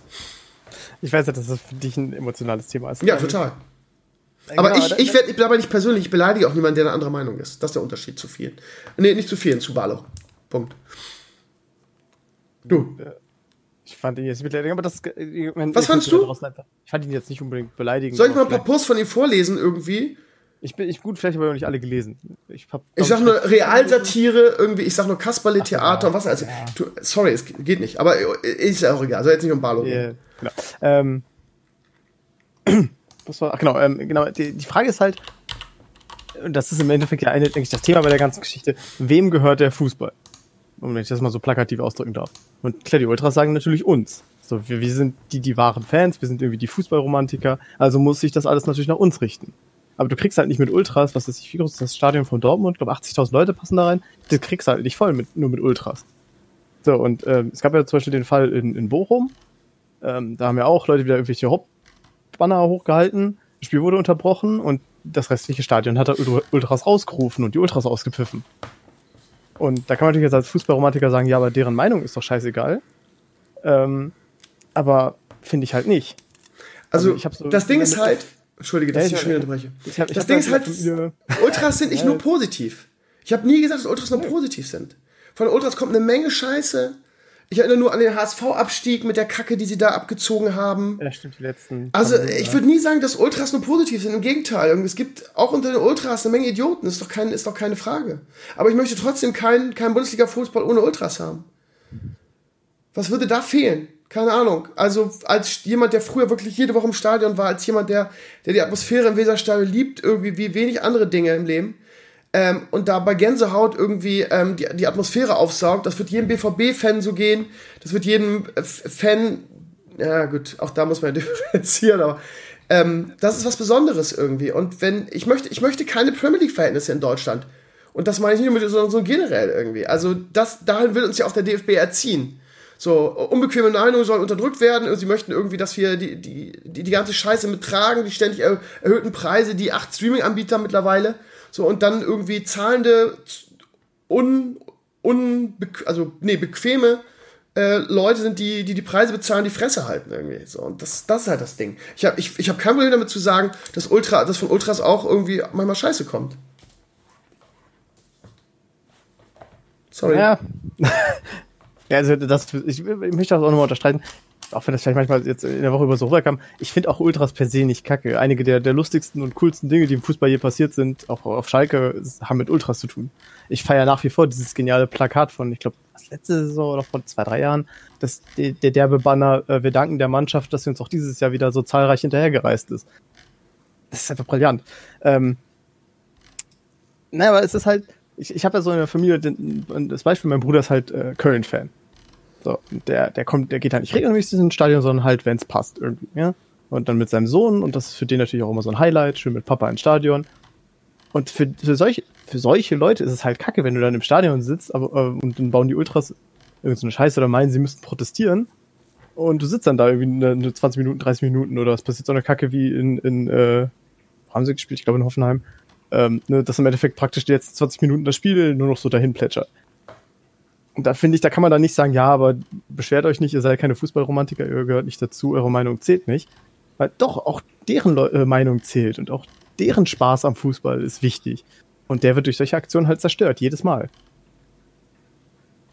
Ich weiß ja, dass das für dich ein emotionales Thema ist. Ja, total. Aber genau, ich, ich, werd, ich bin aber nicht persönlich, ich beleidige auch niemanden, der eine andere Meinung ist. Das ist der Unterschied zu vielen. Nee, nicht zu vielen, zu Barlow. Punkt. Du. Ich fand ihn jetzt beleidigend, aber das. Ich mein, Was fandst du? Ich fand ihn jetzt nicht unbedingt beleidigend. Soll ich mal ein paar Posts von ihm vorlesen irgendwie? Ich bin ich gut, vielleicht habe ich auch nicht alle gelesen. Ich, hab, ich sag nur Realsatire, irgendwie, ich sag nur Kasperle-Theater und was. Also, ja. du, sorry, es geht nicht, aber ist ja auch egal. Soll jetzt nicht um Barlow yeah, genau. Ähm, was war, ach, genau, ähm, genau die, die Frage ist halt, und das ist im Endeffekt ja eine, denke ich, das Thema bei der ganzen Geschichte, wem gehört der Fußball? Wenn ich das mal so plakativ ausdrücken darf. Und klar, die Ultras sagen natürlich uns. So, wir, wir sind die, die wahren Fans, wir sind irgendwie die Fußballromantiker, also muss sich das alles natürlich nach uns richten. Aber du kriegst halt nicht mit Ultras, was ist, wie groß ist das Stadion von Dortmund? Ich glaube, 80.000 Leute passen da rein. Das kriegst du halt nicht voll mit, nur mit Ultras. So, und ähm, es gab ja zum Beispiel den Fall in, in Bochum. Ähm, da haben ja auch Leute wieder irgendwelche Hauptbanner hochgehalten. Das Spiel wurde unterbrochen und das restliche Stadion hat da Ultras rausgerufen und die Ultras ausgepfiffen. Und da kann man natürlich jetzt als Fußballromantiker sagen, ja, aber deren Meinung ist doch scheißegal. Ähm, aber finde ich halt nicht. Also, also so das Ding ist halt, Entschuldige, dass ja, ich schon wieder unterbreche. Ich hab, ich das Ding ist halt, Ultras sind nicht nur positiv. Ich habe nie gesagt, dass Ultras nur positiv sind. Von Ultras kommt eine Menge Scheiße. Ich erinnere nur an den HSV-Abstieg mit der Kacke, die sie da abgezogen haben. Ja, stimmt, die letzten. Also, ich würde nie sagen, dass Ultras nur positiv sind. Im Gegenteil. Es gibt auch unter den Ultras eine Menge Idioten. Ist doch, kein, ist doch keine Frage. Aber ich möchte trotzdem keinen kein Bundesliga-Fußball ohne Ultras haben. Was würde da fehlen? Keine Ahnung. Also als jemand, der früher wirklich jede Woche im Stadion war, als jemand, der, der die Atmosphäre im Weserstadion liebt, irgendwie wie wenig andere Dinge im Leben, ähm, und da bei Gänsehaut irgendwie ähm, die, die Atmosphäre aufsaugt, das wird jedem BVB-Fan so gehen, das wird jedem äh, Fan, ja gut, auch da muss man differenzieren, aber ähm, das ist was Besonderes irgendwie. Und wenn, ich möchte, ich möchte keine Premier League-Verhältnisse in Deutschland. Und das meine ich nicht nur mit, sondern so generell irgendwie. Also das, dahin will uns ja auch der DFB erziehen. So, unbequeme Meinungen sollen unterdrückt werden. Sie möchten irgendwie, dass wir die, die, die, die ganze Scheiße mittragen, die ständig er, erhöhten Preise, die acht Streaming-Anbieter mittlerweile. So, und dann irgendwie zahlende, un, un, also, nee, bequeme äh, Leute sind, die, die die Preise bezahlen, die Fresse halten irgendwie. So, und das, das ist halt das Ding. Ich habe ich, ich hab kein Problem damit zu sagen, dass, Ultra, dass von Ultras auch irgendwie manchmal Scheiße kommt. Sorry. Ja. Also das, ich, ich möchte das auch nochmal unterstreichen, auch wenn das vielleicht manchmal jetzt in der Woche über so rüberkam, ich finde auch Ultras per se nicht kacke. Einige der, der lustigsten und coolsten Dinge, die im Fußball je passiert sind, auch auf Schalke, haben mit Ultras zu tun. Ich feiere nach wie vor dieses geniale Plakat von, ich glaube, letzte Saison oder vor zwei, drei Jahren, das, der, der derbe Banner, äh, wir danken der Mannschaft, dass sie uns auch dieses Jahr wieder so zahlreich hinterhergereist ist. Das ist einfach brillant. Ähm, naja, aber es ist halt, ich, ich habe ja so in der Familie, das Beispiel, mein Bruder ist halt äh, Köln-Fan. So, der, der kommt, der geht halt nicht regelmäßig ins Stadion, sondern halt, wenn es passt irgendwie, ja. Und dann mit seinem Sohn, und das ist für den natürlich auch immer so ein Highlight, schön mit Papa ins Stadion. Und für, für, solche, für solche Leute ist es halt kacke, wenn du dann im Stadion sitzt aber, äh, und dann bauen die Ultras irgendeine so Scheiße oder meinen, sie müssten protestieren. Und du sitzt dann da irgendwie eine 20 Minuten, 30 Minuten oder es passiert so eine Kacke wie in, in äh, haben sie gespielt, ich glaube in Hoffenheim, ähm, ne, dass im Endeffekt praktisch die letzten 20 Minuten das Spiel nur noch so dahin plätschert. Und da finde ich, da kann man dann nicht sagen, ja, aber beschwert euch nicht, ihr seid keine Fußballromantiker, ihr gehört nicht dazu, eure Meinung zählt nicht. Weil doch, auch deren Le äh, Meinung zählt und auch deren Spaß am Fußball ist wichtig. Und der wird durch solche Aktionen halt zerstört, jedes Mal.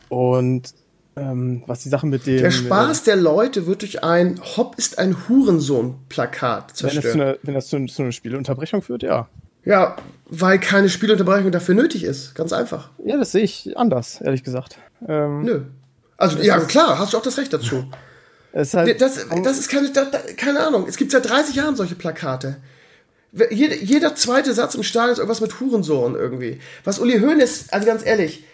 Und ähm, was die Sachen mit dem. Der Spaß äh, der Leute wird durch ein Hopp ist ein Hurensohn-Plakat zerstört. Wenn das, zu einer, wenn das zu, zu einer Spielunterbrechung führt, ja. Ja, weil keine Spielunterbrechung dafür nötig ist. Ganz einfach. Ja, das sehe ich anders, ehrlich gesagt. Ähm, Nö. Also, ja, klar, hast du auch das Recht dazu. Halt das, das ist keine, das, keine Ahnung. Es gibt seit 30 Jahren solche Plakate. Jeder, jeder zweite Satz im Stadion ist irgendwas mit Hurensohn irgendwie. Was Uli Hoeneß, also ganz ehrlich,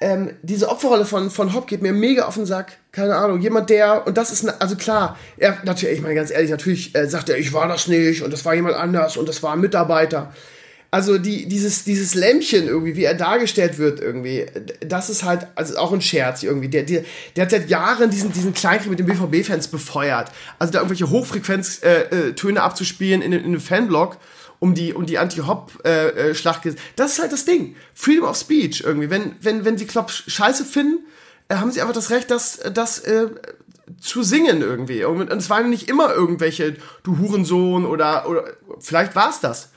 ähm, diese Opferrolle von, von Hopp geht mir mega auf den Sack. Keine Ahnung, jemand, der, und das ist, also klar, er, natürlich, ich meine ganz ehrlich, natürlich äh, sagt er, ich war das nicht und das war jemand anders und das war ein Mitarbeiter. Also die, dieses, dieses Lämpchen irgendwie, wie er dargestellt wird irgendwie, das ist halt, also auch ein Scherz irgendwie. Der, der, der hat seit Jahren diesen, diesen Kleinkrieg mit den BVB-Fans befeuert. Also da irgendwelche Hochfrequenz-Töne äh, äh, abzuspielen in, in einem Fanblog um die, um die Anti-Hop-Schlacht. Äh, das ist halt das Ding. Freedom of Speech irgendwie. Wenn, wenn, wenn sie Klopp scheiße finden, äh, haben sie einfach das Recht, das, das äh, zu singen irgendwie. Und es waren nicht immer irgendwelche, du Hurensohn oder, oder vielleicht war es das.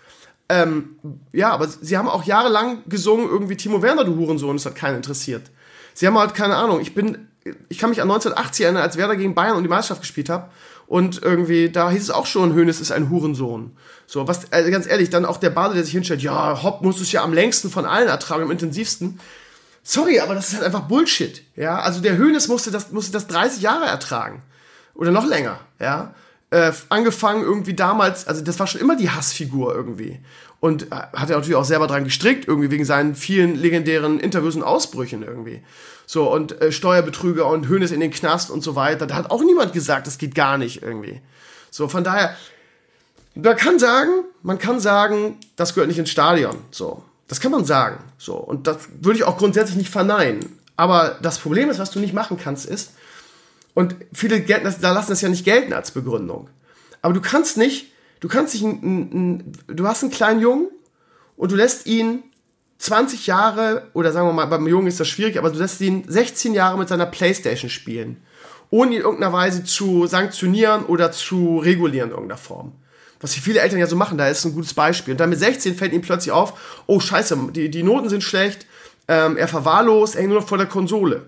Ähm, ja, aber sie haben auch jahrelang gesungen, irgendwie Timo Werner, du Hurensohn, das hat keinen interessiert. Sie haben halt keine Ahnung, ich bin, ich kann mich an 1980 erinnern, als Werder gegen Bayern und die Meisterschaft gespielt habe. Und irgendwie, da hieß es auch schon, Hönes ist ein Hurensohn. So, was, also ganz ehrlich, dann auch der Bade, der sich hinstellt, ja, Hopp muss es ja am längsten von allen ertragen, am intensivsten. Sorry, aber das ist halt einfach Bullshit. Ja, also der Hönes musste das, musste das 30 Jahre ertragen. Oder noch länger, ja. Äh, angefangen irgendwie damals, also das war schon immer die Hassfigur irgendwie. Und äh, hat er natürlich auch selber dran gestrickt, irgendwie wegen seinen vielen legendären Interviews und Ausbrüchen irgendwie. So, und äh, Steuerbetrüger und Hönes in den Knast und so weiter. Da hat auch niemand gesagt, das geht gar nicht irgendwie. So, von daher, man kann sagen, man kann sagen, das gehört nicht ins Stadion. So. Das kann man sagen. So. Und das würde ich auch grundsätzlich nicht verneinen. Aber das Problem ist, was du nicht machen kannst, ist, und viele gelten da lassen das ja nicht gelten als Begründung. Aber du kannst nicht, du kannst ein, du hast einen kleinen Jungen und du lässt ihn 20 Jahre, oder sagen wir mal, beim Jungen ist das schwierig, aber du lässt ihn 16 Jahre mit seiner Playstation spielen, ohne ihn in irgendeiner Weise zu sanktionieren oder zu regulieren in irgendeiner Form was viele Eltern ja so machen, da ist ein gutes Beispiel. Und dann mit 16 fällt ihm plötzlich auf, oh scheiße, die, die Noten sind schlecht, ähm, er verwahrlost, er hängt nur noch vor der Konsole.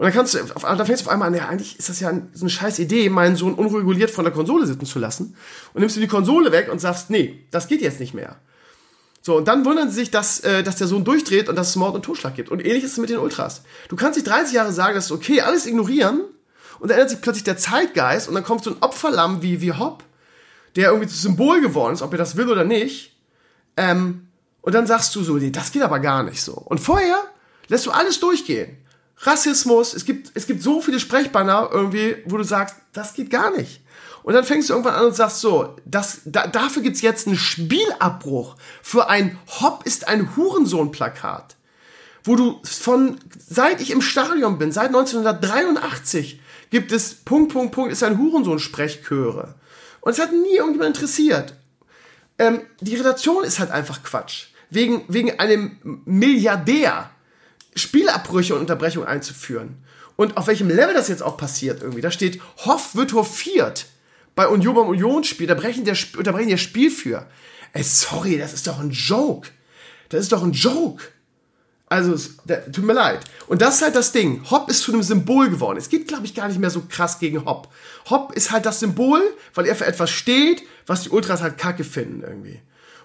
Und dann kannst du, auf, dann fängst du auf einmal an, ja, eigentlich ist das ja eine scheiß Idee, meinen Sohn unreguliert vor der Konsole sitzen zu lassen. Und nimmst du die Konsole weg und sagst, nee, das geht jetzt nicht mehr. So, und dann wundern sie sich, dass, äh, dass der Sohn durchdreht und dass es Mord und Totschlag gibt. Und ähnlich ist es mit den Ultras. Du kannst nicht 30 Jahre sagen, das ist okay, alles ignorieren, und dann ändert sich plötzlich der Zeitgeist und dann kommt so ein Opferlamm wie, wie Hopp der irgendwie zu Symbol geworden ist, ob er das will oder nicht. Ähm, und dann sagst du so, nee, das geht aber gar nicht so. Und vorher lässt du alles durchgehen. Rassismus, es gibt, es gibt so viele Sprechbanner irgendwie, wo du sagst, das geht gar nicht. Und dann fängst du irgendwann an und sagst so, das, da, dafür gibt's jetzt einen Spielabbruch für ein Hopp ist ein Hurensohn-Plakat. Wo du von, seit ich im Stadion bin, seit 1983, gibt es Punkt, Punkt, Punkt, ist ein Hurensohn-Sprechchöre. Und es hat nie irgendjemand interessiert. Ähm, die Redaktion ist halt einfach Quatsch. Wegen, wegen einem Milliardär Spielabbrüche und Unterbrechungen einzuführen. Und auf welchem Level das jetzt auch passiert irgendwie. Da steht, Hoff wird hofiert bei Union beim Unionsspiel. Da brechen der, unterbrechen der Spiel für. Ey, sorry, das ist doch ein Joke. Das ist doch ein Joke. Also, tut mir leid. Und das ist halt das Ding. Hopp ist zu einem Symbol geworden. Es geht, glaube ich, gar nicht mehr so krass gegen Hopp. Hopp ist halt das Symbol, weil er für etwas steht, was die Ultras halt kacke finden irgendwie.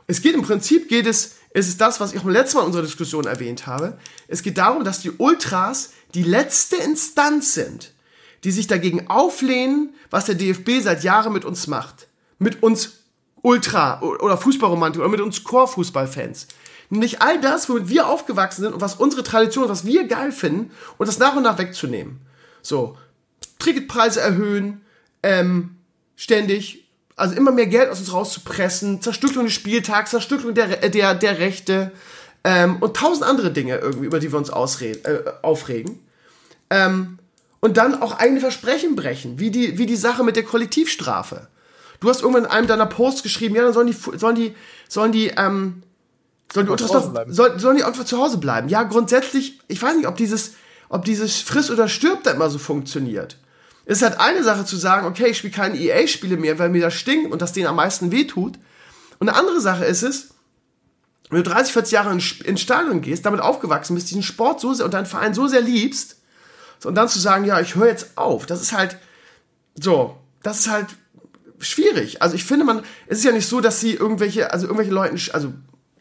Es geht im Prinzip, geht es, es ist das, was ich auch letztes Mal in unserer Diskussion erwähnt habe. Es geht darum, dass die Ultras die letzte Instanz sind, die sich dagegen auflehnen, was der DFB seit Jahren mit uns macht. Mit uns Ultra- oder Fußballromantik oder mit uns Chorfußballfans. Nämlich all das, womit wir aufgewachsen sind und was unsere Tradition, was wir geil finden und das nach und nach wegzunehmen. So, Ticketpreise erhöhen, ähm, ständig, also immer mehr Geld aus uns rauszupressen, Zerstückelung des Spieltags, Zerstückelung der, der, der Rechte ähm, und tausend andere Dinge irgendwie, über die wir uns ausreden, äh, aufregen. Ähm, und dann auch eigene Versprechen brechen, wie die, wie die Sache mit der Kollektivstrafe. Du hast irgendwann in einem deiner Posts geschrieben, ja, dann sollen die, sollen die, sollen die, ähm, Sollen die Ultras doch, soll, sollen die einfach zu Hause bleiben? Ja, grundsätzlich, ich weiß nicht, ob dieses, ob dieses Friss oder Stirb da immer so funktioniert. Es ist halt eine Sache zu sagen, okay, ich spiele keine EA-Spiele mehr, weil mir das stinkt und das denen am meisten wehtut. Und eine andere Sache ist es, wenn du 30, 40 Jahre ins Stadion gehst, damit aufgewachsen bist, diesen Sport so sehr und deinen Verein so sehr liebst, und dann zu sagen, ja, ich höre jetzt auf, das ist halt so, das ist halt schwierig. Also ich finde man, es ist ja nicht so, dass sie irgendwelche, also irgendwelche Leuten, also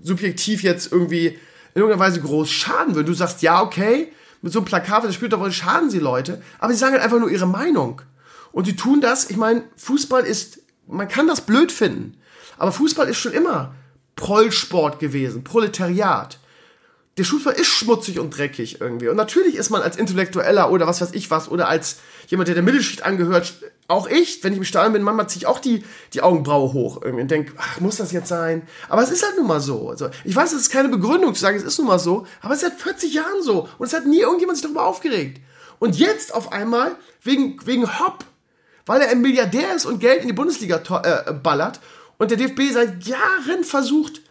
subjektiv jetzt irgendwie in irgendeiner Weise groß schaden würde. Du sagst, ja, okay, mit so einem Plakat, das spielt doch wohl, schaden sie Leute, aber sie sagen halt einfach nur ihre Meinung. Und sie tun das, ich meine, Fußball ist, man kann das blöd finden, aber Fußball ist schon immer Prollsport gewesen, Proletariat der Fußball ist schmutzig und dreckig irgendwie. Und natürlich ist man als Intellektueller oder was weiß ich was oder als jemand, der der Mittelschicht angehört, auch ich, wenn ich im Stadion bin, manchmal ziehe ich auch die, die Augenbraue hoch irgendwie und denke, ach, muss das jetzt sein? Aber es ist halt nun mal so. Also, ich weiß, es ist keine Begründung zu sagen, es ist nun mal so, aber es ist seit 40 Jahren so. Und es hat nie irgendjemand sich darüber aufgeregt. Und jetzt auf einmal, wegen, wegen Hopp, weil er ein Milliardär ist und Geld in die Bundesliga äh, ballert und der DFB seit Jahren versucht,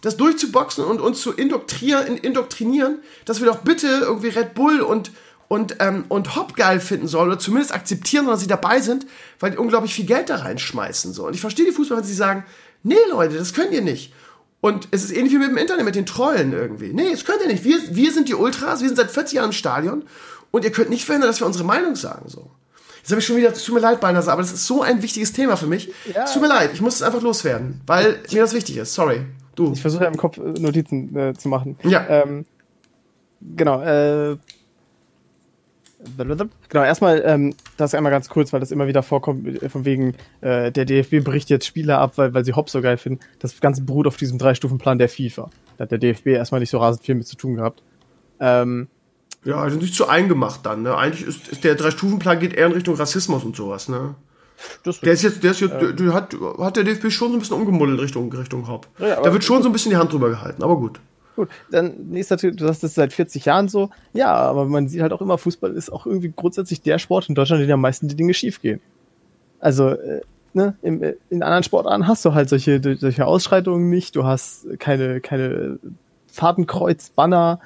das durchzuboxen und uns zu indoktrieren, indoktrinieren, dass wir doch bitte irgendwie Red Bull und, und, ähm, und Hop geil finden sollen oder zumindest akzeptieren, dass sie dabei sind, weil die unglaublich viel Geld da reinschmeißen. So. Und ich verstehe die Fußballer, wenn sie sagen, nee, Leute, das könnt ihr nicht. Und es ist ähnlich wie mit dem Internet, mit den Trollen irgendwie. Nee, das könnt ihr nicht. Wir, wir sind die Ultras, wir sind seit 40 Jahren im Stadion und ihr könnt nicht verhindern, dass wir unsere Meinung sagen. So. Jetzt habe ich schon wieder, es tut mir leid, Beiners, aber das ist so ein wichtiges Thema für mich. Ja. Es tut mir leid, ich muss es einfach loswerden, weil mir das wichtig ist. Sorry. Du. Ich versuche ja im Kopf äh, Notizen äh, zu machen. Ja. Ähm, genau, äh, Genau, erstmal ähm, das einmal ganz kurz, weil das immer wieder vorkommt, äh, von wegen, äh, der DFB bricht jetzt Spieler ab, weil, weil sie Hopp so geil finden. Das Ganze beruht auf diesem Drei-Stufen-Plan der FIFA. Da hat der DFB erstmal nicht so rasend viel mit zu tun gehabt. Ähm, ja, also nicht zu eingemacht dann, ne? Eigentlich ist, ist der Drei-Stufen-Plan geht eher in Richtung Rassismus und sowas, ne? der ist jetzt, der ist jetzt, ähm, der, hat, hat der DFB schon so ein bisschen umgemuddelt Richtung, Richtung Hopp. Ja, da wird schon so ein bisschen die Hand drüber gehalten, aber gut. Gut, dann nächster Tipp, du hast das seit 40 Jahren so. Ja, aber man sieht halt auch immer, Fußball ist auch irgendwie grundsätzlich der Sport in Deutschland, in dem am meisten die Dinge schief gehen. Also, äh, ne, in, äh, in anderen Sportarten hast du halt solche, solche Ausschreitungen nicht, du hast keine, keine Fadenkreuz, Banner,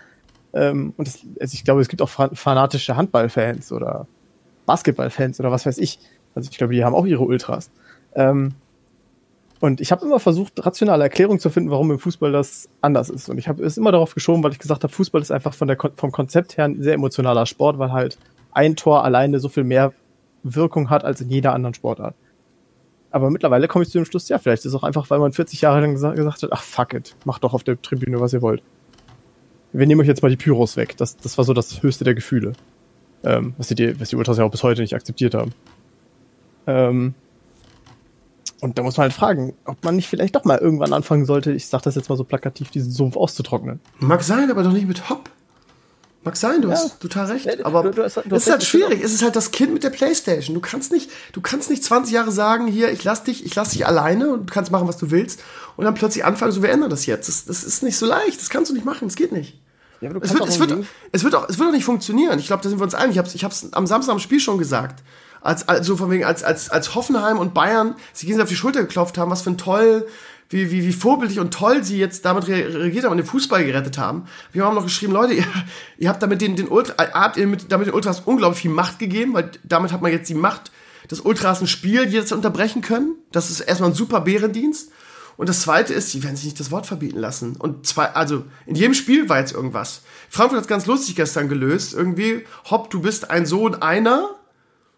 ähm, und das, also ich glaube, es gibt auch fanatische Handballfans oder Basketballfans oder was weiß ich. Also ich glaube, die haben auch ihre Ultras. Ähm, und ich habe immer versucht, rationale Erklärungen zu finden, warum im Fußball das anders ist. Und ich habe es immer darauf geschoben, weil ich gesagt habe, Fußball ist einfach von der, vom Konzept her ein sehr emotionaler Sport, weil halt ein Tor alleine so viel mehr Wirkung hat als in jeder anderen Sportart. Aber mittlerweile komme ich zu dem Schluss, ja, vielleicht ist es auch einfach, weil man 40 Jahre lang gesagt, hat, ach fuck it, macht doch auf der Tribüne, was ihr wollt. Wir nehmen euch jetzt mal die Pyros weg. Das, das war so das höchste der Gefühle. Ähm, was, die, was die Ultras ja auch bis heute nicht akzeptiert haben. Ähm, und da muss man halt fragen, ob man nicht vielleicht doch mal irgendwann anfangen sollte, ich sag das jetzt mal so plakativ, diesen Sumpf auszutrocknen. Mag sein, aber doch nicht mit Hopp. Mag sein, du ja. hast total recht. Aber du, du hast, du es ist halt schwierig. Es ist halt das Kind mit der Playstation. Du kannst nicht, du kannst nicht 20 Jahre sagen, hier, ich lass dich, ich lass dich alleine und du kannst machen, was du willst. Und dann plötzlich anfangen, so, wir ändern das jetzt. Das, das ist nicht so leicht. Das kannst du nicht machen. Das geht nicht. Ja, es, wird, es, wird, es, wird auch, es wird auch nicht funktionieren. Ich glaube, da sind wir uns einig. Ich habe es ich hab's am Samstag am Spiel schon gesagt als, also von wegen, als, als, als Hoffenheim und Bayern sich gegenseitig auf die Schulter geklopft haben, was für ein toll, wie, wie, wie vorbildlich und toll sie jetzt damit reagiert haben und den Fußball gerettet haben. Wir haben noch geschrieben, Leute, ihr, ihr habt damit den, den Ultra, habt ihr mit, damit den Ultras unglaublich viel Macht gegeben, weil damit hat man jetzt die Macht, des Ultras ein Spiel jetzt unterbrechen können. Das ist erstmal ein super Bärendienst. Und das zweite ist, sie werden sich nicht das Wort verbieten lassen. Und zwei, also in jedem Spiel war jetzt irgendwas. Frankfurt hat es ganz lustig gestern gelöst. Irgendwie, hopp, du bist ein Sohn einer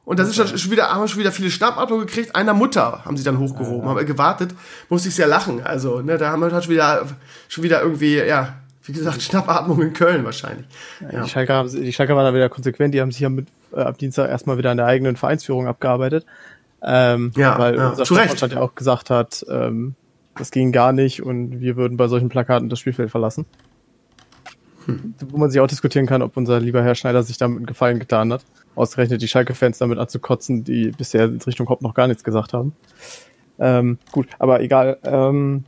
und da okay. schon wieder, haben schon wieder viele Schnappatmungen gekriegt. Einer Mutter haben sie dann hochgehoben, ja, ja. haben gewartet, musste ich sehr lachen. Also, ne, da haben wir halt schon wieder, schon wieder irgendwie, ja, wie gesagt, Schnappatmung in Köln wahrscheinlich. Ja. Die, Schalker, die Schalker waren da wieder konsequent, die haben sich ja mit, äh, ab Dienstag erstmal wieder an der eigenen Vereinsführung abgearbeitet. Ähm, ja, weil ja, unser Vorstand ja auch gesagt hat, ähm, das ging gar nicht und wir würden bei solchen Plakaten das Spielfeld verlassen. Hm. Wo man sich auch diskutieren kann, ob unser lieber Herr Schneider sich damit einen Gefallen getan hat ausgerechnet die Schalke-Fans damit anzukotzen, die bisher in Richtung Haupt noch gar nichts gesagt haben. Ähm, gut, aber egal. Ähm,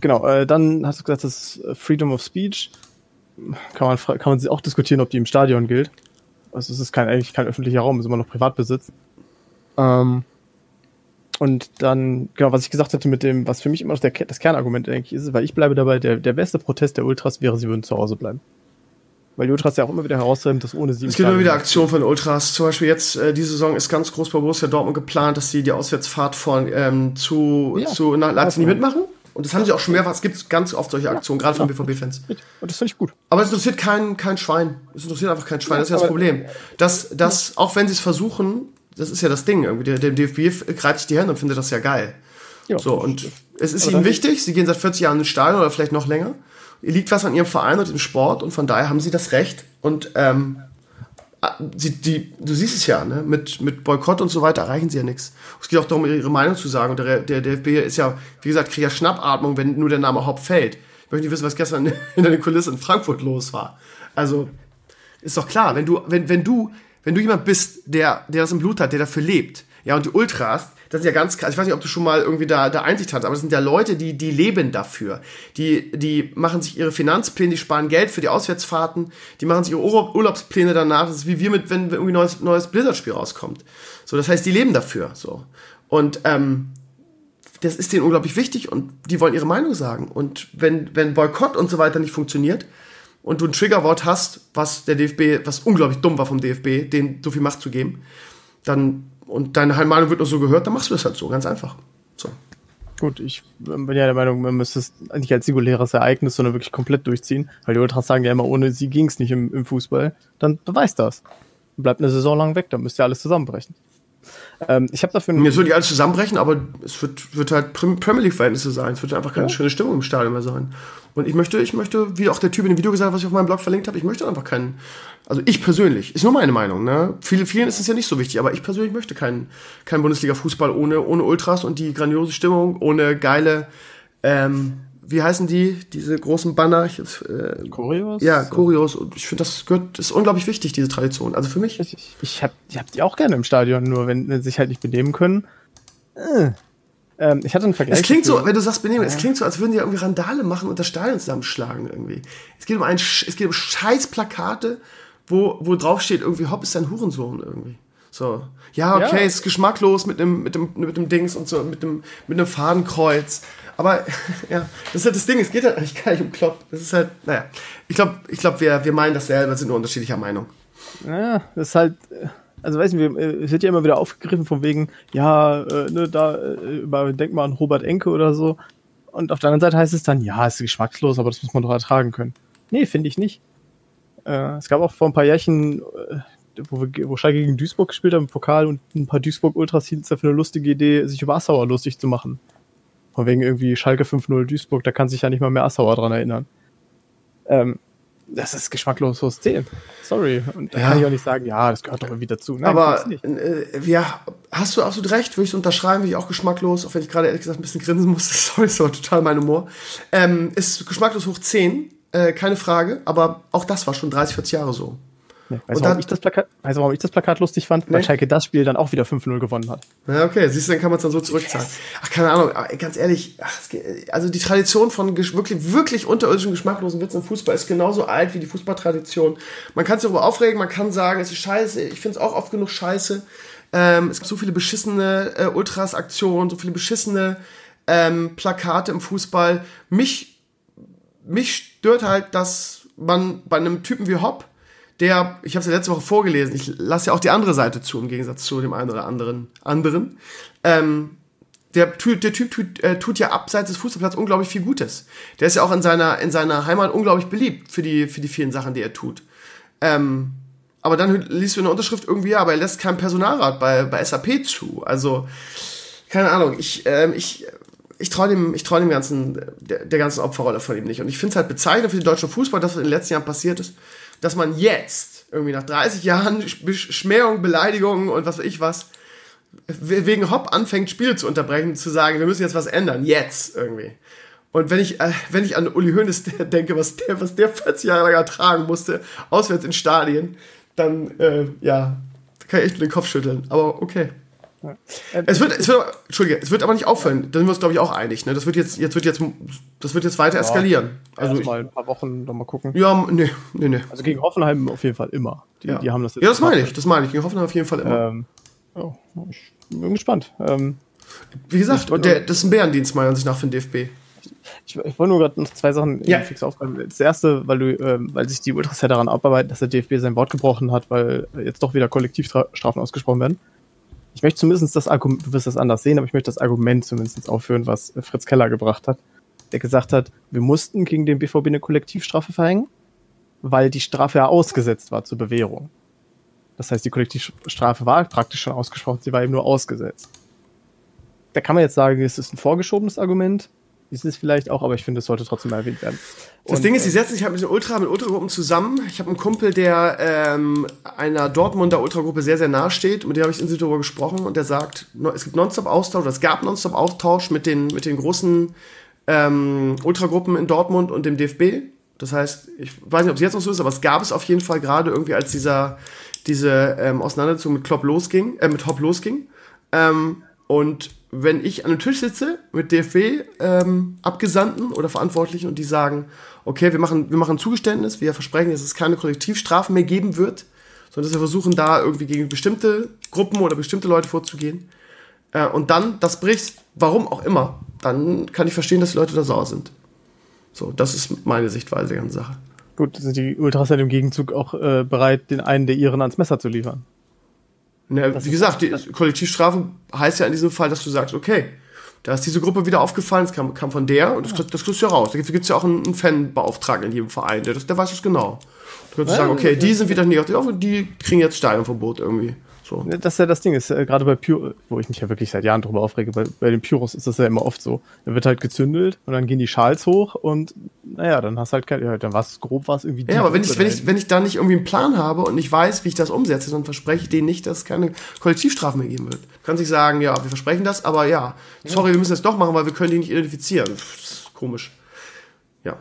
genau, äh, dann hast du gesagt, das Freedom of Speech. Kann man, kann man auch diskutieren, ob die im Stadion gilt. Also es ist kein, eigentlich kein öffentlicher Raum, es ist immer noch Privatbesitz. Ähm, und dann, genau, was ich gesagt hatte mit dem, was für mich immer noch der, das Kernargument eigentlich ist, weil ich bleibe dabei, der, der beste Protest der Ultras wäre, sie würden zu Hause bleiben. Weil die Ultras ja auch immer wieder herausnehmen, dass ohne sie. Es gibt immer wieder Aktionen von Ultras. Zum Beispiel jetzt, äh, diese Saison ist ganz groß bei Borussia Dortmund geplant, dass sie die Auswärtsfahrt von ähm, zu, ja, zu nach Leipzig nicht mitmachen. Und das haben sie auch schon mehrfach. Es gibt ganz oft solche Aktionen, ja, gerade von BVB-Fans. Und das finde ich gut. Aber es interessiert kein, kein Schwein. Es interessiert einfach kein Schwein. Ja, das ist ja das Problem. Dass, dass auch wenn sie es versuchen, das ist ja das Ding irgendwie. Der, der DFB greift sich die Hände und findet das ja geil. Ja, so, und es ist ihnen wichtig. Sie gehen seit 40 Jahren ins Stadion oder vielleicht noch länger liegt was an ihrem Verein und dem Sport und von daher haben sie das Recht und ähm, sie, die, du siehst es ja, ne? mit, mit Boykott und so weiter erreichen sie ja nichts. Es geht auch darum, ihre Meinung zu sagen und der, der DFB ist ja, wie gesagt, kriegt ja Schnappatmung, wenn nur der Name Haupt fällt. Ich möchte nicht wissen, was gestern hinter den Kulissen in Frankfurt los war. Also, ist doch klar, wenn du, wenn, wenn du, wenn du jemand bist, der, der das im Blut hat, der dafür lebt, ja, und die Ultras, das ist ja ganz krass. Ich weiß nicht, ob du schon mal irgendwie da, da Einsicht hast, aber das sind ja Leute, die, die leben dafür. Die, die machen sich ihre Finanzpläne, die sparen Geld für die Auswärtsfahrten, die machen sich ihre Urlaubspläne danach. Das ist wie wir mit, wenn irgendwie neues, neues Blizzard-Spiel rauskommt. So, das heißt, die leben dafür, so. Und, ähm, das ist denen unglaublich wichtig und die wollen ihre Meinung sagen. Und wenn, wenn Boykott und so weiter nicht funktioniert, und du ein Triggerwort hast, was der DFB, was unglaublich dumm war vom DFB, den so viel Macht zu geben, dann und deine Meinung wird nur so gehört, dann machst du das halt so, ganz einfach. So. Gut, ich bin ja der Meinung, man müsste es nicht als singuläres Ereignis, sondern wirklich komplett durchziehen, weil die Ultras sagen ja immer, ohne sie ging es nicht im, im Fußball. Dann beweist das. Bleibt eine Saison lang weg, dann müsst ihr alles zusammenbrechen. Ähm, ich habe dafür. Jetzt würde ich alles zusammenbrechen, aber es wird, wird halt Premier League-Verhältnisse sein. Es wird einfach keine ja. schöne Stimmung im Stadion mehr sein. Und ich möchte, ich möchte, wie auch der Typ in dem Video gesagt hat, was ich auf meinem Blog verlinkt habe, ich möchte einfach keinen. Also ich persönlich, ist nur meine Meinung, ne? Viele, vielen ist es ja nicht so wichtig, aber ich persönlich möchte keinen kein Bundesliga-Fußball ohne, ohne Ultras und die grandiose Stimmung, ohne geile ähm, wie heißen die, diese großen Banner? Ich, äh, Choreos? Ja, Choreos. Und ich finde, das gehört, ist unglaublich wichtig, diese Tradition. Also für mich. Ich, ich habe ich hab die auch gerne im Stadion, nur wenn, wenn sie sich halt nicht benehmen können. Äh. Ähm, ich hatte einen Vergleich. Es klingt so, wenn du sagst benehmen, ja. es klingt so, als würden die irgendwie Randale machen und das Stadion zusammenschlagen irgendwie. Es geht um ein, es geht um scheiß Plakate, wo, wo drauf steht irgendwie, Hopp ist ein Hurensohn irgendwie. So. Ja, okay, ja. ist geschmacklos mit dem, mit dem, mit dem Dings und so, mit dem, mit einem Fadenkreuz. Aber ja, das ist halt das Ding, es geht halt eigentlich gar nicht um Klopp. Das ist halt, naja. Ich glaube, ich glaub, wir, wir meinen dasselbe, sind nur unterschiedlicher Meinung. Naja, das ist halt, also weiß nicht, es wird ja immer wieder aufgegriffen von wegen, ja, äh, ne, da, äh, denk mal an Robert Enke oder so. Und auf der anderen Seite heißt es dann, ja, ist geschmackslos, aber das muss man doch ertragen können. Nee, finde ich nicht. Äh, es gab auch vor ein paar Jährchen, äh, wo, wir, wo Schalke gegen Duisburg gespielt haben im Pokal und ein paar Duisburg-Ultras hielten es dafür eine lustige Idee, sich über Assauer lustig zu machen. Von wegen irgendwie Schalke 5-0 Duisburg, da kann sich ja nicht mal mehr Assauer dran erinnern. Ähm, das ist geschmackloses 10. Sorry. Und da ja. kann ich auch nicht sagen, ja, das gehört doch irgendwie dazu. Nein, Aber äh, ja, hast du absolut recht, würde ich so unterschreiben, wie ich auch geschmacklos, auch wenn ich gerade ehrlich gesagt ein bisschen grinsen musste. Sorry, ist aber total mein Humor. Ähm, ist geschmacklos hoch 10, äh, keine Frage, aber auch das war schon 30, 40 Jahre so. Nee, weißt, du, warum ich das Plakat, weißt du, warum ich das Plakat lustig fand? Nee. Weil Schalke das Spiel dann auch wieder 5-0 gewonnen hat. Ja, okay, siehst du, dann kann man es dann so zurückzahlen. Ach, keine Ahnung, ganz ehrlich, ach, also die Tradition von wirklich, wirklich unterirdischen, geschmacklosen Witzen im Fußball ist genauso alt wie die Fußballtradition. Man kann sich darüber aufregen, man kann sagen, es ist scheiße, ich finde es auch oft genug scheiße. Ähm, es gibt so viele beschissene äh, Ultras-Aktionen, so viele beschissene ähm, Plakate im Fußball. Mich, mich stört halt, dass man bei einem Typen wie Hopp der, ich habe es ja letzte Woche vorgelesen, ich lasse ja auch die andere Seite zu, im Gegensatz zu dem einen oder anderen anderen. Ähm, der, der Typ tut, äh, tut ja abseits des Fußballplatzes unglaublich viel Gutes. Der ist ja auch in seiner, in seiner Heimat unglaublich beliebt für die, für die vielen Sachen, die er tut. Ähm, aber dann liest du in der Unterschrift irgendwie, ja, aber er lässt kein Personalrat bei, bei SAP zu. Also, keine Ahnung, ich, ähm, ich, ich traue dem, ich trau dem ganzen, der, der ganzen Opferrolle von ihm nicht. Und ich finde es halt bezeichnend für den deutschen Fußball, das, was in den letzten Jahren passiert ist dass man jetzt, irgendwie nach 30 Jahren Schmähung, Beleidigungen und was weiß ich was, wegen Hopp anfängt, Spiele zu unterbrechen, zu sagen, wir müssen jetzt was ändern, jetzt irgendwie. Und wenn ich, äh, wenn ich an Uli Hoeneß denke, was der, was der 40 Jahre lang ertragen musste, auswärts in Stadien, dann, äh, ja, kann ich echt nur den Kopf schütteln. Aber okay. Ja. Es wird, es wird, Entschuldige, es wird aber nicht aufhören. Da sind wir uns, glaube ich, auch einig. Ne? Das wird jetzt, jetzt wird jetzt, das wird jetzt weiter ja, eskalieren. Also mal ein paar Wochen noch mal gucken. Ja, nee, nee, nee. Also gegen Hoffenheim auf jeden Fall immer. Die, ja. die haben das jetzt. Ja, das meine ich, das meine ich. Gegen Hoffenheim auf jeden Fall immer. Ähm, oh, ich bin gespannt. Ähm, Wie gesagt, ich, der, das ist ein Bärendienst meiner Ansicht nach für den DFB. Ich, ich wollte nur gerade noch zwei Sachen ja. fix aufgreifen. Das erste, weil du, ähm, weil sich die Ultras ja daran abarbeiten, dass der DFB sein Wort gebrochen hat, weil jetzt doch wieder Kollektivstrafen ausgesprochen werden ich möchte zumindest das Argument, du wirst das anders sehen, aber ich möchte das Argument zumindest aufführen, was Fritz Keller gebracht hat, der gesagt hat, wir mussten gegen den BVB eine Kollektivstrafe verhängen, weil die Strafe ja ausgesetzt war zur Bewährung. Das heißt, die Kollektivstrafe war praktisch schon ausgesprochen, sie war eben nur ausgesetzt. Da kann man jetzt sagen, es ist ein vorgeschobenes Argument, ist es vielleicht auch, aber ich finde, es sollte trotzdem mal erwähnt werden. Das und, Ding ist, sie äh, setzen sich halt mit den Ultra, mit Ultragruppen zusammen. Ich habe einen Kumpel, der ähm, einer Dortmunder Ultragruppe sehr, sehr nahe steht. Mit dem habe ich in darüber gesprochen und der sagt, es gibt nonstop Austausch, oder es gab nonstop Austausch mit den, mit den großen ähm, Ultragruppen in Dortmund und dem DFB. Das heißt, ich weiß nicht, ob es jetzt noch so ist, aber es gab es auf jeden Fall gerade irgendwie, als dieser, diese ähm, Auseinandersetzung mit Klopp losging, äh, mit Hopp losging. Ähm, und wenn ich an einem Tisch sitze mit DFB-Abgesandten ähm, oder Verantwortlichen und die sagen, okay, wir machen, wir machen Zugeständnis, wir versprechen, dass es keine Kollektivstrafen mehr geben wird, sondern dass wir versuchen, da irgendwie gegen bestimmte Gruppen oder bestimmte Leute vorzugehen. Äh, und dann das bricht, warum auch immer, dann kann ich verstehen, dass die Leute da sauer sind. So, das ist meine Sichtweise der ganzen Sache. Gut, sind die Ultras dann im Gegenzug auch äh, bereit, den einen der ihren ans Messer zu liefern. Ne, wie gesagt, die Kollektivstrafe heißt ja in diesem Fall, dass du sagst, okay, da ist diese Gruppe wieder aufgefallen, es kam, kam von der und das, das kriegst du ja raus. Da gibt es ja auch einen, einen Fanbeauftragten in jedem Verein, der, der weiß das genau. Du kannst ja, sagen, okay, die sind wieder nicht auf und die kriegen jetzt Stadionverbot irgendwie. So. Das ist ja das Ding, ist äh, gerade bei Pyro, wo ich mich ja wirklich seit Jahren drüber aufrege, bei, bei den Pyros ist das ja immer oft so. Da wird halt gezündelt und dann gehen die Schals hoch und naja, dann hast halt kein, ja, dann war es grob, war es irgendwie. Ja, aber wenn ich, wenn ich, wenn ich da nicht irgendwie einen Plan habe und nicht weiß, wie ich das umsetze, dann verspreche ich denen nicht, dass es keine Kollektivstrafen mehr geben wird. Du kannst nicht sagen, ja, wir versprechen das, aber ja, sorry, wir müssen das doch machen, weil wir können die nicht identifizieren. Das ist komisch. Ja.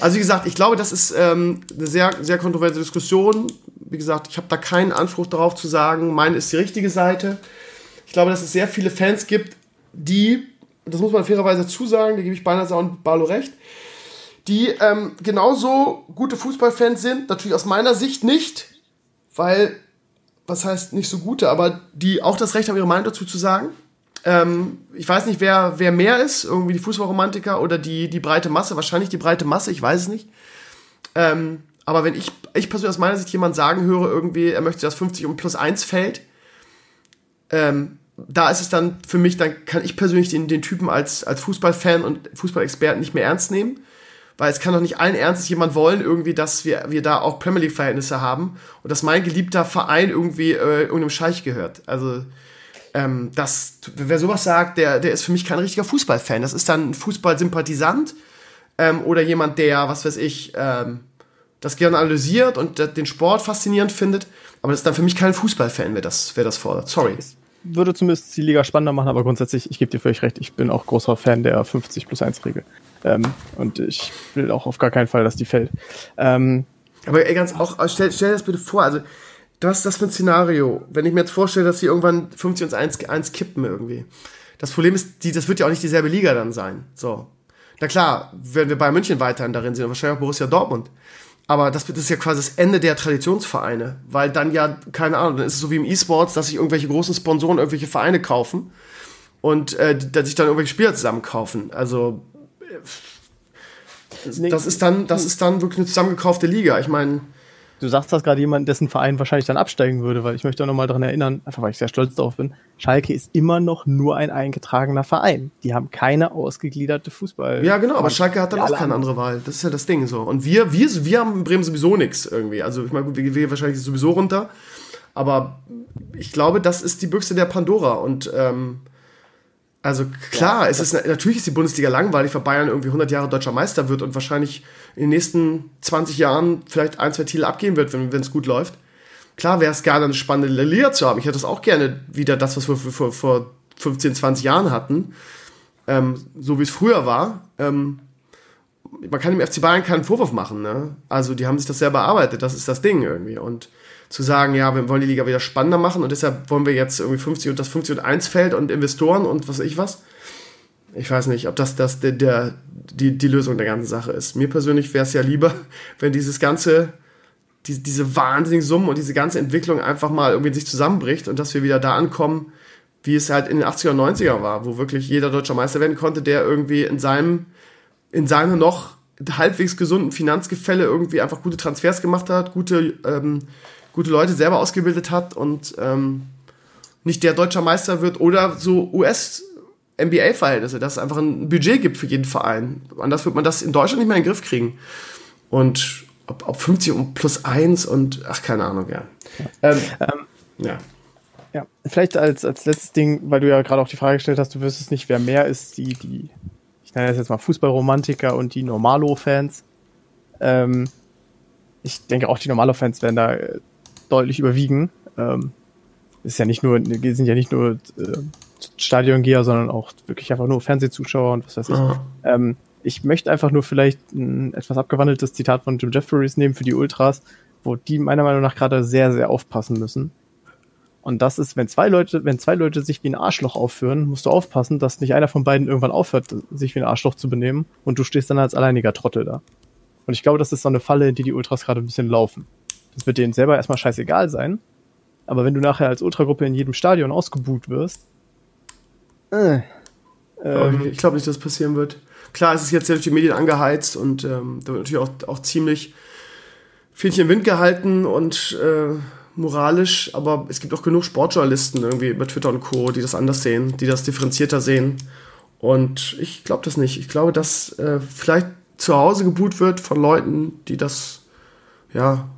Also wie gesagt, ich glaube, das ist ähm, eine sehr, sehr kontroverse Diskussion. Wie gesagt, ich habe da keinen Anspruch darauf zu sagen, meine ist die richtige Seite. Ich glaube, dass es sehr viele Fans gibt, die, das muss man fairerweise zusagen, da gebe ich beinahe und Barlo recht, die ähm, genauso gute Fußballfans sind, natürlich aus meiner Sicht nicht, weil, was heißt nicht so gute, aber die auch das Recht haben, ihre Meinung dazu zu sagen. Ähm, ich weiß nicht, wer, wer mehr ist, irgendwie die Fußballromantiker oder die, die breite Masse, wahrscheinlich die breite Masse, ich weiß es nicht. Ähm, aber wenn ich, ich persönlich aus meiner Sicht jemand sagen höre, irgendwie, er möchte das 50 um plus 1 Feld, ähm, da ist es dann für mich, dann kann ich persönlich den, den Typen als, als Fußballfan und Fußballexperten nicht mehr ernst nehmen. Weil es kann doch nicht allen Ernstes jemand wollen, irgendwie, dass wir, wir da auch Premier League-Verhältnisse haben und dass mein geliebter Verein irgendwie äh, irgendeinem Scheich gehört. Also, ähm, das, wer sowas sagt, der, der ist für mich kein richtiger Fußballfan. Das ist dann ein Fußballsympathisant ähm, oder jemand, der, was weiß ich, ähm, das gerne analysiert und den Sport faszinierend findet. Aber das ist dann für mich kein Fußballfan, wer das, wer das fordert. Sorry. Würde zumindest die Liga spannender machen, aber grundsätzlich, ich gebe dir völlig recht, ich bin auch großer Fan der 50 plus 1 Regel. Ähm, und ich will auch auf gar keinen Fall, dass die fällt. Ähm, aber ey, ganz auch, stell, stell dir das bitte vor, also was ist das für ein Szenario? Wenn ich mir jetzt vorstelle, dass sie irgendwann 50 und 1, 1 kippen irgendwie. Das Problem ist, die, das wird ja auch nicht dieselbe Liga dann sein. So. Na klar, werden wir bei München weiterhin darin sehen, wahrscheinlich auch Borussia Dortmund. Aber das, das ist ja quasi das Ende der Traditionsvereine, weil dann ja, keine Ahnung, dann ist es so wie im E-Sports, dass sich irgendwelche großen Sponsoren irgendwelche Vereine kaufen und äh, dass sich dann irgendwelche Spieler zusammenkaufen. Also äh, das ist dann, das ist dann wirklich eine zusammengekaufte Liga. Ich meine, Du sagst das gerade jemand, dessen Verein wahrscheinlich dann absteigen würde, weil ich möchte auch nochmal daran erinnern, einfach weil ich sehr stolz darauf bin, Schalke ist immer noch nur ein eingetragener Verein. Die haben keine ausgegliederte Fußball. Ja, genau, aber Schalke hat dann auch keine andere Wahl. Das ist ja das Ding so. Und wir, wir, wir haben in Bremen sowieso nichts irgendwie. Also ich meine, wir gehen wahrscheinlich sowieso runter. Aber ich glaube, das ist die Büchse der Pandora. Und ähm, also klar, ja, es ist natürlich ist die Bundesliga langweilig, weil Bayern irgendwie 100 Jahre deutscher Meister wird und wahrscheinlich in den nächsten 20 Jahren vielleicht ein, zwei Titel abgeben wird, wenn es gut läuft. Klar wäre es gerne eine spannende Liga zu haben. Ich hätte das auch gerne wieder das, was wir vor, vor 15, 20 Jahren hatten. Ähm, so wie es früher war. Ähm, man kann dem FC Bayern keinen Vorwurf machen. Ne? Also die haben sich das selber erarbeitet. Das ist das Ding irgendwie. Und zu sagen, ja, wir wollen die Liga wieder spannender machen und deshalb wollen wir jetzt irgendwie 50 und das 50 und 1 Feld und Investoren und was weiß ich was ich weiß nicht, ob das, das der, der, die, die Lösung der ganzen Sache ist. Mir persönlich wäre es ja lieber, wenn dieses ganze, die, diese wahnsinnigen Summen und diese ganze Entwicklung einfach mal irgendwie sich zusammenbricht und dass wir wieder da ankommen, wie es halt in den 80er und 90er war, wo wirklich jeder deutscher Meister werden konnte, der irgendwie in seinem, in seinem noch halbwegs gesunden Finanzgefälle irgendwie einfach gute Transfers gemacht hat, gute, ähm, gute Leute selber ausgebildet hat und ähm, nicht der deutscher Meister wird oder so US NBA-Verhältnisse, dass es einfach ein Budget gibt für jeden Verein. Anders wird man das in Deutschland nicht mehr in den Griff kriegen. Und ob, ob 50 und plus 1 und ach, keine Ahnung, ja. Ähm, ähm, ja. Ja, vielleicht als, als letztes Ding, weil du ja gerade auch die Frage gestellt hast, du wüsstest nicht, wer mehr ist, die, die, ich nenne das jetzt mal Fußballromantiker und die Normalo-Fans. Ähm, ich denke auch, die Normalo-Fans werden da äh, deutlich überwiegen. Ähm, ist ja nicht nur, sind ja nicht nur äh, Stadiongeher, sondern auch wirklich einfach nur Fernsehzuschauer und was weiß ich. Oh. Ähm, ich möchte einfach nur vielleicht ein etwas abgewandeltes Zitat von Jim Jefferies nehmen für die Ultras, wo die meiner Meinung nach gerade sehr, sehr aufpassen müssen. Und das ist, wenn zwei Leute, wenn zwei Leute sich wie ein Arschloch aufführen, musst du aufpassen, dass nicht einer von beiden irgendwann aufhört, sich wie ein Arschloch zu benehmen und du stehst dann als alleiniger Trottel da. Und ich glaube, das ist so eine Falle, in die die Ultras gerade ein bisschen laufen. Das wird denen selber erstmal scheißegal sein. Aber wenn du nachher als Ultragruppe in jedem Stadion ausgebuht wirst, äh. Ähm, ich glaube nicht, dass das passieren wird. Klar, es ist jetzt ja durch die Medien angeheizt und ähm, da wird natürlich auch, auch ziemlich viel im Wind gehalten und äh, moralisch, aber es gibt auch genug Sportjournalisten irgendwie über Twitter und Co., die das anders sehen, die das differenzierter sehen. Und ich glaube das nicht. Ich glaube, dass äh, vielleicht zu Hause geboot wird von Leuten, die das, ja,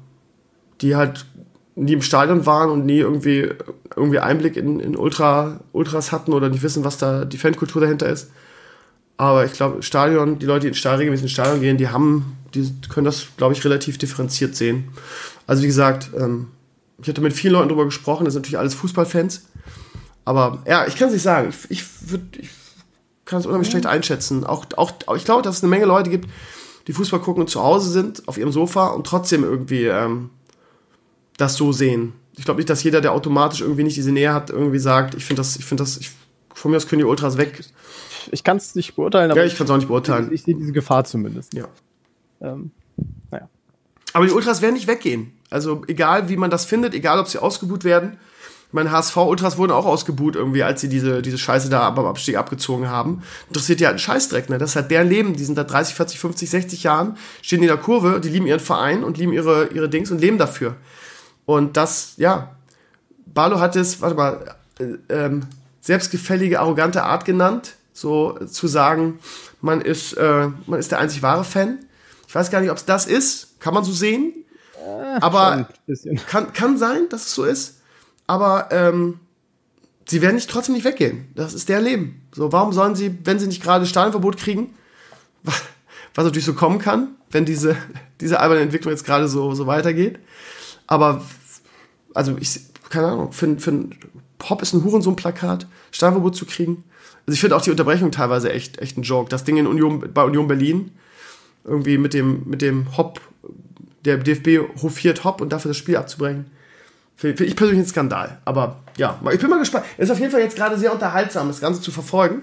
die halt nie im Stadion waren und nie irgendwie, irgendwie Einblick in, in Ultra, Ultras hatten oder nicht wissen, was da die Fankultur dahinter ist. Aber ich glaube, Stadion, die Leute, die in Stadion, regelmäßig ins Stadion gehen, die haben, die können das, glaube ich, relativ differenziert sehen. Also wie gesagt, ähm, ich hatte mit vielen Leuten darüber gesprochen, das sind natürlich alles Fußballfans. Aber ja, ich kann es nicht sagen. Ich, ich, würd, ich kann es unheimlich schlecht einschätzen. Auch, auch, ich glaube, dass es eine Menge Leute gibt, die Fußball gucken und zu Hause sind, auf ihrem Sofa und trotzdem irgendwie ähm, das so sehen. Ich glaube nicht, dass jeder, der automatisch irgendwie nicht diese Nähe hat, irgendwie sagt, ich finde das, ich finde das, ich, von mir aus können die Ultras weg. Ich kann es nicht beurteilen, aber ja, ich kann es auch nicht beurteilen. Ich, sehe diese Gefahr zumindest. Ja. Ähm, naja. Aber die Ultras werden nicht weggehen. Also egal, wie man das findet, egal, ob sie ausgebuht werden. Meine HSV-Ultras wurden auch ausgebuht irgendwie, als sie diese, diese Scheiße da beim Abstieg abgezogen haben. Interessiert ja halt einen Scheißdreck, ne? Das ist halt deren Leben. Die sind da 30, 40, 50, 60 Jahren, stehen in der Kurve, die lieben ihren Verein und lieben ihre, ihre Dings und leben dafür. Und das, ja, Barlo hat es, warte mal, äh, ähm, selbstgefällige, arrogante Art genannt, so zu sagen, man ist, äh, man ist der einzig wahre Fan. Ich weiß gar nicht, ob es das ist, kann man so sehen. Äh, aber kann, kann sein, dass es so ist. Aber ähm, sie werden nicht trotzdem nicht weggehen. Das ist der Leben. So, warum sollen sie, wenn sie nicht gerade Stadionverbot kriegen, was, was natürlich so kommen kann, wenn diese, diese alberne Entwicklung jetzt gerade so, so weitergeht. Aber also ich, keine Ahnung, für, für ein Pop ist ein Hurensohn-Plakat, Stadionverbot zu kriegen. Also ich finde auch die Unterbrechung teilweise echt, echt ein Joke. Das Ding in Union, bei Union Berlin, irgendwie mit dem, mit dem Hop, der DFB hofiert Hop und dafür das Spiel abzubrechen. Finde ich persönlich ein Skandal. Aber ja, ich bin mal gespannt. Es ist auf jeden Fall jetzt gerade sehr unterhaltsam, das Ganze zu verfolgen,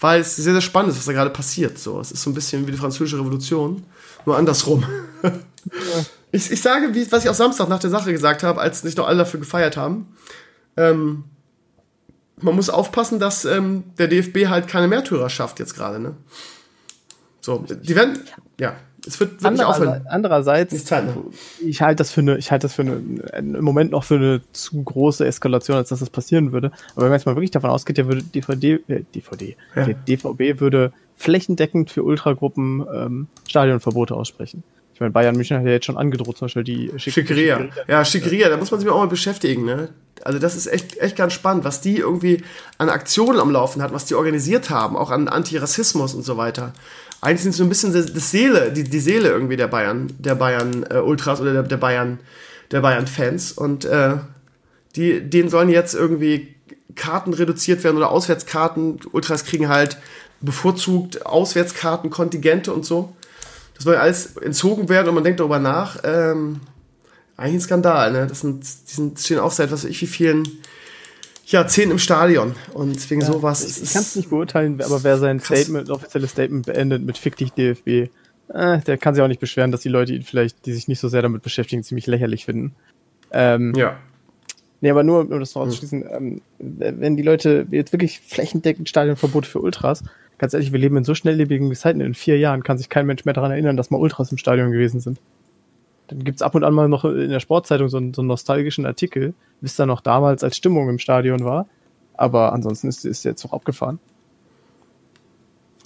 weil es sehr, sehr spannend ist, was da gerade passiert. So, es ist so ein bisschen wie die Französische Revolution, nur andersrum. Ja. Ich, ich sage, wie, was ich auch Samstag nach der Sache gesagt habe, als nicht noch alle dafür gefeiert haben. Ähm, man muss aufpassen, dass ähm, der DFB halt keine Märtyrer schafft jetzt gerade, ne? So, die werden, ja, es wird, wird nicht aufhören. Andererseits, ich halte das für eine, ich halte das für eine, im Moment noch für eine zu große Eskalation, als dass das passieren würde. Aber wenn man jetzt mal wirklich davon ausgeht, der würde DVD, äh, DVD, ja. der DVB würde flächendeckend für Ultragruppen ähm, Stadionverbote aussprechen. Ich meine, Bayern München hat ja jetzt schon angedroht, zum Beispiel die Schick Schickeria. Schickeria. Ja, Schickeria, da muss man sich auch mal beschäftigen, ne? Also das ist echt, echt ganz spannend, was die irgendwie an Aktionen am Laufen hat, was die organisiert haben, auch an Antirassismus und so weiter. Eigentlich sind sie so ein bisschen das Seele, die, die Seele irgendwie der Bayern, der Bayern äh, Ultras oder der, der Bayern, der Bayern Fans und äh, die, denen sollen jetzt irgendwie Karten reduziert werden oder Auswärtskarten. Ultras kriegen halt bevorzugt Auswärtskarten, Kontingente und so das soll alles entzogen werden und man denkt darüber nach. Ähm, eigentlich ein Skandal, ne? Das sind, die sind, stehen auch seit was weiß ich wie vielen Jahrzehnten im Stadion. Und deswegen ja, sowas. Ich, ich kann es nicht beurteilen, aber wer sein krass. Statement, offizielles Statement beendet mit Fick dich DFB, äh, der kann sich auch nicht beschweren, dass die Leute ihn vielleicht, die sich nicht so sehr damit beschäftigen, ziemlich lächerlich finden. Ähm, ja. Nee, aber nur, um das noch auszuschließen, ähm, wenn die Leute jetzt wirklich flächendeckend Stadionverbot für Ultras, ganz ehrlich, wir leben in so schnelllebigen Zeiten. In vier Jahren kann sich kein Mensch mehr daran erinnern, dass mal Ultras im Stadion gewesen sind. Dann gibt's ab und an mal noch in der Sportzeitung so einen, so einen nostalgischen Artikel, es da noch damals als Stimmung im Stadion war. Aber ansonsten ist, ist jetzt noch abgefahren.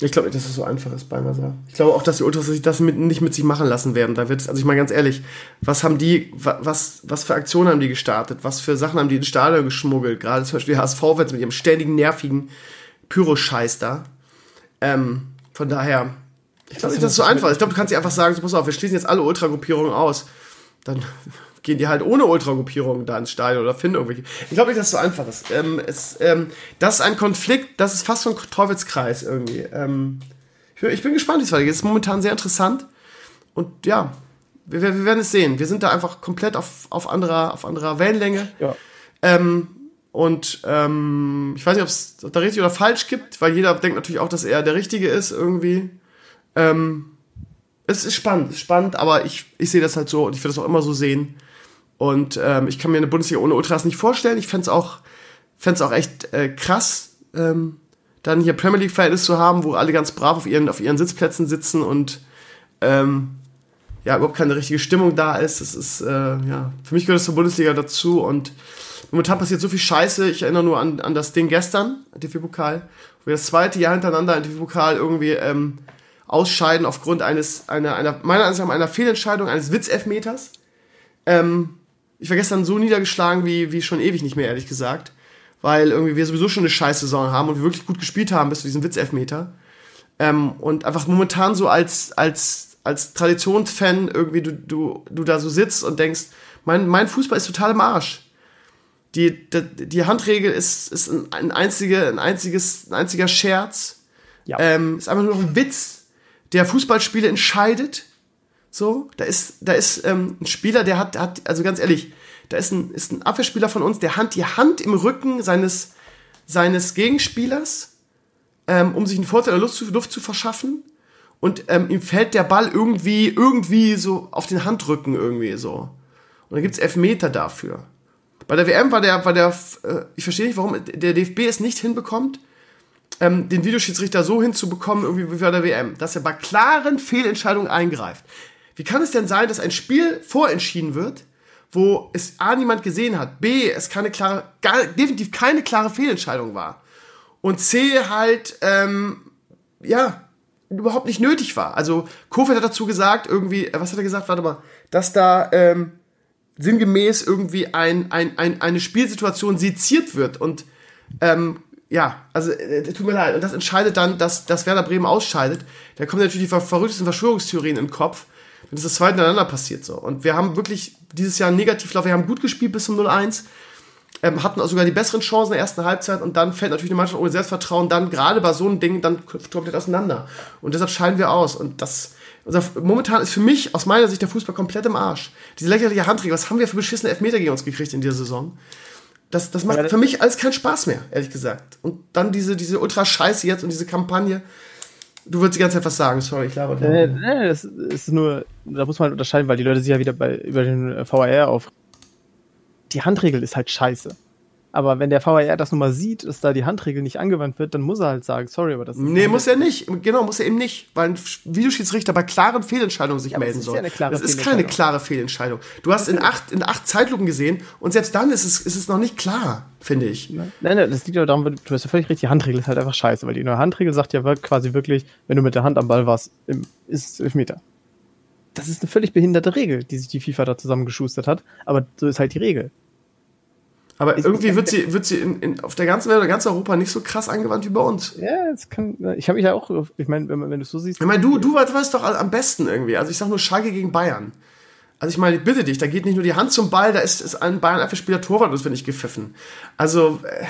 Ich glaube nicht, dass es so einfach ist bei Massa. Ich glaube auch, dass die Ultras sich das mit, nicht mit sich machen lassen werden. Da wird's, also ich meine ganz ehrlich, was haben die, was, was für Aktionen haben die gestartet? Was für Sachen haben die ins Stadion geschmuggelt? Gerade zum Beispiel HSV jetzt mit ihrem ständigen, nervigen Pyro-Scheiß da. Ähm, von daher, ich glaube nicht, dass es so einfach ist. Ich glaube, du kannst dir einfach sagen, so, pass auf, wir schließen jetzt alle Ultragruppierungen aus. Dann gehen die halt ohne Ultragruppierungen da ins Stadion oder finden irgendwelche. Ich glaube nicht, dass es so einfach ist. Ähm, es, ähm, das ist ein Konflikt, das ist fast so ein Teufelskreis irgendwie. Ähm, ich, ich, bin gespannt, wie es weitergeht. Es ist momentan sehr interessant. Und ja, wir, wir, werden es sehen. Wir sind da einfach komplett auf, auf, anderer, auf anderer Wellenlänge. Ja. Ähm, und ähm, ich weiß nicht, ob es da richtig oder falsch gibt, weil jeder denkt natürlich auch, dass er der Richtige ist irgendwie. Ähm, es ist spannend, ist spannend, aber ich, ich sehe das halt so und ich werde das auch immer so sehen. Und ähm, ich kann mir eine Bundesliga ohne Ultras nicht vorstellen. Ich fände es auch, auch echt äh, krass, ähm, dann hier Premier League-Verhältnis zu haben, wo alle ganz brav auf ihren, auf ihren Sitzplätzen sitzen und ähm, ja, überhaupt keine richtige Stimmung da ist. Das ist, äh, ja, für mich gehört es zur Bundesliga dazu und momentan passiert so viel Scheiße. Ich erinnere nur an, an das Ding gestern, DFB-Pokal, wo wir das zweite Jahr hintereinander in DFB-Pokal irgendwie ähm, ausscheiden aufgrund eines, einer, einer, meiner Ansicht nach einer Fehlentscheidung, eines Witzelfmeters. Ähm, ich war gestern so niedergeschlagen wie, wie schon ewig nicht mehr, ehrlich gesagt. Weil irgendwie wir sowieso schon eine scheiß Saison haben und wir wirklich gut gespielt haben bis zu diesem Witzelfmeter. Ähm, und einfach momentan so als, als als Traditionsfan irgendwie du, du, du da so sitzt und denkst, mein, mein Fußball ist total im Arsch. Die, die, die Handregel ist, ist ein, ein, einzige, ein, einziges, ein einziger Scherz. Ja. Ähm, ist einfach nur noch ein Witz, der Fußballspiele entscheidet. So, da ist, da ist ähm, ein Spieler, der hat, hat, also ganz ehrlich, da ist ein, ist ein Abwehrspieler von uns, der hat die Hand im Rücken seines, seines Gegenspielers, ähm, um sich einen Vorteil der Luft zu, Luft zu verschaffen und ähm, ihm fällt der Ball irgendwie, irgendwie so auf den Handrücken irgendwie so. Und dann gibt's Elfmeter dafür. Bei der WM war der, war der, äh, ich verstehe nicht, warum der DFB es nicht hinbekommt, ähm, den Videoschiedsrichter so hinzubekommen, irgendwie wie bei der WM, dass er bei klaren Fehlentscheidungen eingreift. Wie kann es denn sein, dass ein Spiel vorentschieden wird, wo es A niemand gesehen hat, B es keine klare, gar, definitiv keine klare Fehlentscheidung war und C halt, ähm, ja, überhaupt nicht nötig war. Also Kofeld hat dazu gesagt, irgendwie, äh, was hat er gesagt? Warte mal, dass da ähm, sinngemäß irgendwie ein, ein, ein, eine Spielsituation seziert wird und ähm, ja, also äh, tut mir leid, und das entscheidet dann, dass, dass Werder Bremen ausscheidet. Da kommen natürlich die ver verrücktesten Verschwörungstheorien im Kopf, wenn das das zweite ineinander passiert so. Und wir haben wirklich dieses Jahr einen Negativlauf, wir haben gut gespielt bis zum 0-1 ähm, hatten auch sogar die besseren Chancen in der ersten Halbzeit und dann fällt natürlich eine Mannschaft ohne Selbstvertrauen dann gerade bei so einem Ding dann komplett auseinander. Und deshalb scheiden wir aus. Und das, unser, momentan ist für mich aus meiner Sicht der Fußball komplett im Arsch. Diese lächerliche Handregel, was haben wir für beschissene Elfmeter gegen uns gekriegt in dieser Saison? Das, das macht für mich alles keinen Spaß mehr, ehrlich gesagt. Und dann diese, diese Ultra-Scheiße jetzt und diese Kampagne. Du würdest die ganze Zeit was sagen, sorry, ich laber. Nee, nee, das ist nur, da muss man unterscheiden, weil die Leute sich ja wieder bei, über den VAR auf die Handregel ist halt scheiße. Aber wenn der VAR das nun mal sieht, dass da die Handregel nicht angewandt wird, dann muss er halt sagen, sorry, aber das ist. Nee, muss er nicht. Genau, muss er eben nicht, weil ein Videoschiedsrichter bei klaren Fehlentscheidungen sich ja, melden soll. Das ist, ja das ist keine klare Fehlentscheidung. Du hast in acht, in acht Zeitlupen gesehen und selbst dann ist es, ist es noch nicht klar, finde ich. Nein, nein, das liegt ja daran, du hast ja völlig recht, die Handregel ist halt einfach scheiße, weil die neue Handregel sagt ja quasi wirklich, wenn du mit der Hand am Ball warst, ist es Elfmeter das ist eine völlig behinderte Regel, die sich die FIFA da zusammengeschustert hat. Aber so ist halt die Regel. Aber ich, irgendwie wird sie, wird sie in, in, auf der ganzen Welt oder ganz Europa nicht so krass angewandt wie bei uns. Ja, das kann, ich habe mich ja auch, ich meine, wenn, wenn du es so siehst. Ich meine, du, du weißt doch am besten irgendwie. Also ich sag nur Schalke gegen Bayern. Also ich meine, bitte dich, da geht nicht nur die Hand zum Ball, da ist, ist ein Bayern einfach Spieler Torwart, das wird nicht gepfiffen. Also, äh,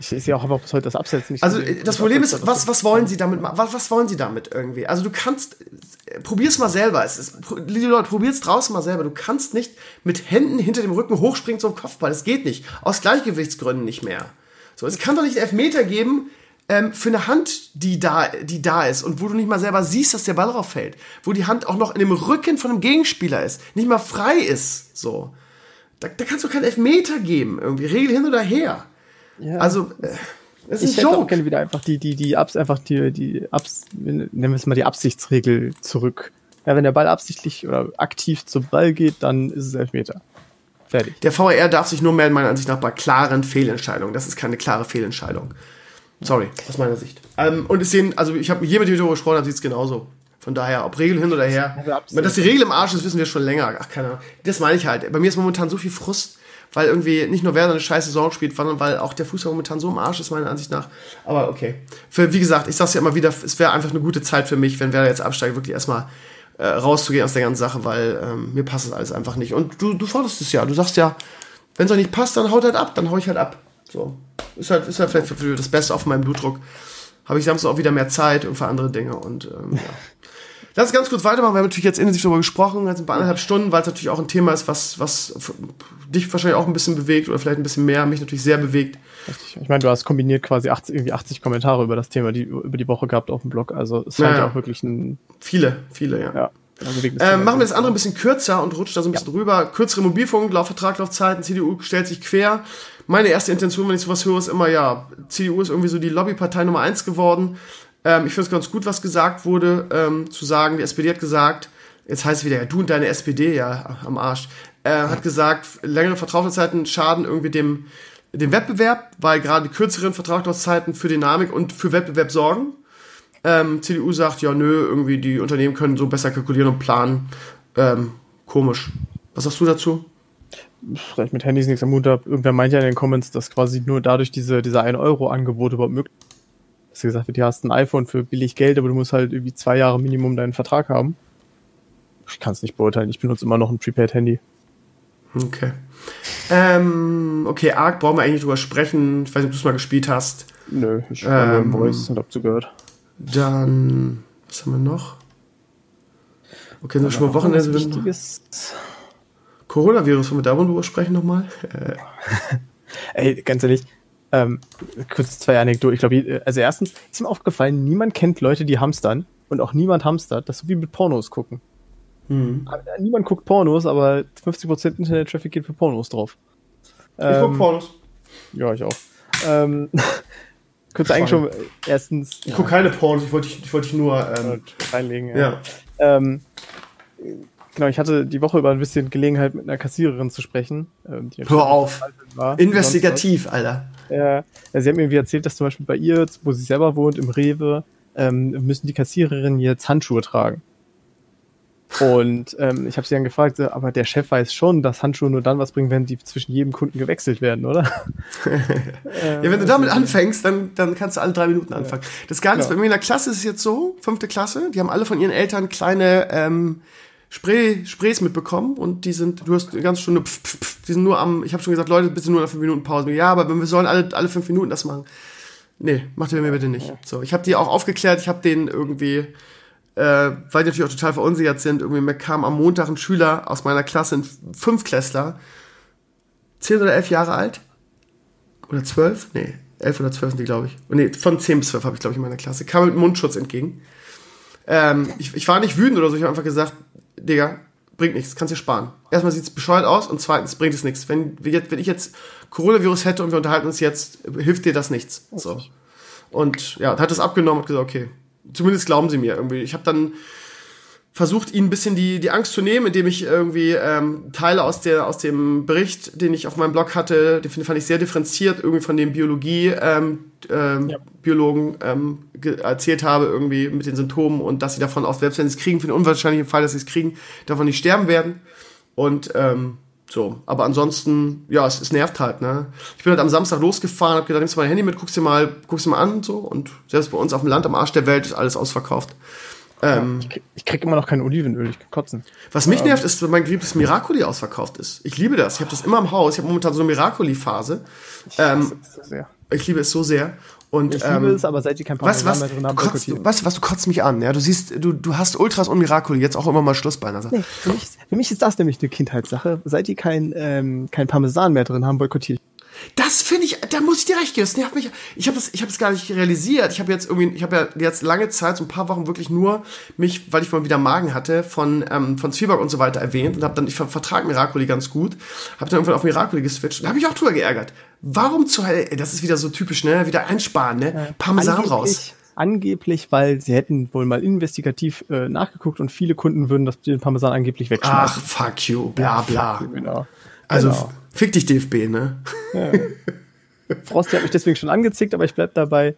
ich sehe auch aber bis heute das Abseits nicht. Also das, das Problem ist, was, was wollen sie damit was, was wollen sie damit irgendwie? Also du kannst, probier's mal selber. Es ist, liebe Leute, probier's draußen mal selber. Du kannst nicht mit Händen hinter dem Rücken hochspringen zum Kopfball. Das geht nicht. Aus Gleichgewichtsgründen nicht mehr. So, es kann doch nicht Elfmeter geben, ähm, für eine Hand, die da, die da ist und wo du nicht mal selber siehst, dass der Ball drauf fällt. Wo die Hand auch noch in dem Rücken von einem Gegenspieler ist. Nicht mal frei ist. So. Da, da kannst du keinen Elfmeter geben. Irgendwie. Regel hin oder her. Ja. Also, äh, es ist ich Joke. auch gerne wieder einfach die, die, die Abs, einfach die, die Abs, nennen wir es mal die Absichtsregel zurück. Ja, wenn der Ball absichtlich oder aktiv zum Ball geht, dann ist es Elfmeter. Fertig. Der VAR darf sich nur melden, meiner Ansicht nach, bei klaren Fehlentscheidungen. Das ist keine klare Fehlentscheidung. Sorry, aus meiner Sicht. Ähm, und es sehen, also ich habe hier mit dir darüber gesprochen, da sieht es genauso. Von daher, ob Regel hin oder her. Ja, dass die Regel im Arsch ist, wissen wir schon länger. Ach, keine Ahnung. Das meine ich halt. Bei mir ist momentan so viel Frust weil irgendwie nicht nur Werder eine scheiße Saison spielt, sondern weil auch der Fußball momentan so im Arsch ist, meiner Ansicht nach. Aber okay. Für, wie gesagt, ich sag's ja immer wieder, es wäre einfach eine gute Zeit für mich, wenn Werder jetzt absteigt, wirklich erstmal äh, rauszugehen aus der ganzen Sache, weil ähm, mir passt das alles einfach nicht. Und du, du forderst es ja. Du sagst ja, wenn es euch nicht passt, dann haut halt ab, dann hau ich halt ab. So. Ist halt, ist halt vielleicht für, für das Beste auf meinem Blutdruck. Habe ich Samstag auch wieder mehr Zeit und für andere Dinge und ähm, ja. Lass ganz kurz weitermachen. Wir haben natürlich jetzt intensiv darüber gesprochen, jetzt ein paar anderthalb Stunden, weil es natürlich auch ein Thema ist, was, was dich wahrscheinlich auch ein bisschen bewegt oder vielleicht ein bisschen mehr, mich natürlich sehr bewegt. Ich meine, du hast kombiniert quasi 80, irgendwie 80 Kommentare über das Thema die, über die Woche gehabt auf dem Blog. Also es scheint ja, ja auch wirklich ein. Viele, viele, ja. ja. Also äh, machen wir das andere ein bisschen kürzer und rutscht da so ein bisschen ja. drüber. Kürzere Mobilfunk, Laufvertrag, Laufzeiten, CDU stellt sich quer. Meine erste Intention, wenn ich sowas höre, ist immer, ja, CDU ist irgendwie so die Lobbypartei Nummer eins geworden. Ähm, ich finde es ganz gut, was gesagt wurde, ähm, zu sagen, die SPD hat gesagt, jetzt heißt es wieder, ja, du und deine SPD, ja, am Arsch, äh, hat gesagt, längere Vertrauenszeiten schaden irgendwie dem, dem Wettbewerb, weil gerade die kürzeren Vertragszeiten für Dynamik und für Wettbewerb sorgen. Ähm, CDU sagt, ja, nö, irgendwie die Unternehmen können so besser kalkulieren und planen. Ähm, komisch. Was sagst du dazu? Vielleicht mit Handys nichts am Mut habe. Irgendwer meint ja in den Comments, dass quasi nur dadurch diese, diese 1-Euro-Angebote überhaupt möglich Dass gesagt wird, du hast ein iPhone für billig Geld, aber du musst halt irgendwie zwei Jahre Minimum deinen Vertrag haben. Ich kann es nicht beurteilen. Ich benutze immer noch ein Prepaid-Handy. Okay. Ähm, okay, Arc brauchen wir eigentlich drüber sprechen. Ich weiß nicht, ob du es mal gespielt hast. Nö, ich habe ähm, nur Voice und hab zugehört. Dann, was haben wir noch? Okay, sind wir schon mal Wochenende. Wichtiges. Coronavirus, wollen wir darüber sprechen nochmal? Ey, ganz ehrlich, ähm, kurz zwei Anekdoten. Ich glaube, also erstens ist mir aufgefallen, niemand kennt Leute, die hamstern und auch niemand hamstert. Das ist so wie mit Pornos gucken. Hm. Niemand guckt Pornos, aber 50% Internet-Traffic geht für Pornos drauf. Ich ähm, guck Pornos. Ja, ich auch. Ähm, Könntest eigentlich schon erstens. Ich ja. gucke keine Pornos, ich wollte ich wollte nur ähm, reinlegen. Ja. ja. Ähm, genau, ich hatte die Woche über ein bisschen Gelegenheit mit einer Kassiererin zu sprechen. Ähm, Hör auf. War, Investigativ, Alter. Ja, sie hat mir irgendwie erzählt, dass zum Beispiel bei ihr, wo sie selber wohnt, im Rewe, ähm, müssen die Kassiererinnen jetzt Handschuhe tragen. Und ähm, ich habe sie dann gefragt, aber der Chef weiß schon, dass Handschuhe nur dann was bringen, wenn die zwischen jedem Kunden gewechselt werden, oder? ja, wenn du damit anfängst, dann, dann kannst du alle drei Minuten anfangen. Ja. Das Ganze bei mir in der Klasse ist es jetzt so, fünfte Klasse, die haben alle von ihren Eltern kleine ähm, Spray, Sprays mitbekommen und die sind, du hast eine ganze Stunde, pf, pf, pf, die sind nur am, ich habe schon gesagt, Leute, bitte nur nach fünf Minuten Pause. Ja, aber wir sollen alle, alle fünf Minuten das machen. Nee, macht ihr mir bitte nicht. So, ich habe die auch aufgeklärt, ich habe denen irgendwie äh, weil die natürlich auch total verunsichert sind. Irgendwie kam am Montag ein Schüler aus meiner Klasse, ein Fünfklässler, zehn oder elf Jahre alt. Oder zwölf? Nee, elf oder zwölf sind die, glaube ich. Und nee, von zehn bis zwölf habe ich, glaube ich, in meiner Klasse. Kam mit Mundschutz entgegen. Ähm, ich, ich war nicht wütend oder so, ich habe einfach gesagt, Digga, bringt nichts, kannst dir sparen. Erstmal sieht es bescheuert aus und zweitens bringt es nichts. Wenn, wenn ich jetzt Coronavirus hätte und wir unterhalten uns jetzt, hilft dir das nichts. So. Und ja, hat das abgenommen und gesagt, okay, Zumindest glauben sie mir irgendwie. Ich habe dann versucht, ihnen ein bisschen die, die Angst zu nehmen, indem ich irgendwie ähm, Teile aus, der, aus dem Bericht, den ich auf meinem Blog hatte, den fand ich sehr differenziert, irgendwie von dem Biologie ähm, ähm, ja. Biologen ähm, erzählt habe, irgendwie mit den Symptomen und dass sie davon auch, selbst wenn sie es kriegen, für den unwahrscheinlichen Fall, dass sie es kriegen, davon nicht sterben werden. Und ähm, so, aber ansonsten, ja, es, es nervt halt, ne? Ich bin halt am Samstag losgefahren, hab gedacht, nimmst du mein Handy mit, guckst dir mal, guckst dir mal an, so, und selbst bei uns auf dem Land am Arsch der Welt ist alles ausverkauft. Ähm, ich, krieg, ich, krieg, immer noch kein Olivenöl, ich kann kotzen. Was mich nervt, ist, wenn mein geliebtes Miracoli ausverkauft ist. Ich liebe das. Ich habe das immer im Haus. Ich habe momentan so eine Miracoli-Phase. Ich, ähm, so ich liebe es so sehr. Und, ich ähm, liebe es, aber seit die kein Parmesan was, was, mehr drin haben, kotzt, du, was, was, du kotzt mich an, ja. Du siehst, du, du hast Ultras und Miracoli, jetzt auch immer mal Schluss bei einer Sache. Nee, für, mich, für mich ist das nämlich eine Kindheitssache. Seit die kein, ähm, kein Parmesan mehr drin haben, boykottiere ich. Das finde ich, da muss ich dir recht geben. Das nervt mich. Ich habe das, ich habe es gar nicht realisiert. Ich habe jetzt irgendwie, ich habe ja jetzt lange Zeit, so ein paar Wochen wirklich nur mich, weil ich mal wieder Magen hatte, von ähm, von Zwieback und so weiter erwähnt und habe dann, ich vertrage Miracoli ganz gut, habe dann irgendwann auf Miracoli geswitcht und habe mich auch drüber geärgert. Warum zu Hölle? Das ist wieder so typisch, ne? Wieder einsparen, ne? Parmesan angeblich, raus. Angeblich, weil sie hätten wohl mal investigativ äh, nachgeguckt und viele Kunden würden das den Parmesan angeblich wegschmeißen. Ach, fuck you, bla bla. Ja, genau. Also genau. Fick dich, DFB, ne? Ja. Frosty hat mich deswegen schon angezickt, aber ich bleib dabei,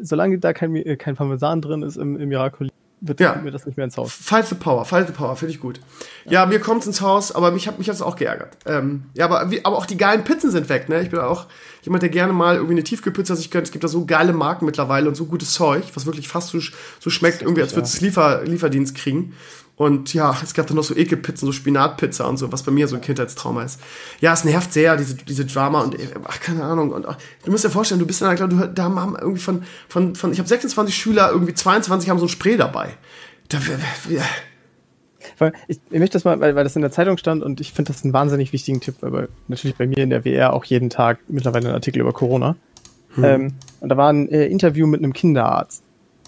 solange da kein, äh, kein Parmesan drin ist im, im Miracoli, wird ja. mir das nicht mehr ins Haus. Fight the Power, Fight the Power, finde ich gut. Ja, ja mir kommt's ins Haus, aber mich hat mich hat's auch geärgert. Ähm, ja, aber, wie, aber auch die geilen Pizzen sind weg, ne? Ich bin auch jemand, der gerne mal irgendwie eine Tiefkühlpizza sich gönnt. Es gibt da so geile Marken mittlerweile und so gutes Zeug, was wirklich fast so, so schmeckt, irgendwie, als würdest du Liefer, Lieferdienst kriegen. Und ja, es gab dann noch so Ekelpizzen, so Spinatpizza und so, was bei mir so ein Kindheitstrauma ist. Ja, es nervt sehr, diese, diese Drama und ach, keine Ahnung. Und ach, du musst dir vorstellen, du bist in einer Klasse, da haben irgendwie von, von, von ich habe 26 Schüler, irgendwie 22 haben so ein Spray dabei. Da, ja. Ich, ich möchte das mal, weil, weil das in der Zeitung stand und ich finde das einen wahnsinnig wichtigen Tipp, weil natürlich bei mir in der WR auch jeden Tag mittlerweile ein Artikel über Corona. Hm. Ähm, und da war ein äh, Interview mit einem Kinderarzt.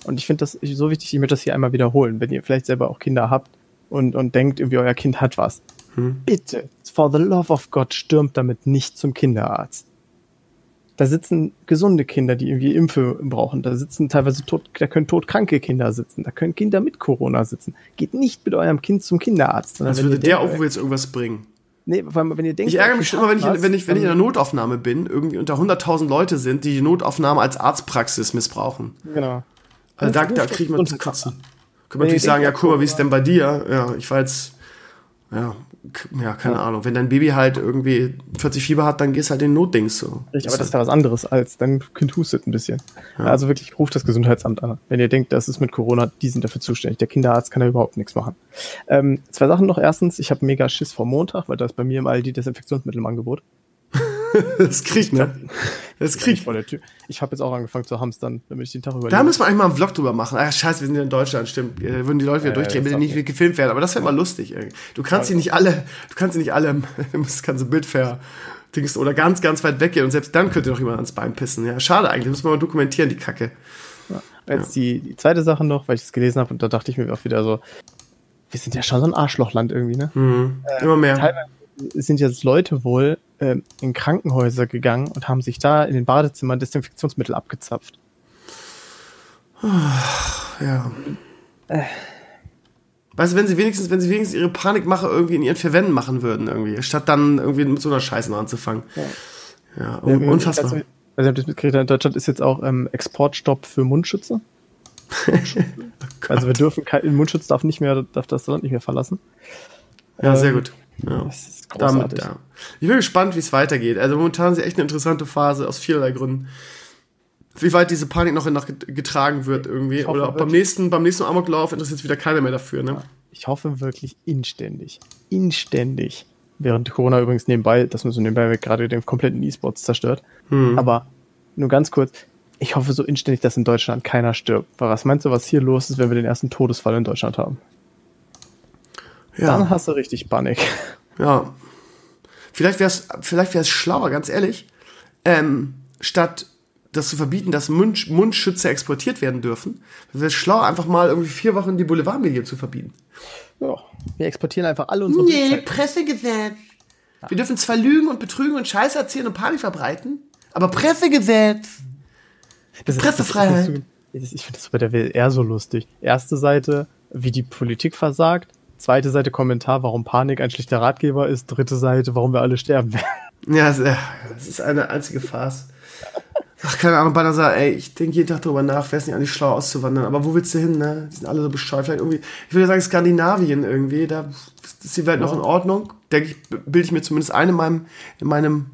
Und ich finde das so wichtig, ich möchte das hier einmal wiederholen, wenn ihr vielleicht selber auch Kinder habt und, und denkt irgendwie, euer Kind hat was. Hm. Bitte, for the love of God, stürmt damit nicht zum Kinderarzt. Da sitzen gesunde Kinder, die irgendwie Impfe brauchen. Da sitzen teilweise tot, da können todkranke Kinder sitzen. Da können Kinder mit Corona sitzen. Geht nicht mit eurem Kind zum Kinderarzt. Als würde der auch jetzt irgendwas bringen. Nee, weil, wenn ihr denkt, ich ärgere mich schon immer, wenn ich, wenn, ich, wenn ich in der Notaufnahme bin, irgendwie unter 100.000 Leute sind, die die Notaufnahme als Arztpraxis missbrauchen. Genau. Also da, da kriegt man zu kotzen. Können wir natürlich sagen, ja, guck mal, wie ist denn bei dir? Ja, ich war jetzt ja, ja, keine ja. Ahnung. Wenn dein Baby halt irgendwie 40 Fieber hat, dann gehst halt in den Notdings so. Richtig, aber das ist ja was anderes als dein Kind hustet ein bisschen. Ja. Also wirklich, ruft das Gesundheitsamt an. Wenn ihr denkt, das ist mit Corona, die sind dafür zuständig. Der Kinderarzt kann da überhaupt nichts machen. Ähm, zwei Sachen noch. Erstens, ich habe mega Schiss vor Montag, weil da ist bei mir im Aldi Desinfektionsmittel im Angebot. das kriegt, ne? Das kriegt. Tür. Ich habe jetzt auch angefangen zu hamstern, damit ich den Tag überlebe. Da müssen wir eigentlich mal einen Vlog drüber machen. Ach, scheiße, wir sind ja in Deutschland, stimmt. Da würden die Leute wieder ja, durchdrehen, wenn die nicht gefilmt werden. Aber das wäre mal lustig. Ey. Du kannst sie nicht alle, du kannst sie nicht alle, du kannst ein Bild ver, oder ganz, ganz weit weggehen und selbst dann könnte doch jemand ans Bein pissen. Ja, schade eigentlich. Muss man mal dokumentieren, die Kacke. Ja. Jetzt ja. die, die zweite Sache noch, weil ich das gelesen habe und da dachte ich mir auch wieder so, wir sind ja schon so ein Arschlochland irgendwie, ne? Mhm. Äh, Immer mehr. Teilweise sind jetzt Leute wohl äh, in Krankenhäuser gegangen und haben sich da in den Badezimmern Desinfektionsmittel abgezapft. Ja. Äh. Weißt du, wenn sie wenigstens, wenn sie wenigstens ihre Panikmache irgendwie in ihren vier Wänden machen würden, irgendwie, statt dann irgendwie mit so einer Scheiße noch anzufangen. Ja, ja un unfassbar. Also, also, ich das mitgekriegt, in Deutschland ist jetzt auch ähm, Exportstopp für Mundschütze. oh also wir dürfen kein Mundschutz darf nicht mehr, darf das Land nicht mehr verlassen. Ja, sehr ähm, gut. Ja. Das ist großartig. Damit, ja. Ich bin gespannt, wie es weitergeht. Also momentan ist echt eine interessante Phase aus vielerlei Gründen. Wie weit diese Panik noch, noch getragen wird irgendwie. Oder beim nächsten, beim nächsten Amoklauf interessiert sich wieder keiner mehr dafür. Ne? Ich hoffe wirklich inständig. Inständig. Während Corona übrigens nebenbei, das muss so nebenbei gerade den kompletten E-Sports zerstört. Hm. Aber nur ganz kurz, ich hoffe so inständig, dass in Deutschland keiner stirbt. Weil was meinst du, was hier los ist, wenn wir den ersten Todesfall in Deutschland haben? Ja. Dann hast du richtig Panik. Ja. Vielleicht wäre es vielleicht wär's schlauer, ganz ehrlich, ähm, statt das zu verbieten, dass Mund, Mundschütze exportiert werden dürfen, wäre es schlauer, einfach mal irgendwie vier Wochen die Boulevardmedien zu verbieten. Ja, wir exportieren einfach alle unsere Nee, Bildzeit. Pressegesetz. Ja. Wir dürfen zwar lügen und betrügen und Scheiße erzählen und Panik verbreiten, aber Pressegesetz. Das Pressefreiheit. Das, das, ich finde das bei der WLR so lustig. Erste Seite, wie die Politik versagt. Zweite Seite Kommentar, warum Panik ein schlechter Ratgeber ist. Dritte Seite, warum wir alle sterben werden. Ja, das ist eine einzige Farce. Ach, keine Ahnung, Banasa, ey, ich denke jeden Tag darüber nach, wäre es nicht eigentlich schlau auszuwandern. Aber wo willst du hin, ne? Die sind alle so bescheuert. Vielleicht irgendwie, ich würde sagen Skandinavien irgendwie, da ist die Welt ja. noch in Ordnung. Denke ich, bilde ich mir zumindest ein in meinem, in meinem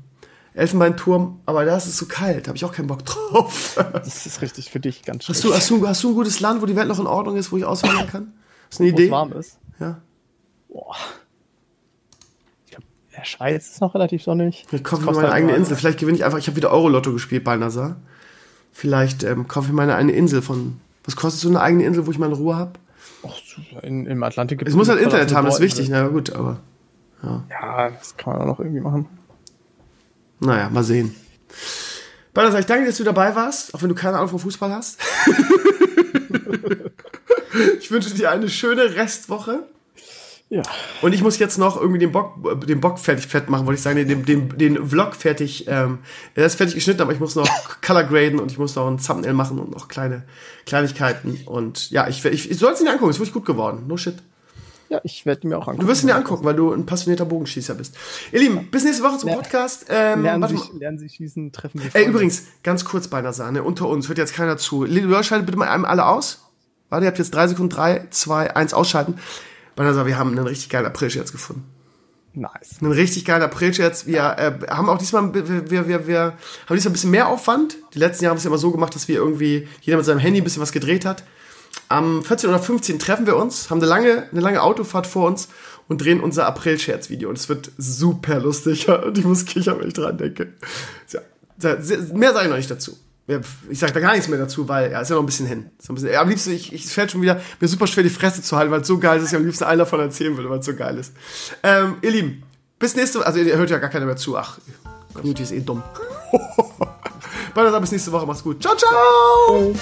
Elfenbeinturm, aber da ist es so kalt, habe ich auch keinen Bock drauf. Das ist richtig für dich ganz schön. Hast du, hast, du, hast du ein gutes Land, wo die Welt noch in Ordnung ist, wo ich auswandern kann? Hast du eine Idee? Wo es warm ist? Ja. Boah. Ich glaube, der Schweiz ist noch relativ sonnig. Ich kaufe mir meine halt eigene Insel. Vielleicht gewinne ich einfach. Ich habe wieder Euro-Lotto gespielt bei NASA. Vielleicht ähm, kaufe ich meine eine Insel von. Was kostet so eine eigene Insel, wo ich meine Ruhe habe? In, Im Atlantik gibt es. Es muss halt Internet haben, das ist wichtig. Na gut, aber. Ja. ja, das kann man auch noch irgendwie machen. Naja, mal sehen. Balthasar, ich danke, dass du dabei warst, auch wenn du keine Ahnung vom Fußball hast. ich wünsche dir eine schöne Restwoche. Ja. Und ich muss jetzt noch irgendwie den Bock, den Bock fertig fett machen, wollte ich sagen, den, den, den Vlog fertig, ähm, er ist fertig geschnitten, aber ich muss noch Color graden und ich muss noch ein Thumbnail machen und noch kleine Kleinigkeiten. Und ja, ich, ich, ich soll es ihn angucken, ist wirklich gut geworden. No shit. Ja, ich werde mir auch angucken. Du wirst ihn dir angucken, weil du ein passionierter Bogenschießer bist. Ihr Lieben, bis nächste Woche zum Podcast. Ähm, lernen, Sie, lernen Sie schießen, treffen Sie Ey, übrigens, ganz kurz bei einer Sahne, unter uns, hört jetzt keiner zu. Leute, schaltet bitte mal einem alle aus. Warte, ihr habt jetzt drei Sekunden, drei, zwei, eins ausschalten. Banasa, wir haben einen richtig geilen April-Scherz gefunden. Nice. Einen richtig geilen April-Scherz. Wir äh, haben auch diesmal, wir, wir, wir, wir haben diesmal ein bisschen mehr Aufwand. Die letzten Jahre haben wir es immer so gemacht, dass wir irgendwie jeder mit seinem Handy ein bisschen was gedreht hat. Am 14 oder 15 treffen wir uns, haben eine lange, eine lange Autofahrt vor uns und drehen unser April-Scherz-Video. Und es wird super lustig. Und ich muss kichern, wenn ich dran denke. Ja, mehr sage ich noch nicht dazu ich sage da gar nichts mehr dazu, weil ja, ist ja noch ein bisschen hin. So ein bisschen, ja, am liebsten, ich, ich fällt schon wieder, mir super schwer die Fresse zu halten, weil es so geil ist, dass ich am liebsten einen davon erzählen würde, weil es so geil ist. Ähm, ihr Lieben, bis nächste Woche, also ihr hört ja gar keiner mehr zu, ach, Community ist eh dumm. Bis nächste Woche, macht's gut. Ciao, ciao!